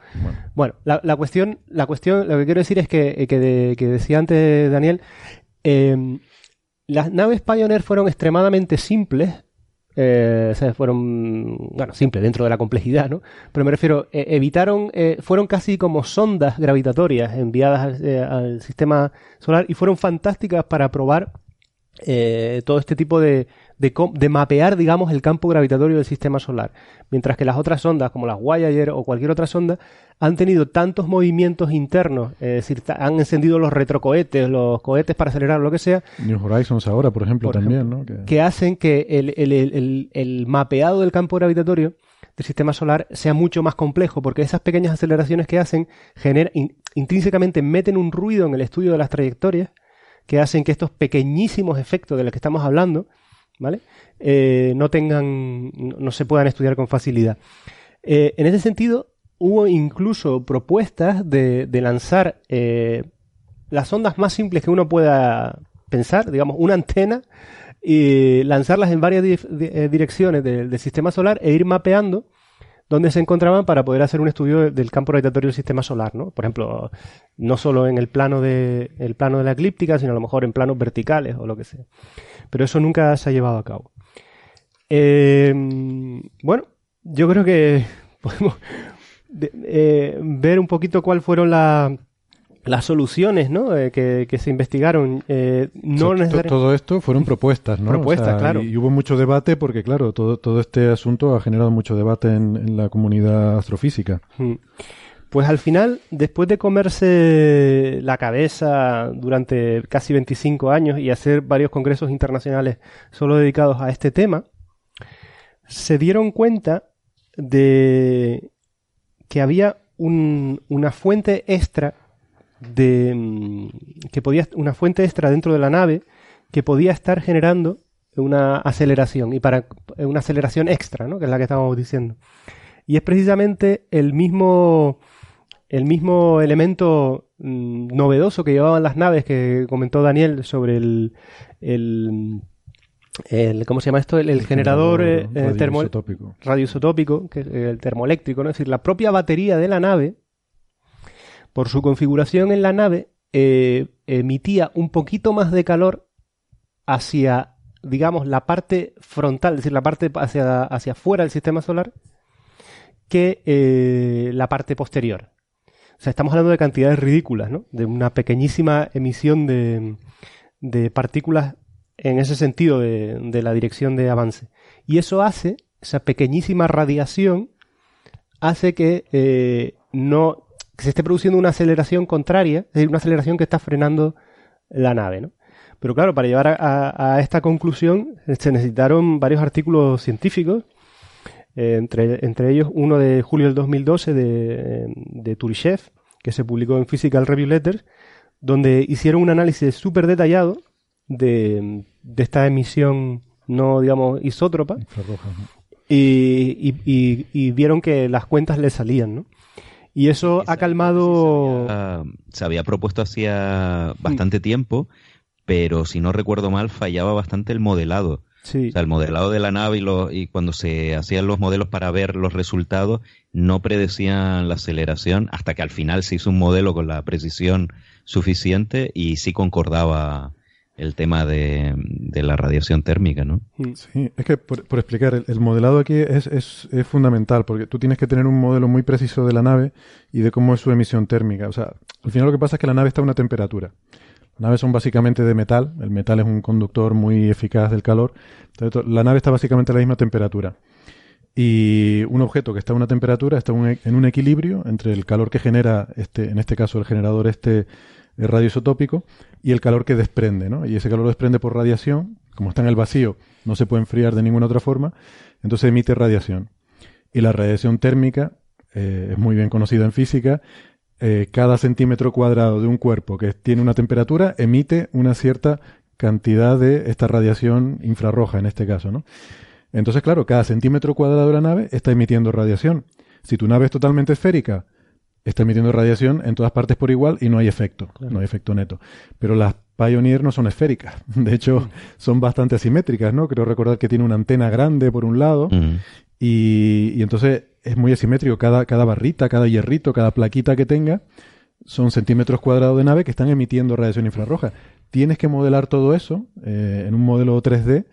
Bueno, la, la, cuestión, la cuestión, lo que quiero decir es que, que, que decía antes Daniel, eh, las naves Pioneer fueron extremadamente simples eh, fueron, bueno, simple dentro de la complejidad, ¿no? Pero me refiero, eh, evitaron, eh, fueron casi como sondas gravitatorias enviadas al, al, sistema solar y fueron fantásticas para probar todo este tipo de, de, mapear, digamos, el campo gravitatorio del sistema solar. Mientras que las otras sondas, como las Voyager o cualquier otra sonda, han tenido tantos movimientos internos, es decir, han encendido los retrocohetes, los cohetes para acelerar, lo que sea. New Horizons ahora, por ejemplo, también, ¿no? Que... hacen que el, el, el, el mapeado del campo gravitatorio del sistema solar sea mucho más complejo, porque esas pequeñas aceleraciones que hacen generan, intrínsecamente meten un ruido en el estudio de las trayectorias que hacen que estos pequeñísimos efectos de los que estamos hablando Eh, no tengan, no, se puedan estudiar con facilidad. Eh, en ese sentido, hubo incluso propuestas de, lanzar eh, las ondas más simples que uno pueda pensar, digamos, una antena, y lanzarlas en varias direcciones del sistema solar e ir mapeando dónde se encontraban para poder hacer un estudio del campo gravitatorio del sistema solar, ¿no? Por ejemplo, no solo en el plano de, el plano de la eclíptica, sino a lo mejor en planos verticales o lo que sea pero eso nunca se ha llevado a cabo. bueno, yo creo que (laughs) podemos ver un poquito cuál fueron las las soluciones ¿no? Eh, que, se investigaron eh, no Todo esto fueron propuestas, ¿no? Propuestas, claro. Y, hubo mucho debate porque, claro, todo, todo este asunto ha generado mucho debate en, la comunidad astrofísica. Mm. Pues al final, después de comerse la cabeza durante casi 25 años y hacer varios congresos internacionales solo dedicados a este tema, se dieron cuenta de que había una fuente extra de mm, que podía una fuente extra dentro de la nave que podía estar generando una aceleración y para una aceleración extra, ¿no? que es la que estábamos diciendo. Y es precisamente el mismo el mismo elemento mm, novedoso que llevaban las naves que comentó Daniel sobre el, el, ¿cómo se llama esto? El, generador, eh, eh, radioisotópico. que el termoeléctrico, ¿no? Es decir, la propia batería de la nave por su configuración en la nave, eh, emitía un poquito más de calor hacia, digamos, la parte frontal, es decir, la parte hacia, hacia afuera del sistema solar, que eh, la parte posterior. O sea, estamos hablando de cantidades ridículas, ¿no? De una pequeñísima emisión de, de partículas en ese sentido de, de, la dirección de avance. Y eso hace, esa pequeñísima radiación, hace que eh, no que se esté produciendo una aceleración contraria, es decir, una aceleración que está frenando la nave, ¿no? Pero claro, para llevar a, esta conclusión se necesitaron varios artículos científicos, eh, entre, entre, ellos uno de julio del 2012 de, de Turishev, que se publicó en Physical Review Letters, donde hicieron un análisis súper detallado de, esta emisión no, digamos, isótropa. Y, y, vieron que las cuentas le salían, ¿no? Y eso ha calmado... Se había, propuesto hacía bastante tiempo, pero si no recuerdo mal, fallaba bastante el modelado. Sí. O sea, el modelado de la nave y, y cuando se hacían los modelos para ver los resultados, no predecían la aceleración hasta que al final se hizo un modelo con la precisión suficiente y sí concordaba el tema de, la radiación térmica, ¿no? Mm. Sí, es que por, explicar, el, modelado aquí es, es, es, fundamental, porque tú tienes que tener un modelo muy preciso de la nave y de cómo es su emisión térmica. O sea, al final lo que pasa es que la nave está a una temperatura. Naves son básicamente de metal, el metal es un conductor muy eficaz del calor, entonces, la nave está básicamente a la misma temperatura. Y un objeto que está a una temperatura está en un equilibrio entre el calor que genera, este, en este caso el generador este radioisotópico, y el calor que desprende, ¿no? Y ese calor lo desprende por radiación, como está en el vacío, no se puede enfriar de ninguna otra forma, entonces emite radiación. Y la radiación térmica eh, es muy bien conocida en física. Eh, cada centímetro cuadrado de un cuerpo que tiene una temperatura emite una cierta cantidad de esta radiación infrarroja, en este caso, ¿no? Entonces, claro, cada centímetro cuadrado de la nave está emitiendo radiación. Si tu nave es totalmente esférica, está emitiendo radiación en todas partes por igual y no hay efecto, no hay efecto neto. Pero las Pioneer no son esféricas, (laughs) de hecho mm. son bastante asimétricas, ¿no? Creo recordar que tiene una antena grande por un lado mm. y, entonces es muy asimétrico, cada, cada barrita, cada hierrito, cada plaquita que tenga son centímetros cuadrados de nave que están emitiendo radiación infrarroja. Tienes que modelar todo eso eh, en un modelo 3D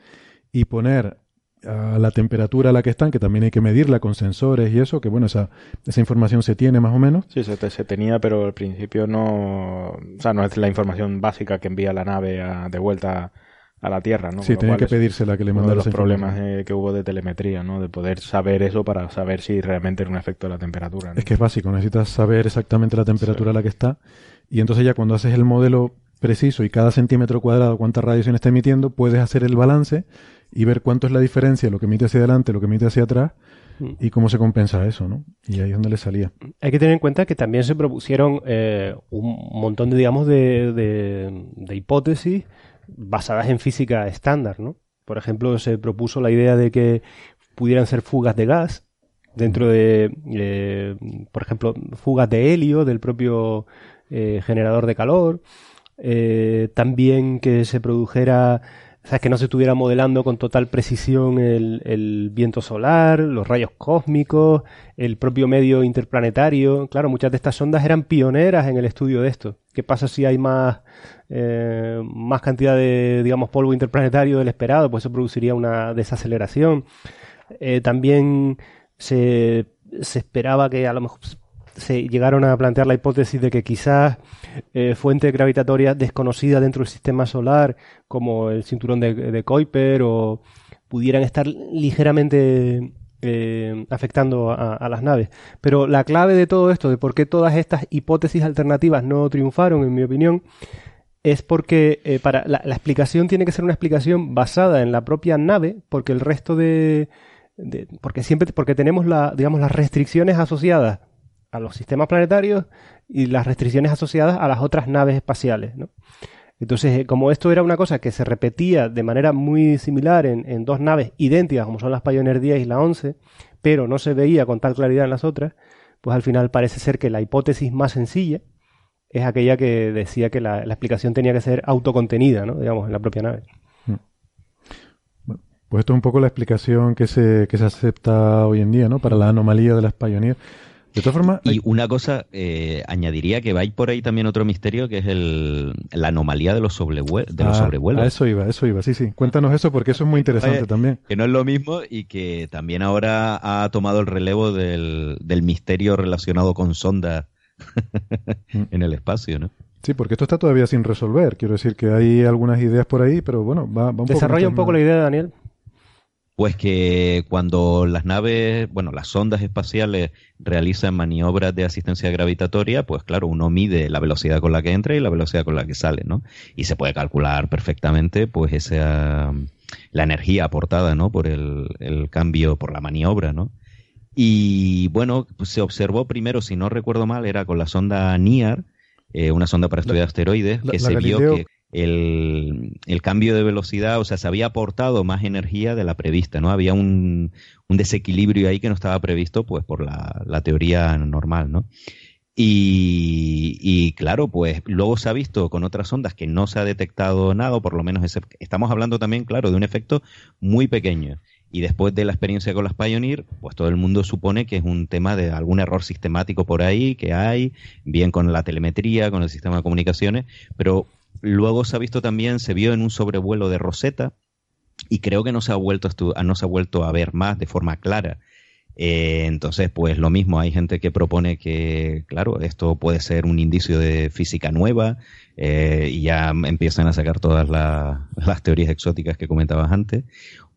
y poner a la temperatura a la que están, que también hay que medirla con sensores y eso, que bueno, esa, esa información se tiene más o menos. Sí, se, tenía, pero al principio no, o sea, no es la información básica que envía la nave de vuelta a la Tierra, ¿no? Sí, tenía que pedírsela que le mandara los problemas que hubo de telemetría, ¿no? De poder saber eso para saber si realmente era un efecto de la temperatura. Es que es básico, necesitas saber exactamente la temperatura a la que está y entonces ya cuando haces el modelo preciso y cada centímetro cuadrado cuánta radiación está emitiendo, puedes hacer el balance y ver cuánto es la diferencia, lo que emite hacia adelante, lo que emite hacia atrás mm. y cómo se compensa eso, ¿no? Y ahí es donde le salía. Hay que tener en cuenta que también se propusieron eh, un montón de, digamos, de, de, hipótesis basadas en física estándar, ¿no? Por ejemplo, se propuso la idea de que pudieran ser fugas de gas dentro de, eh, por ejemplo, fugas de helio del propio eh, generador de calor. también que se produjera o sea, que no se estuviera modelando con total precisión el, viento solar, los rayos cósmicos, el propio medio interplanetario. Claro, muchas de estas sondas eran pioneras en el estudio de esto. ¿Qué pasa si hay más, eh, más cantidad de, digamos, polvo interplanetario del esperado? Pues eso produciría una desaceleración. Eh, también se, se esperaba que a lo mejor se llegaron a plantear la hipótesis de que quizás eh, fuentes gravitatorias desconocidas dentro del sistema solar, como el cinturón de, Kuiper, o pudieran estar ligeramente eh, afectando a, las naves. Pero la clave de todo esto, de por qué todas estas hipótesis alternativas no triunfaron, en mi opinión, es porque eh, para la, explicación tiene que ser una explicación basada en la propia nave, porque el resto de, de porque siempre porque tenemos la digamos las restricciones asociadas a los sistemas planetarios y las restricciones asociadas a las otras naves espaciales. ¿no? Entonces, eh, como esto era una cosa que se repetía de manera muy similar en, dos naves idénticas, como son las Pioneer 10 y la 11, pero no se veía con tal claridad en las otras, pues al final parece ser que la hipótesis más sencilla es aquella que decía que la, explicación tenía que ser autocontenida, ¿no? digamos, en la propia nave. Hmm. pues esto es un poco la explicación que se, que se acepta hoy en día, ¿no? Para la anomalía de las Pioneer. De todas formas. Y una cosa, eh, añadiría que va por ahí también otro misterio que es el, la anomalía de los, sobrevuelos. De los ah, A eso iba, eso iba, sí, sí. Cuéntanos eso porque eso es muy interesante también. Que no es lo mismo y que también ahora ha tomado el relevo del, del misterio relacionado con sondas mm. (laughs) en el espacio, ¿no? Sí, porque esto está todavía sin resolver. Quiero decir que hay algunas ideas por ahí, pero bueno, va, va un Desarrolla un poco la idea, Daniel. Pues que cuando las naves, bueno, las sondas espaciales realizan maniobras de asistencia gravitatoria, pues claro, uno mide la velocidad con la que entra y la velocidad con la que sale, ¿no? Y se puede calcular perfectamente, pues, esa, la energía aportada, ¿no? Por el, el cambio, por la maniobra, ¿no? Y bueno, pues se observó primero, si no recuerdo mal, era con la sonda NIAR, eh, una sonda para estudiar asteroides, que se vio que el, el, cambio de velocidad, o sea, se había aportado más energía de la prevista, ¿no? Había un, un desequilibrio ahí que no estaba previsto, pues, por la, la teoría normal, ¿no? Y, y, claro, pues luego se ha visto con otras ondas que no se ha detectado nada, o por lo menos ese, estamos hablando también, claro, de un efecto muy pequeño. Y después de la experiencia con las Pioneer, pues todo el mundo supone que es un tema de algún error sistemático por ahí que hay, bien con la telemetría, con el sistema de comunicaciones, pero Luego se ha visto también, se vio en un sobrevuelo de Rosetta y creo que no se ha vuelto a, no se ha vuelto a ver más de forma clara. Eh, entonces, pues lo mismo, hay gente que propone que, claro, esto puede ser un indicio de física nueva eh, y ya empiezan a sacar todas las teorías exóticas que comentabas antes,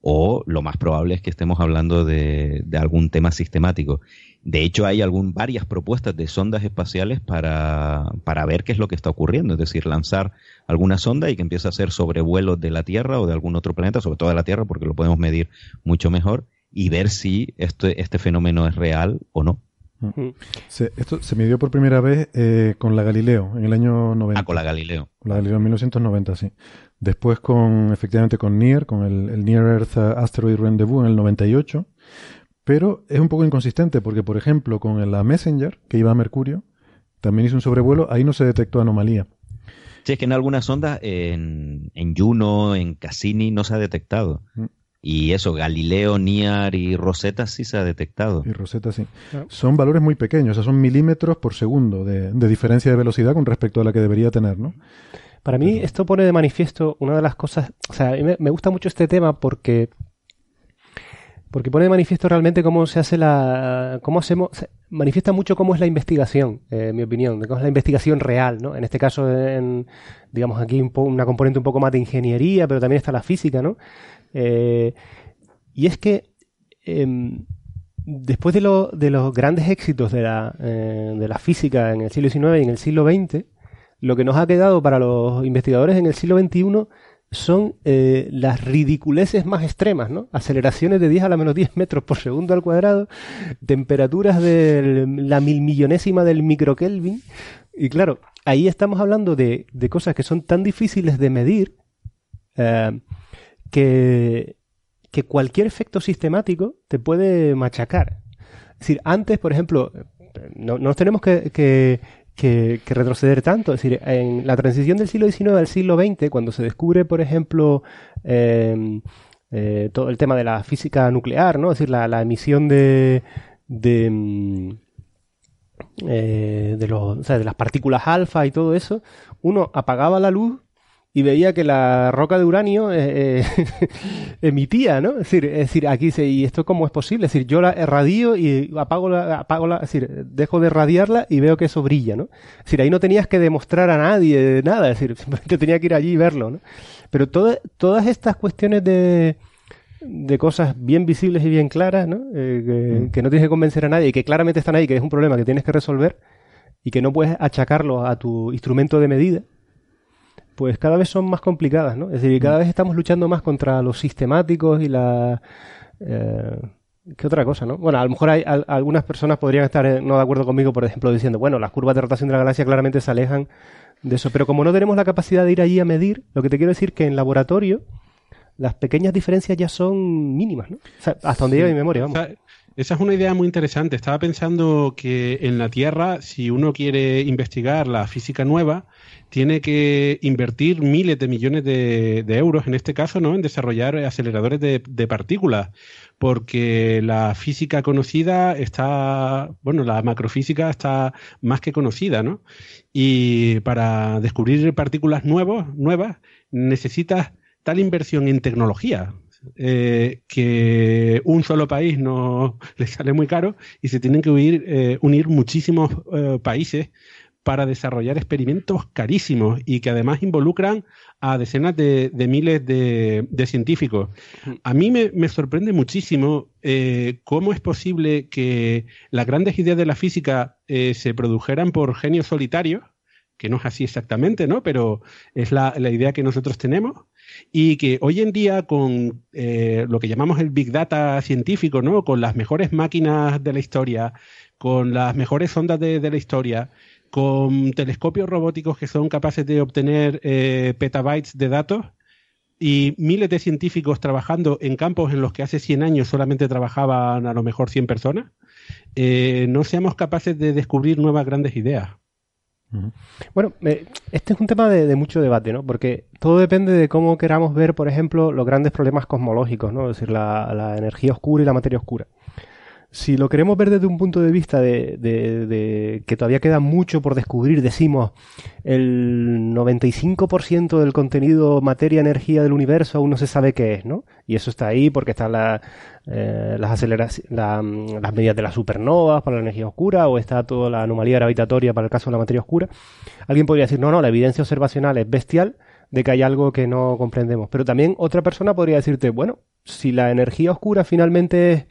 o lo más probable es que estemos hablando de, de algún tema sistemático. De hecho, hay algún, varias propuestas de sondas espaciales para, para ver qué es lo que está ocurriendo, es decir, lanzar alguna sonda y que empiece a hacer sobrevuelos de la Tierra o de algún otro planeta, sobre todo de la Tierra, porque lo podemos medir mucho mejor, y ver si este, este fenómeno es real o no. Mm. esto se midió por primera vez eh, con la Galileo en el año 90. Ah, con la Galileo. Con la Galileo en 1990, sí. Después con, efectivamente, con NEAR, con el, el Near Earth Asteroid Rendezvous en el 98. Pero es un poco inconsistente porque, por ejemplo, con la Messenger, que iba a Mercurio, también hizo un sobrevuelo, ahí no se detectó anomalía. Sí, es que en algunas ondas, en, en Juno, en Cassini, no se ha detectado. Mm. Y eso, Galileo, Niar y Rosetta sí se ha detectado. Y Rosetta sí. Son valores muy pequeños, o sea, son milímetros por segundo de, diferencia de velocidad con respecto a la que debería tener, ¿no? Para mí esto pone de manifiesto una de las cosas, o sea, me, me gusta mucho este tema porque porque pone de manifiesto realmente cómo se hace la, cómo hacemos, manifiesta mucho cómo es la investigación, eh, en mi opinión, cómo es la investigación real, ¿no? En este caso, en, digamos aquí un una componente un poco más de ingeniería, pero también está la física, ¿no? Eh, y es que em, después de, de, los grandes éxitos de la, eh, de la física en el siglo XIX y en el siglo XX, lo que nos ha quedado para los investigadores en el siglo XXI son eh, las ridiculeces más extremas, ¿no? Aceleraciones de 10 a la menos 10 metros por segundo al cuadrado, temperaturas de la mil millonésima del microkelvin. Y claro, ahí estamos hablando de, de cosas que son tan difíciles de medir eh, que, que cualquier efecto sistemático te puede machacar. Es decir, antes, por ejemplo, no, nos tenemos que, retroceder tanto. Es decir, en la transición del siglo XIX al siglo XX, cuando se descubre, por ejemplo, em, eh, todo el tema de la física nuclear, ¿no? Es decir, la, emisión de, mm, eh, los, de las partículas alfa y todo eso, uno apagaba la luz y veía que la roca de uranio eh, (laughs) emitía, ¿no? Es decir, es decir, aquí dice, ¿y esto cómo es posible? Es decir, yo la radio y apago la, apago la, es decir, dejo de radiarla y veo que eso brilla, ¿no? Es decir, ahí no tenías que demostrar a nadie nada, es decir, (laughs) simplemente tenía que ir allí y verlo, ¿no? Pero todas estas cuestiones de, de cosas bien visibles y bien claras, ¿no? Eh, mm. que, no tienes que convencer a nadie y que claramente están ahí, que es un problema que tienes que resolver y que no puedes achacarlo a tu instrumento de medida, pues cada vez son más complicadas, ¿no? Es decir, cada mm. vez estamos luchando más contra los sistemáticos y la... Eh, ¿Qué otra cosa, no? Bueno, a lo mejor hay algunas personas podrían estar eh, no de acuerdo conmigo, por ejemplo, diciendo, bueno, las curvas de rotación de la galaxia claramente se alejan de eso, pero como no tenemos la capacidad de ir allí a medir, lo que te quiero decir que en laboratorio las pequeñas diferencias ya son mínimas, ¿no? hasta donde llega mi memoria, vamos. Esa es una idea muy interesante. Estaba pensando que en la Tierra, si uno quiere investigar la física nueva, tiene que invertir miles de millones de, euros, en este caso, ¿no? En desarrollar aceleradores de, partículas, porque la física conocida está, bueno, la macrofísica está más que conocida, ¿no? Y para descubrir partículas nuevos, nuevas, necesitas tal inversión en tecnología eh, que un solo país no (laughs) le sale muy caro y se tienen que unir, eh, unir muchísimos eh, países para desarrollar experimentos carísimos y que además involucran a decenas de, miles de, científicos. A mí me, sorprende muchísimo cómo es posible que las grandes ideas de la física se produjeran por genios solitarios, que no es así exactamente, ¿no? Pero es la idea que nosotros tenemos y que hoy en día con eh, lo que llamamos el Big Data científico, ¿no? con las mejores máquinas de la historia, con las mejores ondas de, la historia, con telescopios robóticos que son capaces de obtener eh, petabytes de datos y miles de científicos trabajando en campos en los que hace 100 años solamente trabajaban a lo mejor 100 personas, eh, no seamos capaces de descubrir nuevas grandes ideas. Bueno, este es un tema de, mucho debate, ¿no? Porque todo depende de cómo queramos ver, por ejemplo, los grandes problemas cosmológicos, ¿no? Es decir, la energía oscura y la materia oscura si lo queremos ver desde un punto de vista de, que todavía queda mucho por descubrir, decimos el 95% del contenido materia-energía del universo aún no se sabe qué es, ¿no? Y eso está ahí porque están eh, las aceleraciones, las medidas de las supernovas para la energía oscura o está toda la anomalía gravitatoria para el caso de la materia oscura. Alguien podría decir, no, no, la evidencia observacional es bestial de que hay algo que no comprendemos. Pero también otra persona podría decirte, bueno, si la energía oscura finalmente es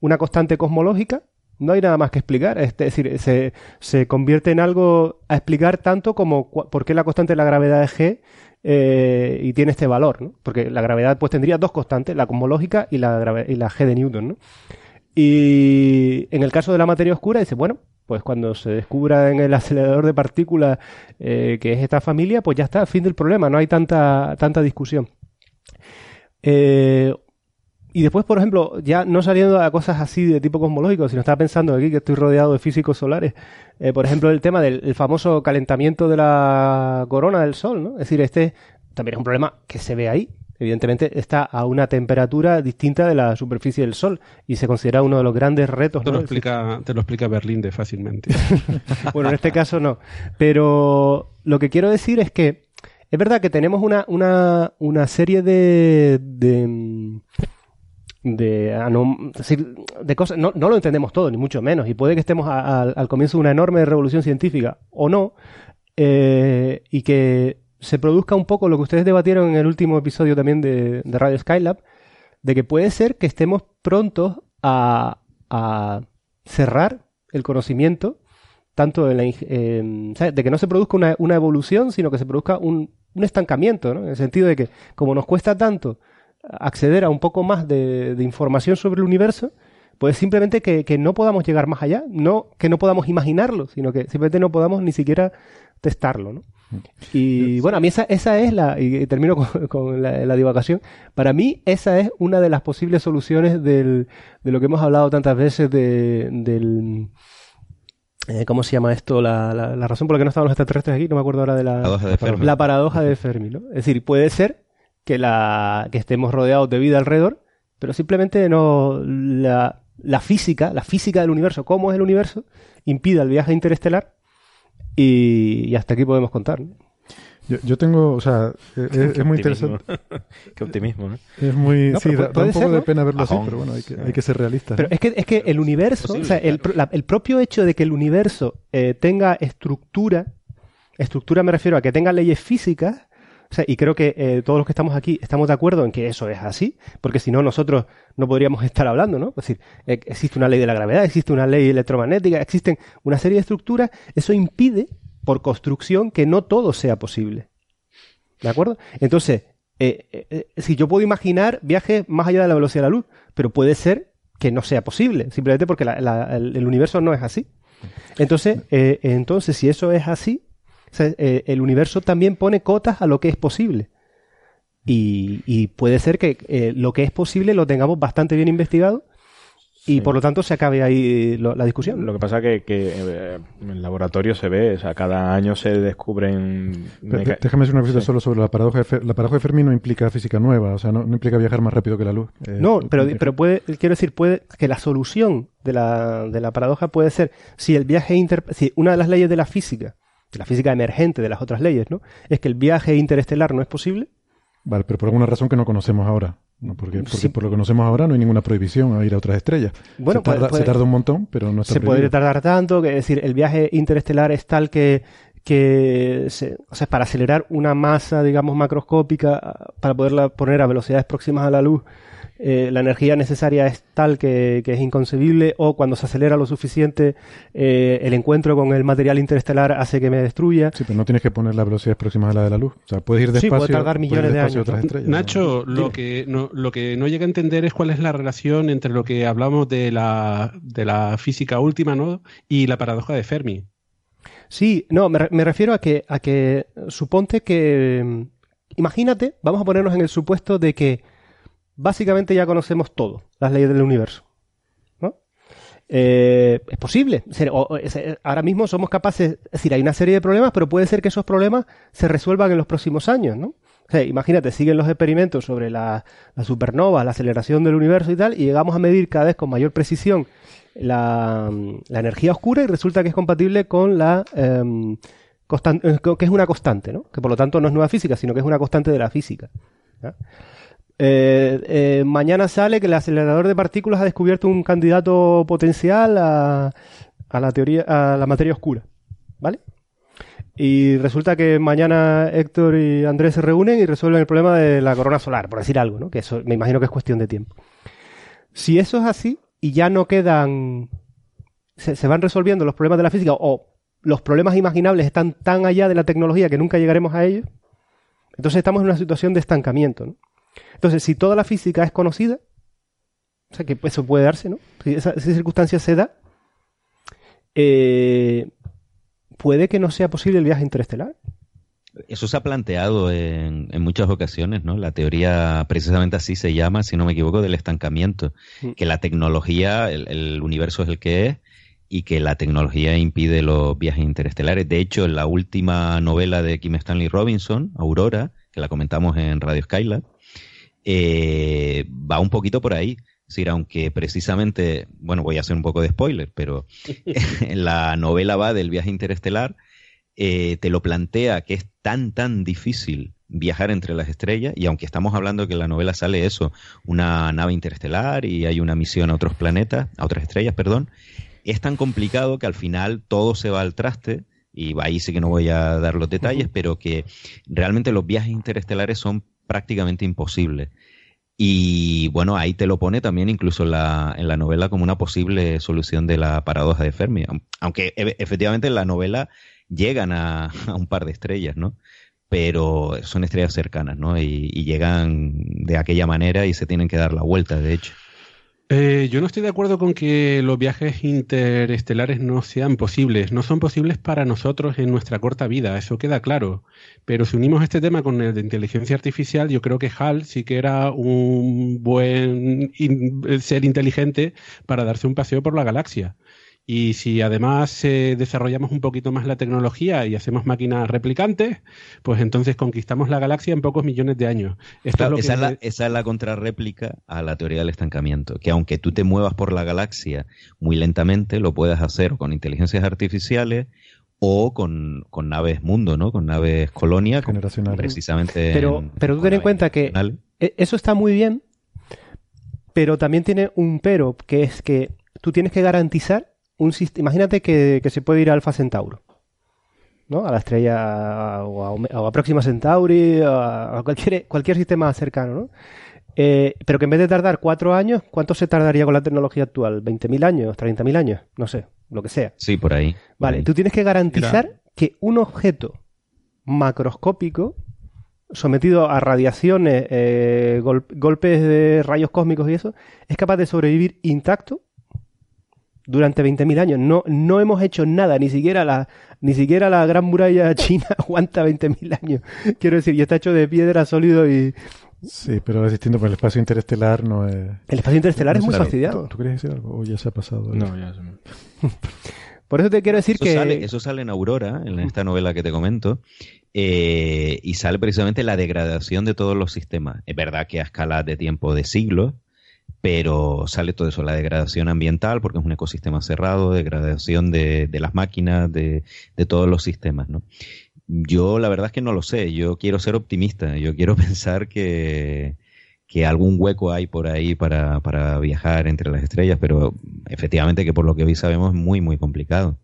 una constante cosmológica, no hay nada más que explicar. Es decir, se, se convierte en algo a explicar tanto como por qué la constante de la gravedad es G eh, y tiene este valor, ¿no? Porque la gravedad pues tendría dos constantes, la cosmológica y la, G de Newton, ¿no? Y en el caso de la materia oscura, dice, bueno, pues cuando se descubra en el acelerador de partículas eh, que es esta familia, pues ya está, fin del problema, no hay tanta, tanta discusión. Eh, y después, por ejemplo, ya no saliendo a cosas así de tipo cosmológico, sino estaba pensando aquí que estoy rodeado de físicos solares. Eh, por ejemplo, el tema del famoso calentamiento de la corona del Sol, ¿no? Es decir, este también es un problema que se ve ahí. Evidentemente está a una temperatura distinta de la superficie del Sol y se considera uno de los grandes retos. Te, lo, explica, te lo explica Berlín de fácilmente. (laughs) bueno, en este caso no. Pero lo que quiero decir es que es verdad que tenemos una, una, una serie de, de de, de cosas, no, no, lo entendemos todo, ni mucho menos, y puede que estemos al comienzo de una enorme revolución científica o no, eh, y que se produzca un poco lo que ustedes debatieron en el último episodio también de, Radio Skylab, de que puede ser que estemos prontos a, a cerrar el conocimiento, tanto de que no se produzca una, una, evolución, sino que se produzca un, un estancamiento, ¿no? en el sentido de que como nos cuesta tanto acceder a un poco más de, información sobre el universo, pues simplemente que, no podamos llegar más allá, no que no podamos imaginarlo, sino que simplemente no podamos ni siquiera testarlo, ¿no? Y bueno, a mí esa, esa es la, y termino con, (laughs) la, divagación, para mí esa es una de las posibles soluciones del, de lo que hemos hablado tantas veces de, del, eh, ¿Cómo se llama esto? La, la, razón por la que no estaban los extraterrestres aquí, no me acuerdo ahora de la paradoja de Fermi. La paradoja de Fermi, ¿no? Es decir, puede ser que, la, que estemos rodeados de vida alrededor, pero simplemente no la, la física, la física del universo, cómo es el universo, impide el viaje interestelar y, hasta aquí podemos contar. Yo, tengo, o sea, e, e, (laughs) es, muy interesante. (laughs) Qué optimismo, ¿no? Es muy, sí, da, un poco de pena verlo así, pero bueno, hay que, hay que ser realistas. Pero es que, es que el universo, o sea, el, el, propio hecho de que el universo eh, tenga estructura, estructura me refiero a que tenga leyes físicas, o sea, y creo que eh, todos los que estamos aquí estamos de acuerdo en que eso es así, porque si no nosotros no podríamos (laughs) estar hablando, ¿no? Es decir, e, existe una ley de la gravedad, existe una ley electromagnética, existen una serie de estructuras, eso impide, por construcción, que no todo sea posible. ¿De acuerdo? Entonces, eh, eh, si yo puedo imaginar viajes más allá de la velocidad de la luz, pero puede ser que no sea posible, simplemente porque el, universo no es así. Entonces, entonces, si eso es así, eh, el universo también pone cotas a lo que es posible. Y, puede ser que eh, lo que es posible lo tengamos bastante bien investigado y por lo tanto se acabe ahí la discusión. Lo que pasa que, que eh, en el laboratorio se ve, o sea, cada año se descubren... déjame decir una cosita solo sobre la paradoja de La paradoja de Fermi no implica física nueva, o sea, no, implica viajar más rápido que la luz. no, pero, pero puede, quiero decir, puede que la solución de la, de la paradoja puede ser si el viaje inter... si una de las leyes de la física de la física emergente de las otras leyes, ¿no? Es que el viaje interestelar no es posible. Vale, pero por alguna razón que no conocemos ahora. ¿no? Porque, por lo que conocemos ahora no hay ninguna prohibición a ir a otras estrellas. Bueno, se tarda, un montón, pero no está Se puede tardar tanto, que es decir, el viaje interestelar es tal que, que o sea, para acelerar una masa, digamos, macroscópica, para poderla poner a velocidades próximas a la luz, eh, la energía necesaria es tal que, es inconcebible o cuando se acelera lo suficiente eh, el encuentro con el material interestelar hace que me destruya. Sí, pero no tienes que poner la velocidad próxima a la de la luz. O sea, puedes ir despacio. Sí, puede tardar millones de años. Nacho, lo que, no, lo que no llega a entender es cuál es la relación entre lo que hablamos de la, de la física última ¿no? y la paradoja de Fermi. Sí, no, me, me refiero a que, a que suponte que... Imagínate, vamos a ponernos en el supuesto de que básicamente ya conocemos todo, las leyes del universo. ¿no? Eh, es posible. Ahora mismo somos capaces, es decir, hay una serie de problemas, pero puede ser que esos problemas se resuelvan en los próximos años, ¿no? Imagínate, siguen los experimentos sobre la, supernova, la aceleración del universo y tal, y llegamos a medir cada vez con mayor precisión la, energía oscura y resulta que es compatible con la em, constante, que es una constante, ¿no? Que por lo tanto no es nueva física, sino que es una constante de la física. Eh, eh, mañana sale que el acelerador de partículas ha descubierto un candidato potencial a, la teoría, a la materia oscura, ¿vale? Y resulta que mañana Héctor y Andrés se reúnen y resuelven el problema de la corona solar, por decir algo, ¿no? Que eso me imagino que es cuestión de tiempo. Si eso es así y ya no quedan, se, se van resolviendo los problemas de la física o los problemas imaginables están tan allá de la tecnología que nunca llegaremos a ellos, entonces estamos en una situación de estancamiento, ¿no? Entonces, si toda la física es conocida, o sea que eso puede darse, ¿no? Si esa, circunstancia se da, eh, puede que no sea posible el viaje interestelar. Eso se ha planteado en, muchas ocasiones, ¿no? La teoría precisamente así se llama, si no me equivoco, del estancamiento. Mm. Que la tecnología, el, universo es el que es y que la tecnología impide los viajes interestelares. De hecho, en la última novela de Kim Stanley Robinson, Aurora, que la comentamos en Radio Skylab, eh, va un poquito por ahí. Es decir, aunque precisamente, bueno, voy a hacer un poco de spoiler, pero (laughs) (laughs) la novela va del viaje interestelar, eh, te lo plantea que es tan, tan difícil viajar entre las estrellas, y aunque estamos hablando que en la novela sale eso, una nave interestelar y hay una misión a otros planetas, a otras estrellas, perdón, es tan complicado que al final todo se va al traste, y ahí sí que no voy a dar los detalles, pero que realmente los viajes interestelares son prácticamente imposible. Y bueno, ahí te lo pone también incluso en la, en la novela como una posible solución de la paradoja de Fermi. Aunque e, efectivamente en la novela llegan (laughs) a, un par de estrellas, ¿no? Pero son estrellas cercanas, ¿no? y llegan de aquella manera y se tienen que dar la vuelta, de hecho. Eh, yo no estoy de acuerdo con que los viajes interestelares no sean posibles. No son posibles para nosotros en nuestra corta vida, eso queda claro. Pero si unimos este tema con el de inteligencia artificial, yo creo que HAL sí que era un buen ser inteligente para darse un paseo por la galaxia. Y si además eh, desarrollamos un poquito más la tecnología y hacemos máquinas replicantes, pues entonces conquistamos la galaxia en pocos millones de años. esa, es la, esa, es la, contrarréplica a la teoría del estancamiento, que aunque tú te muevas por la galaxia muy lentamente, lo puedes hacer con inteligencias artificiales o con, naves mundo, ¿no? Con naves colonia, precisamente. Pero, pero tú ten en cuenta que e, eso está muy bien, pero también tiene un pero, que es que tú tienes que garantizar un Imagínate que, se puede ir a Alfa Centauro, ¿no? A la estrella o a, Próxima Centauri, a, cualquier, cualquier sistema cercano, ¿no? Eh, pero que en vez de tardar cuatro años, ¿cuánto se tardaría con la tecnología actual? ¿20.000 años? ¿30.000 años? No sé, lo que sea. Sí, por ahí. vale, tú tienes que garantizar que un objeto macroscópico sometido a radiaciones, eh, golpes de rayos cósmicos y eso, es capaz de sobrevivir intacto durante 20.000 años. No, no hemos hecho nada, ni siquiera la, ni siquiera la gran muralla (laughs) china aguanta 20.000 años. Quiero decir, y está hecho de piedra sólido y... Sí, pero es distinto, porque el espacio interestelar no es... El espacio interestelar es muy fastidiado. ¿Tú, querías decir algo? ¿O ya se ha pasado? No, ya se me... (laughs) Por eso te quiero decir que... eso sale en Aurora, en esta novela que te comento, eh, y sale precisamente la degradación de todos los sistemas. Es verdad que a escala de tiempo de siglos, pero sale todo eso, la degradación ambiental, porque es un ecosistema cerrado, degradación de, las máquinas, de, todos los sistemas, ¿no? Yo la verdad es que no lo sé, yo quiero ser optimista, yo quiero (laughs) pensar que, algún hueco hay por ahí para, viajar entre las estrellas, pero efectivamente que por lo que hoy sabemos es muy, muy complicado.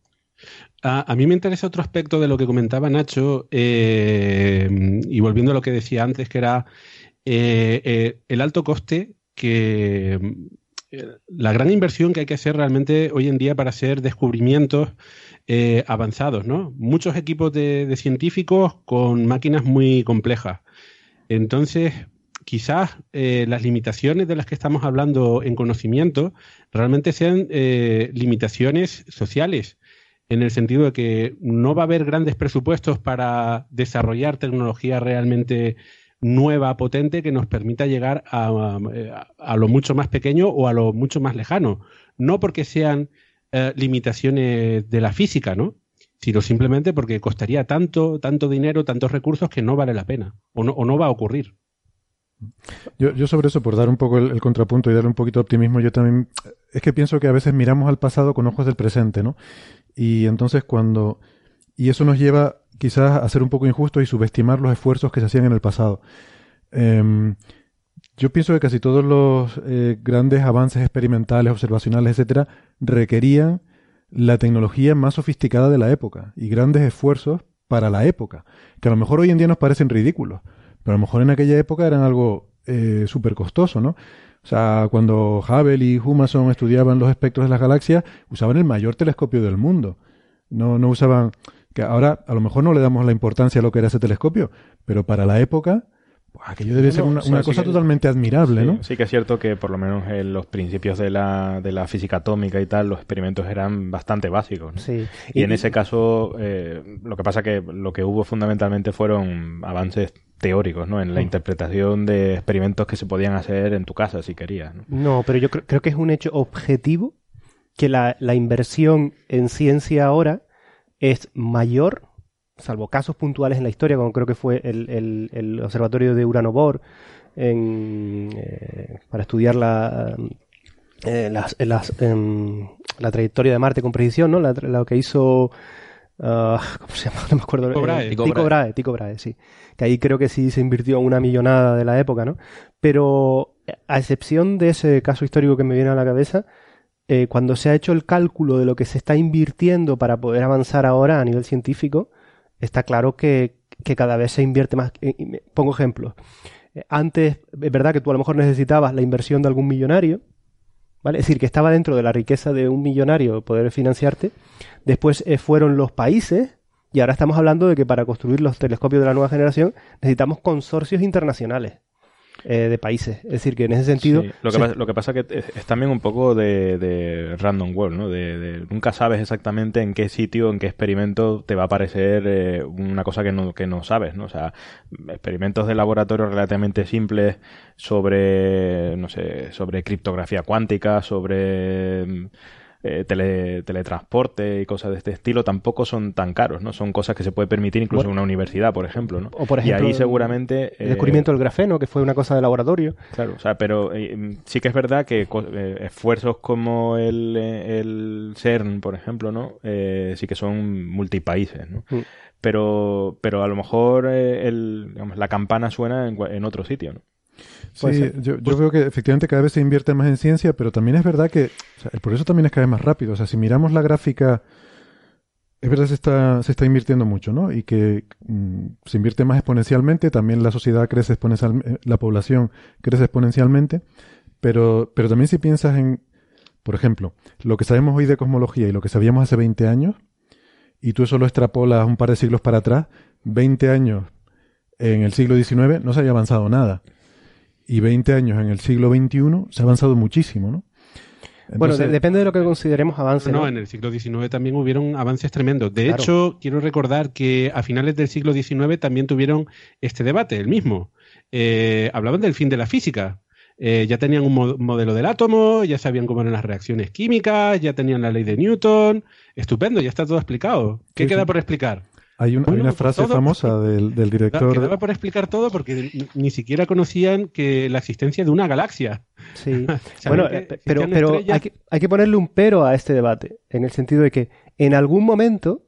A, mí me interesa otro aspecto de lo que comentaba Nacho, eh, y volviendo a lo que decía antes, que era eh, eh, el alto coste que eh, la gran inversión que hay que hacer realmente hoy en día para hacer descubrimientos eh, avanzados, ¿no? Muchos equipos de, científicos con máquinas muy complejas. Entonces, quizás eh, las limitaciones de las que estamos hablando en conocimiento realmente sean limitaciones sociales, en el sentido de que no va a haber grandes presupuestos para desarrollar tecnología realmente nueva, potente, que nos permita llegar a, a, lo mucho más pequeño o a lo mucho más lejano. No porque sean eh, limitaciones de la física, ¿no? Sino simplemente porque costaría tanto, tanto dinero, tantos recursos que no vale la pena o no, o no va a ocurrir. Yo, yo, sobre eso, por dar un poco el, contrapunto y darle un poquito de optimismo, yo también es que pienso que a veces miramos al pasado con ojos del presente, ¿no? Y entonces cuando... Y eso nos lleva quizás a ser un poco injusto y subestimar los esfuerzos que se hacían en el pasado. Em, yo pienso que casi todos los eh, grandes avances experimentales, observacionales, etcétera, requerían la tecnología más sofisticada de la época y grandes esfuerzos para la época, que a lo mejor hoy en día nos parecen ridículos, pero a lo mejor en aquella época eran algo eh, súper costoso, ¿no? O sea, cuando Hubble y Humason estudiaban los espectros de las galaxias, usaban el mayor telescopio del mundo. No, no usaban que ahora a lo mejor no le damos la importancia a lo que era ese telescopio, pero para la época, pues, aquello debe ser una, cosa totalmente admirable, ¿no? Sí que es cierto que por lo menos en los principios de la, de la física atómica y tal, los experimentos eran bastante básicos. Sí. Y, en ese caso, eh, lo que pasa que lo que hubo fundamentalmente fueron avances teóricos, ¿no? En la mm. interpretación de experimentos que se podían hacer en tu casa si querías. No, no pero yo creo, que es un hecho objetivo que la, la inversión en ciencia ahora es mayor, salvo casos puntuales en la historia, como creo que fue el, observatorio de Urano Bohr, eh, para estudiar la, eh, em, la trayectoria de Marte con precisión, ¿no? lo que hizo... Ah, ¿Cómo se llama? (laughs) No me acuerdo. Tico Brahe. Tico Brahe, Tico Brahe, sí. Que ahí creo que sí se invirtió una millonada de la época, ¿no? Pero a excepción de ese caso histórico que me viene a la cabeza, eh, cuando se ha hecho el cálculo de lo que se está invirtiendo para poder avanzar ahora a nivel científico, está claro que, cada vez se invierte más. Pongo ejemplos. Eh, antes, es verdad que tú a lo mejor necesitabas la inversión de algún millonario, ¿vale? Es decir, que estaba dentro de la riqueza de un millonario poder financiarte. Después eh, fueron los países, y ahora estamos hablando de que para construir los telescopios de la nueva generación necesitamos consorcios internacionales. Eh, de países. Es decir, que en ese sentido... Lo, que pasa, lo, que pasa, que es, también un poco de, random world, ¿no? De, nunca sabes exactamente en qué sitio, en qué experimento te va a aparecer eh, una cosa que no, que no sabes, ¿no? O sea, experimentos de laboratorio relativamente simples sobre, no sé, sobre criptografía cuántica, sobre eh, teletransporte y cosas de este estilo tampoco son tan caros, ¿no? Son cosas que se puede permitir incluso en una universidad, por ejemplo, ¿no? O por ejemplo, y ahí seguramente... El descubrimiento del grafeno, que fue una cosa de laboratorio. Claro, o sea, pero sí que es verdad que esfuerzos como el, el CERN, por ejemplo, ¿no? sí que son multipaíses, ¿no? Mm. Pero, pero a lo mejor el, la campana suena en, en otro sitio, ¿no? Sí, yo, yo veo que efectivamente cada vez se invierte más en ciencia, pero también es verdad que el progreso también es cada vez más rápido. O sea, si miramos la gráfica, es verdad que se está, se está invirtiendo mucho, ¿no? Y que mm, se invierte más exponencialmente, también la sociedad crece exponencialmente, eh, la población crece exponencialmente, pero, pero también si piensas en, por ejemplo, lo que sabemos hoy de cosmología y lo que sabíamos hace 20 años, y tú eso lo extrapolas un par de siglos para atrás, 20 años en el siglo XIX no se había avanzado nada y 20 años en el siglo XXI se ha avanzado muchísimo, ¿no? bueno, depende de lo que consideremos avance. No, en el siglo XIX también hubieron avances tremendos. De hecho, quiero recordar que a finales del siglo XIX también tuvieron este debate, el mismo. Eh, hablaban del fin de la física. Eh, ya tenían un modelo del átomo, ya sabían cómo eran las reacciones químicas, ya tenían la ley de Newton. Estupendo, ya está todo explicado. ¿Qué queda por explicar? Hay, una frase famosa del, del director. Quedaba por explicar todo porque ni siquiera conocían que la existencia de una galaxia. Sí. (laughs) (laughs) bueno, pero, pero hay, que, hay que ponerle un pero a este debate, en el sentido de que en algún momento,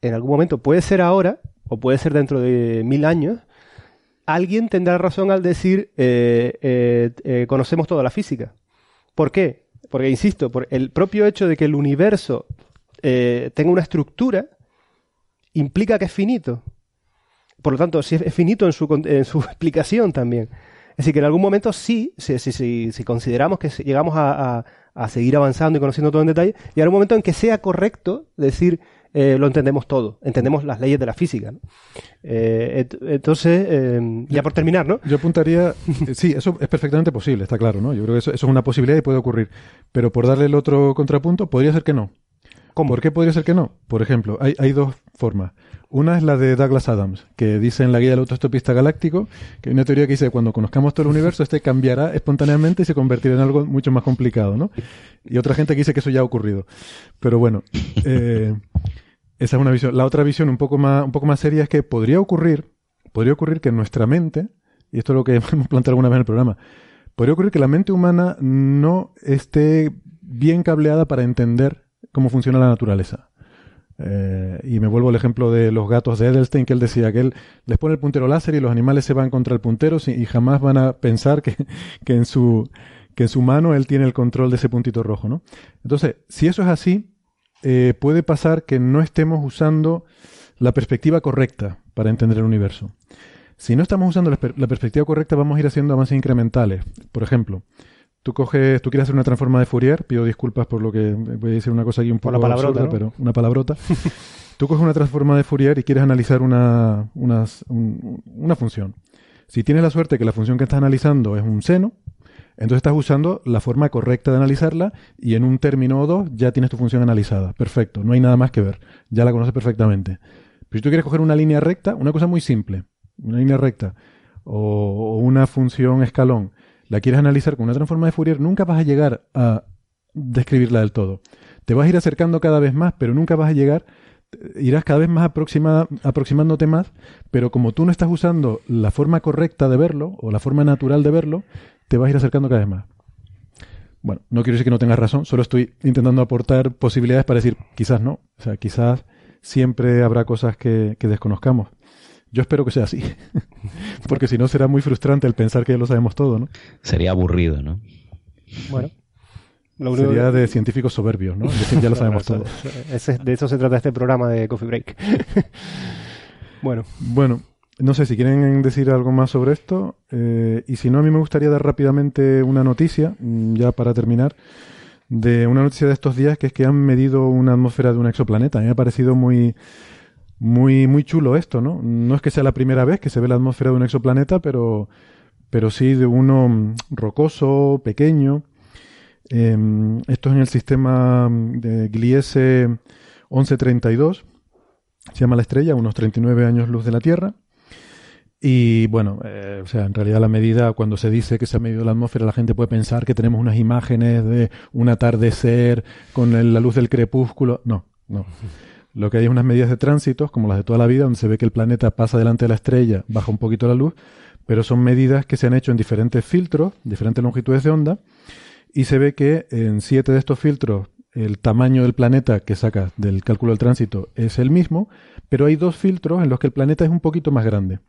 en algún momento, puede ser ahora, o puede ser dentro de mil años, alguien tendrá razón al decir eh, eh, eh, conocemos toda la física. ¿Por qué? Porque, insisto, por el propio hecho de que el universo tenga una estructura implica que es finito. Por lo tanto, si es finito en su, en su (laughs) explicación también. Es decir, que en algún momento sí, si, si, si, consideramos que llegamos a, seguir avanzando y conociendo todo en detalle, llegará un momento en que sea correcto decir eh, lo entendemos todo, entendemos las leyes de la física. Eh, entonces, eh, ya por terminar, ¿no? Yo apuntaría, sí, eso es perfectamente posible, está claro, ¿no? Yo creo que eso, eso es una posibilidad y puede ocurrir. Pero por darle el otro contrapunto, podría ser que no. ¿Por qué podría ser que no? Por ejemplo, hay, hay dos formas. Una es la de Douglas Adams, que dice en la guía del autostopista galáctico que hay una teoría que dice que cuando conozcamos todo el universo, este cambiará espontáneamente y se convertirá en algo mucho más complicado, ¿no? Y otra gente que dice que eso ya ha ocurrido. Pero bueno, (laughs) eh, esa es una visión. La otra visión un poco más, un poco más seria es que podría ocurrir, podría ocurrir que nuestra mente, y esto es lo que (laughs) hemos planteado alguna vez en el programa, podría ocurrir que la mente humana no esté bien cableada para entender cómo funciona la naturaleza. Eh, y me vuelvo al ejemplo de los gatos de Edelstein, que él decía que él les pone el puntero láser y los animales se van contra el puntero y jamás van a pensar que, (laughs) que, en su, que en su mano él tiene el control de ese puntito rojo. ¿no? Entonces, si eso es así, eh, puede pasar que no estemos usando la perspectiva correcta para entender el universo. Si no estamos usando la, la perspectiva correcta, vamos a ir haciendo avances incrementales. Por ejemplo, Tú coges, tú quieres hacer una transforma de Fourier, pido disculpas por lo que voy a decir una cosa aquí un poco absurda, pero una palabrota. (laughs) tú coges una transforma de Fourier y quieres analizar una, una, una función. Si tienes la suerte que la función que estás analizando es un seno, entonces estás usando la forma correcta de analizarla y en un término o dos ya tienes tu función analizada. Perfecto, no hay nada más que ver. Ya la conoces perfectamente. Pero si tú quieres coger una línea recta, una cosa muy simple, una línea recta o, o una función escalón la quieres analizar con una transforma de Fourier, nunca vas a llegar a describirla del todo. Te vas a ir acercando cada vez más, pero nunca vas a llegar, irás cada vez más aproximándote más, pero como tú no estás usando la forma correcta de verlo, o la forma natural de verlo, te vas a ir acercando cada vez más. Bueno, no quiero decir que no tengas razón, solo estoy intentando aportar posibilidades para decir, quizás no, o sea, quizás siempre habrá cosas que desconozcamos. Yo espero que sea así, (laughs) porque si no será muy frustrante el pensar que ya lo sabemos todo, ¿no? Sería aburrido, ¿no? Bueno. Sería de científicos soberbios, ¿no? Decir ya lo sabemos todo. de eso se trata este programa de Coffee Break. (laughs) bueno. Bueno, no sé si quieren decir algo más sobre esto. Eh, y si no, a mí me gustaría dar rápidamente una noticia, mm, ya para terminar, de una noticia de estos días, que es que han medido una atmósfera de un exoplaneta. A mí me ha parecido muy muy, muy chulo esto, ¿no? No es que sea la primera vez que se ve la atmósfera de un exoplaneta, pero, pero sí de uno mm, rocoso, pequeño. Em, esto es en el sistema mm, de Gliese 1132. Se llama la estrella, unos 39 años luz de la Tierra. Y bueno, eh, o sea, en realidad la medida, cuando se dice que se ha medido la atmósfera, la gente puede pensar que tenemos unas imágenes de un atardecer con la luz del crepúsculo. No, no. (laughs) Lo que hay es unas medidas de tránsito, como las de toda la vida, donde se ve que el planeta pasa delante de la estrella, baja un poquito la luz, pero son medidas que se han hecho en diferentes filtros, diferentes longitudes de onda, y se ve que en siete de estos filtros el tamaño del planeta que saca del cálculo del tránsito es el mismo, pero hay dos filtros en los que el planeta es un poquito más grande.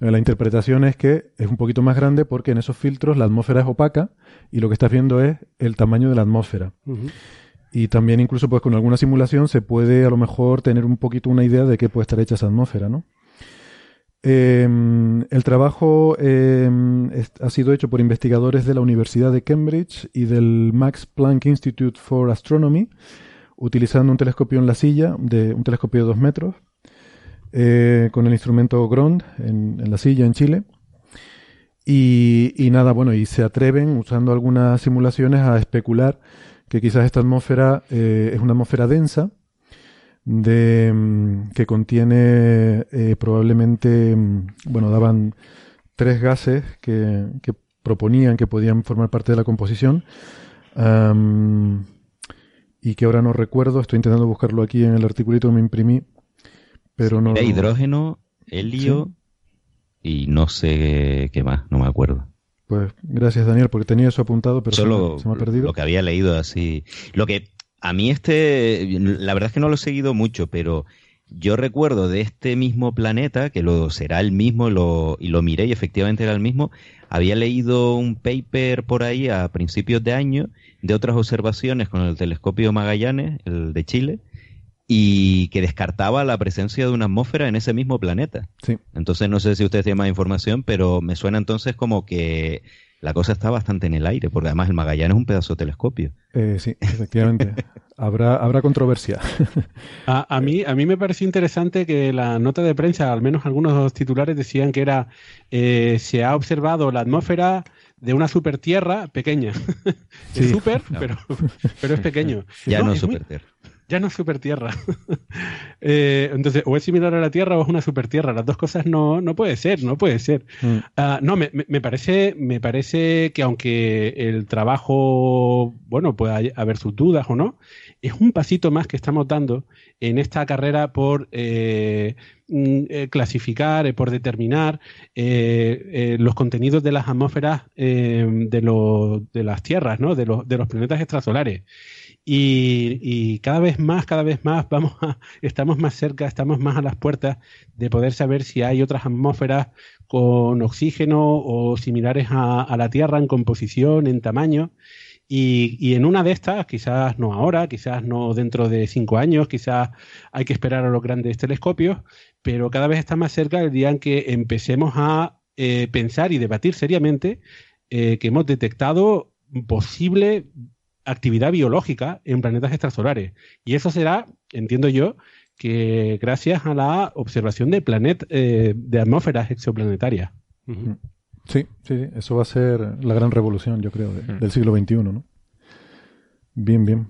La interpretación es que es un poquito más grande porque en esos filtros la atmósfera es opaca y lo que estás viendo es el tamaño de la atmósfera. Y también incluso pues con alguna simulación se puede a lo mejor tener un poquito una idea de qué puede estar hecha esa atmósfera, ¿no? Em, el trabajo em, ha sido hecho por investigadores de la Universidad de Cambridge y del Max Planck Institute for Astronomy, utilizando un telescopio en la silla, de un telescopio de dos metros, eh, con el instrumento Grond en, la silla en Chile. Y, nada, bueno, y se atreven, usando algunas simulaciones, a especular que quizás esta atmósfera eh, es una atmósfera densa, de, mm, que contiene eh, probablemente, mm, bueno, daban tres gases que, proponían que podían formar parte de la composición y que ahora no recuerdo, estoy intentando buscarlo aquí en el articulito que me imprimí, pero no... hidrógeno, helio y no sé qué más, no me acuerdo. Pues gracias Daniel, porque tenía eso apuntado, pero Solo se, me, ha perdido. Lo que había leído así. Lo que a mí este, la verdad es que no lo he seguido mucho, pero yo recuerdo de este mismo planeta, que lo será el mismo, lo, y lo miré y efectivamente era el mismo, había leído un paper por ahí a principios de año de otras observaciones con el telescopio Magallanes, el de Chile, y que descartaba la presencia de una atmósfera en ese mismo planeta. Sí. Entonces no sé si ustedes tienen más información, pero me suena entonces como que la cosa está bastante en el aire, porque además el Magallanes es un pedazo de telescopio. Eh, sí, efectivamente. (laughs) habrá, habrá controversia. a, mí, a mí me pareció interesante que la nota de prensa, al menos algunos titulares decían que era eh, se ha observado la atmósfera de una supertierra pequeña. (laughs) es super, (laughs) pero, pero es pequeño. Ya no, es supertierra ya no es super tierra. (laughs) Eh, entonces, o es similar a la Tierra o es una super tierra. Las dos cosas no, no puede ser, no puede ser. Mm. Ah, no, me, me, parece, me parece que aunque el trabajo, bueno, pueda haber sus dudas o no, es un pasito más que estamos dando en esta carrera por eh, mm, eh, clasificar, por determinar los contenidos de las atmósferas de, de las tierras, ¿no? de, los, de los planetas extrasolares. Y, cada vez más, cada vez más vamos (laughs) estamos más cerca, estamos más a las puertas de poder saber si hay otras atmósferas con oxígeno o similares a, la Tierra en composición, en tamaño. Y, en una de estas, quizás no ahora, quizás no dentro de cinco años, quizás hay que esperar a los grandes telescopios, pero cada vez está más cerca el día en que empecemos a eh, pensar y debatir seriamente eh, que hemos detectado posible actividad biológica en planetas extrasolares. Y eso será, entiendo yo, que gracias a la observación de planet, eh, de atmósferas exoplanetarias. Sí, sí, eso va a ser la gran revolución, yo creo, del siglo XXI, ¿no? Bien, bien.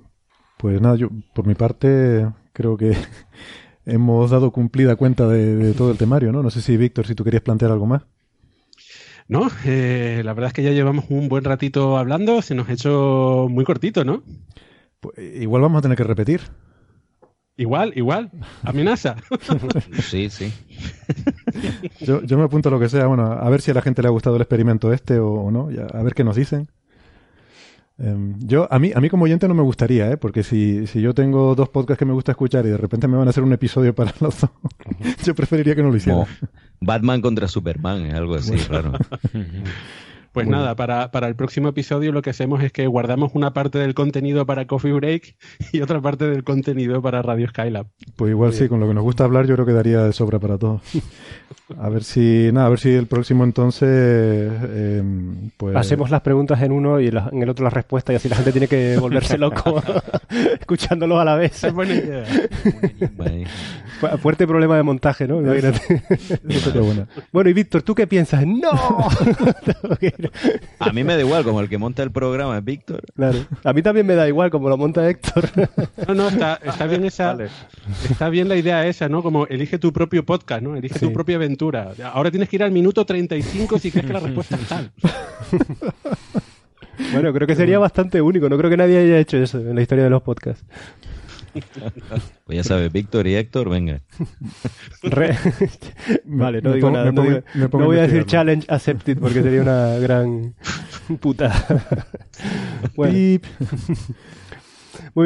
Pues nada, yo por mi parte creo que (laughs) hemos dado cumplida cuenta de, todo el temario, ¿no? No sé si, Víctor, si tú querías plantear algo más. No, eh, la verdad es que ya llevamos un buen ratito hablando, se nos ha hecho muy cortito, ¿no? Pues, igual vamos a tener que repetir. Igual, igual. Amenaza. (laughs) sí, sí. Yo, yo, me apunto a lo que sea. Bueno, a ver si a la gente le ha gustado el experimento este o no. a ver qué nos dicen. Em, yo, a mí, a mí como oyente no me gustaría, ¿eh? porque si, si yo tengo dos podcasts que me gusta escuchar y de repente me van a hacer un episodio para (laughs) los dos, yo preferiría que no lo hicieran. Batman contra Superman, algo así, claro. (laughs) Pues nada, para, para, el próximo episodio lo que hacemos es que guardamos una parte del contenido para Coffee Break (laughs) y otra parte del contenido para Radio Skylab. Pues igual sí, con lo que nos gusta hablar yo creo que daría de sobra para todos. (laughs) A ver si, nada, a ver si el próximo entonces, eh, pues... Hacemos las preguntas en uno y en el otro las respuestas y así la gente tiene que volverse (laughs) loco escuchándolo a la vez. Es buena idea. Fuerte problema de montaje, ¿no? Imagínate. bueno. y Víctor, ¿tú qué piensas? ¡No! A mí me da igual, como el que monta el programa es Víctor. Claro. A mí también me da igual, como lo monta Héctor. no, no, está, bien esa. Está bien la idea esa, ¿no? Como elige tu propio podcast, ¿no? Elige tu propia aventura. Ahora tienes que ir al minuto 35 si crees que la respuesta es tal. Bueno, creo que sería bastante único. No creo que nadie haya hecho eso en la historia de los podcasts. Pues ya sabes, Víctor y Héctor, venga. (laughs) vale, no digo nada. no, voy a decir challenge accepted porque sería una gran (laughs) puta. (laughs) Muy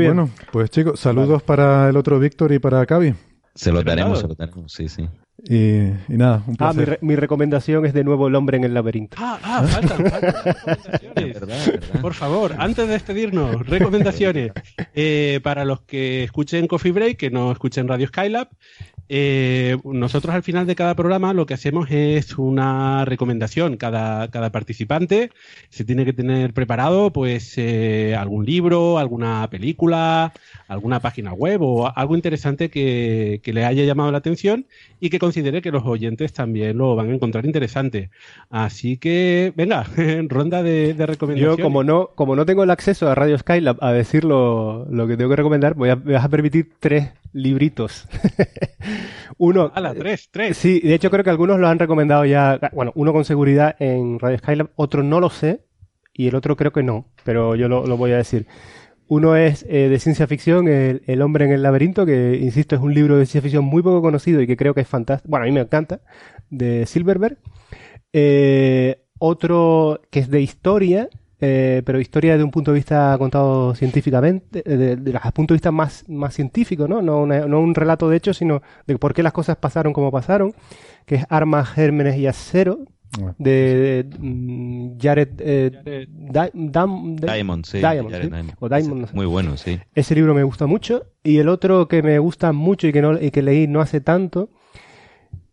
bien. Bueno, pues chicos, saludos para el otro Víctor y para Cavi. Se lo daremos, se lo daremos, sí, sí. Y, nada, un Ah, mi, recomendación es de nuevo El hombre en el laberinto. Ah, ah faltan, faltan (laughs) Por favor, antes de despedirnos, recomendaciones. (laughs) Eh, para los que escuchen Coffee Break, que no escuchen Radio Skylab, eh, nosotros al final de cada programa lo que hacemos es una recomendación. Cada, cada participante se tiene que tener preparado pues eh, algún libro, alguna película, alguna página web o algo interesante que, le haya llamado la atención y que considere que los oyentes también lo van a encontrar interesante. Así que, venga, (laughs) ronda de, recomendaciones. Yo, como no, como no tengo el acceso a Radio Skylab a decir lo, que tengo que recomendar, voy a, me vas a permitir tres libritos. (laughs) uno. A la tres, tres. Sí, de hecho creo que algunos lo han recomendado ya. Bueno, uno con seguridad en Radio Skylab, otro no lo sé y el otro creo que no, pero yo lo, voy a decir. Uno es eh, de ciencia ficción, el, hombre en el laberinto, que insisto es un libro de ciencia ficción muy poco conocido y que creo que es fantástico. Bueno, a mí me encanta, de Silverberg. Eh, otro que es de historia, eh, pero historia de un punto de vista contado científicamente, de, de, punto de vista más, más científico, ¿no? No, no, un relato de hecho, sino de por qué las cosas pasaron como pasaron, que es Armas, Gérmenes y Acero, de, mm, Jared, eh, Diamond, sí, O Diamond, Muy bueno, sí. Ese libro me gusta mucho. Y el otro que me gusta mucho y que, no, y que leí no hace tanto,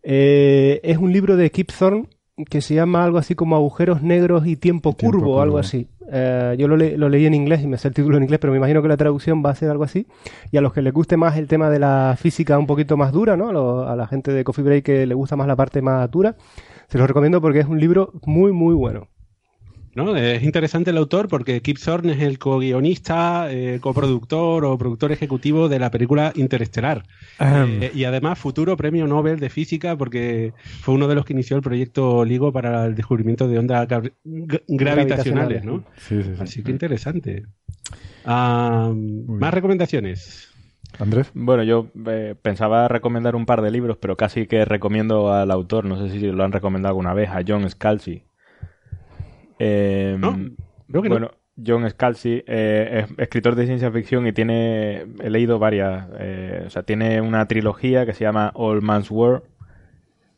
eh, es un libro de Kip Thorne que se llama algo así como Agujeros Negros y Tiempo, Curvo o algo así. Eh, yo lo, lo, leí en inglés y me sé el título en inglés, pero me imagino que la traducción va a ser algo así. Y a los que les guste más el tema de la física un poquito más dura, ¿no? A, la gente de Coffee Break que le gusta más la parte más dura, se los recomiendo porque es un libro muy, muy bueno. Es interesante el autor porque Kip Thorne es el co-guionista, eh, coproductor o productor ejecutivo de la película Interestelar. Eh, y además futuro premio Nobel de Física porque fue uno de los que inició el proyecto LIGO para el descubrimiento de ondas gravitacionales, ¿no? Así que interesante. más recomendaciones. Andrés. Bueno, yo eh, pensaba recomendar un par de libros, pero casi que recomiendo al autor, no sé si lo han recomendado alguna vez, a John Scalzi, eh, bueno, John Scalzi eh, es escritor de ciencia ficción y tiene, he leído varias, eh, o sea, tiene una trilogía que se llama All Man's War,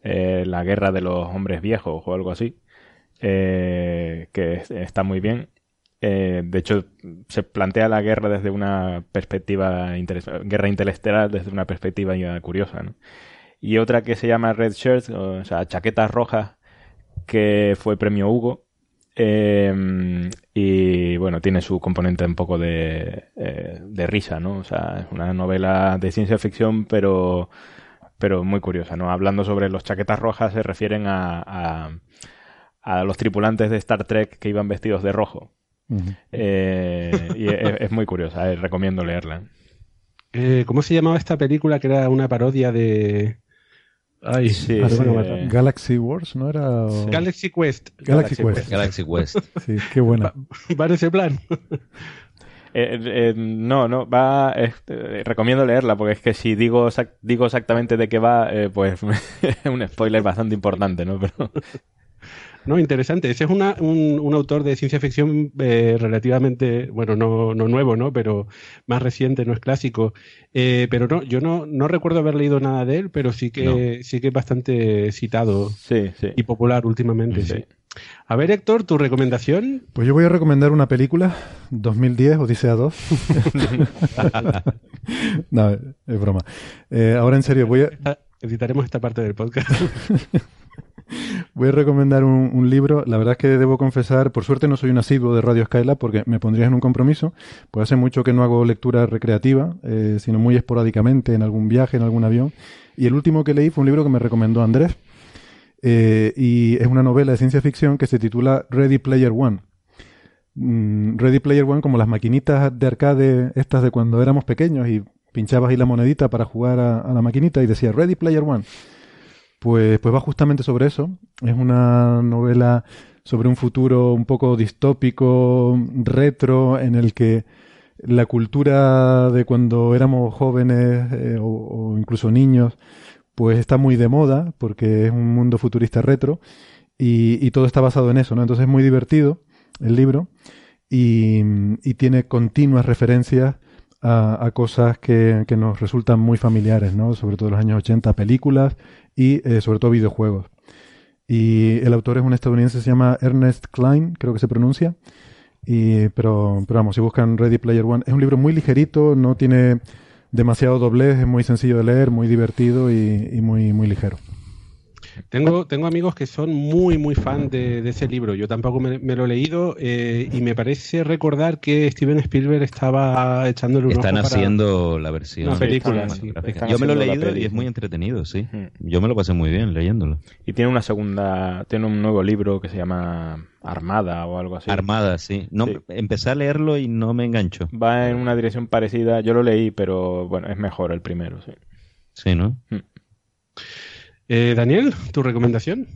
eh, la guerra de los hombres viejos o algo así, que está muy bien. de hecho, se plantea la guerra desde una perspectiva, guerra interestelar desde una perspectiva curiosa, ¿no? Y otra que se llama Red Shirts, o sea, chaquetas rojas, que fue premio Hugo, eh, y bueno, tiene su componente un poco de, eh, de, risa, ¿no? O sea, es una novela de ciencia ficción, pero, pero muy curiosa, ¿no? Hablando sobre los chaquetas rojas, se refieren a, a, los tripulantes de Star Trek que iban vestidos de rojo. Eh, y es, muy curiosa, recomiendo leerla. ¿Cómo se llamaba esta película que era una parodia de, Ay, sí, Galaxy Wars, ¿no era? Galaxy Quest. Galaxy, Quest. Galaxy (laughs) Quest. sí, qué buena. Va, en ese plan. (laughs) Eh, eh, no, no, va. Eh, recomiendo leerla porque es que si digo, digo exactamente de qué va, pues (laughs) es un spoiler bastante importante, ¿no? Pero no, interesante. Ese es una, un, un, autor de ciencia ficción eh, relativamente, bueno, no, no, nuevo, ¿no? Pero más reciente, no es clásico. Eh, pero no, yo no, no recuerdo haber leído nada de él, pero sí que, sí que es bastante citado y popular últimamente, sí. A ver, Héctor, ¿tu recomendación? Pues yo voy a recomendar una película, 2010, Odisea 2. (laughs) no, es broma. Eh, ahora en serio, voy a... Editaremos esta parte del podcast. (laughs) Voy a recomendar un, libro. La verdad es que debo confesar, por suerte no soy un asiduo de Radio Skylab porque me pondrías en un compromiso. Pues hace mucho que no hago lectura recreativa, eh, sino muy esporádicamente en algún viaje, en algún avión. Y el último que leí fue un libro que me recomendó Andrés. Eh, y es una novela de ciencia ficción que se titula Ready Player One. Mm, Ready Player One como las maquinitas de arcade estas de cuando éramos pequeños y pinchabas ahí la monedita para jugar a la maquinita y decía Ready Player One pues, pues va justamente sobre eso. Es una novela sobre un futuro un poco distópico, retro, en el que la cultura de cuando éramos jóvenes eh, o, incluso niños, pues está muy de moda, porque es un mundo futurista retro, y, todo está basado en eso, ¿no? Entonces es muy divertido el libro y, tiene continuas referencias a, cosas que, que, nos resultan muy familiares, ¿no? Sobre todo en los años 80, películas y eh, sobre todo videojuegos. Y el autor es un estadounidense, se llama Ernest Klein, creo que se pronuncia. Y, pero, pero vamos, si buscan Ready Player One, es un libro muy ligerito, no tiene demasiado doblez, es muy sencillo de leer, muy divertido y, muy, muy ligero. Tengo, tengo amigos que son muy, muy fan de, ese libro. Yo tampoco me, lo he leído eh, y me parece recordar que Steven Spielberg estaba echándole un Están haciendo la versión. película, Yo me lo he leído y es muy entretenido, sí. Yo me lo pasé muy bien leyéndolo. Y tiene una segunda, tiene un nuevo libro que se llama Armada o algo así. Armada, sí. No, Empecé a leerlo y no me engancho. Va en una dirección parecida. Yo lo leí, pero bueno, es mejor el primero, sí. Sí, ¿no? Eh, Daniel, ¿tu recomendación?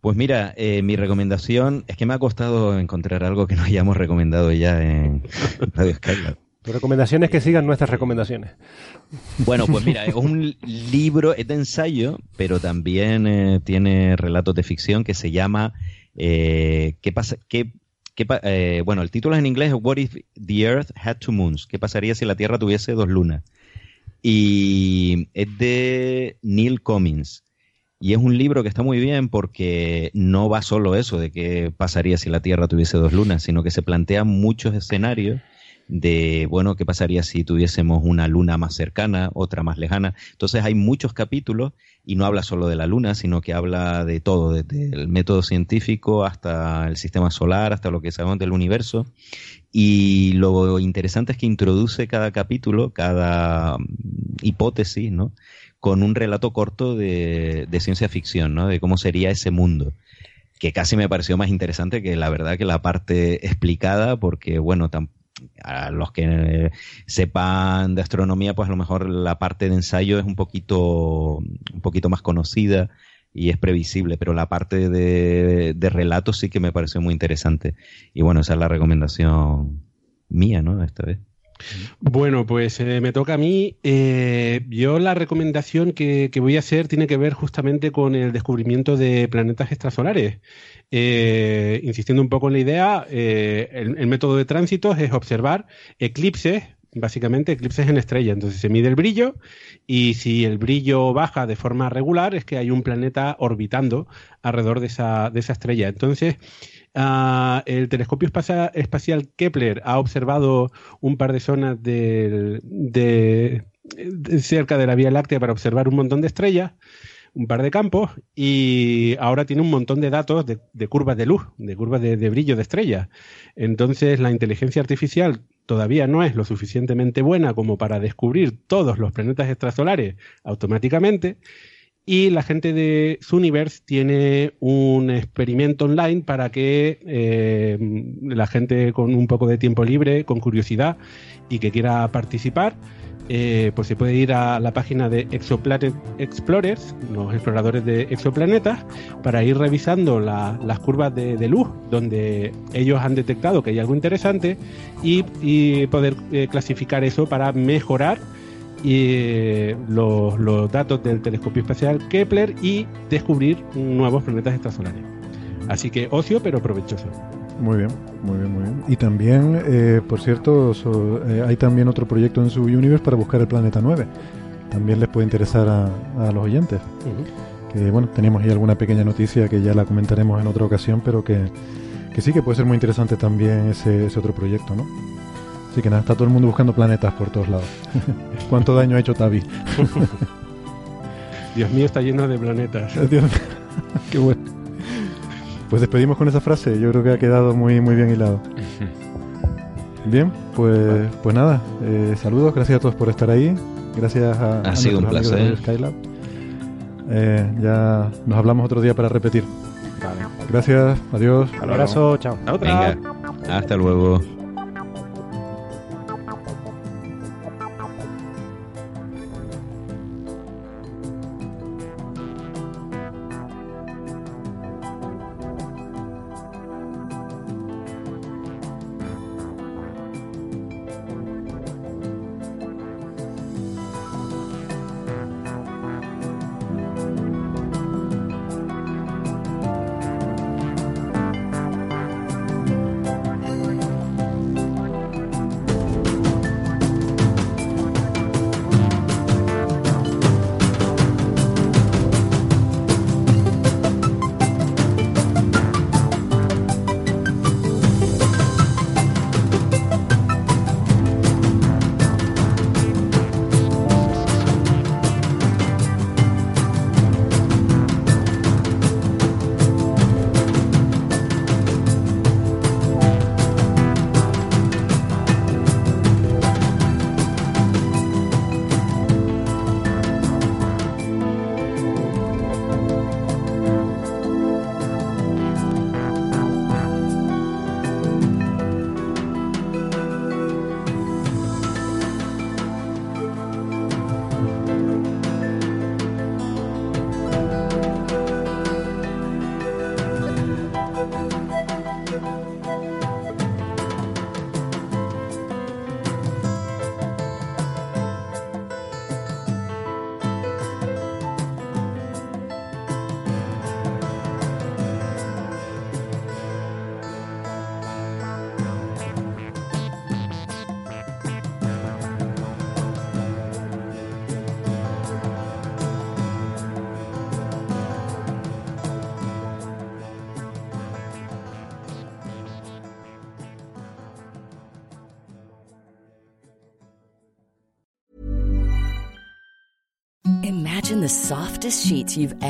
Pues mira, eh, mi recomendación es que me ha costado encontrar algo que no hayamos recomendado ya en (laughs) Radio Skylab. Tu recomendación es que sigan nuestras recomendaciones. Bueno, pues mira, es un (laughs) libro, es de ensayo, pero también eh, tiene relatos de ficción que se llama ¿Qué pasa? ¿Qué, bueno, el título en inglés es What if the Earth had two moons? ¿Qué pasaría si la Tierra tuviese dos lunas? Y es de Neil Cummins. Y es un libro que está muy bien porque no va solo eso de qué pasaría si la Tierra tuviese dos lunas, sino que se plantean muchos escenarios de, bueno, qué pasaría si tuviésemos una luna más cercana, otra más lejana. Entonces hay muchos capítulos y no habla solo de la luna, sino que habla de todo, desde el método científico hasta el sistema solar, hasta lo que sabemos del universo. Y lo interesante es que introduce cada capítulo, cada hipótesis, ¿no? Con un relato corto de, ciencia ficción, ¿no? De cómo sería ese mundo que casi me pareció más interesante que la verdad que la parte explicada, porque bueno, a los que sepan de astronomía, pues a lo mejor la parte de ensayo es un poquito, un poquito más conocida y es previsible, pero la parte de, de relato sí que me pareció muy interesante. Y bueno, esa es la recomendación mía, ¿no? Esta vez. Bueno, pues eh, me toca a mí. Eh, yo la recomendación que, voy a hacer tiene que ver justamente con el descubrimiento de planetas extrasolares. Eh, insistiendo un poco en la idea, el, método de tránsito es observar eclipses, básicamente eclipses en estrella. Entonces se mide el brillo y si el brillo baja de forma regular es que hay un planeta orbitando alrededor de esa estrella. Entonces Ah, el telescopio espacial Kepler ha observado un par de zonas de, cerca de la Vía Láctea para observar un montón de estrellas, un par de campos, y ahora tiene un montón de datos de, curvas de luz, de curvas de, de brillo de estrellas. Entonces la inteligencia artificial todavía no es lo suficientemente buena como para descubrir todos los planetas extrasolares automáticamente y la gente de Zooniverse tiene un experimento online para que eh, la gente con un poco de tiempo libre, con curiosidad y que quiera participar, eh, pues se puede ir a la página de Exoplanet Explorers, los exploradores de exoplanetas, para ir revisando las curvas de, luz donde ellos han detectado que hay algo interesante y, poder eh, clasificar eso para mejorar y eh, los, datos del telescopio espacial Kepler y descubrir nuevos planetas extrasolares. Así que ocio, pero provechoso. Muy bien, muy bien, muy bien. Y también, eh, por cierto, eh, hay también otro proyecto en su Universe para buscar el planeta 9. También les puede interesar a, los oyentes. Que bueno, tenemos ahí alguna pequeña noticia que ya la comentaremos en otra ocasión, pero que, que sí que puede ser muy interesante también ese, ese otro proyecto, ¿no? Así que nada, está todo el mundo buscando planetas por todos lados. (laughs) ¿Cuánto daño ha hecho Tavi? (laughs) Dios mío, está lleno de planetas. (laughs) Dios Qué bueno. Pues despedimos con esa frase, yo creo que ha quedado muy, muy bien hilado. Bien, pues, pues nada, eh, saludos, gracias a todos por estar ahí, gracias a, ha sido un placer. Skylab. Eh, ya nos hablamos otro día para repetir. Gracias, adiós. Un abrazo, chao. Venga, hasta luego.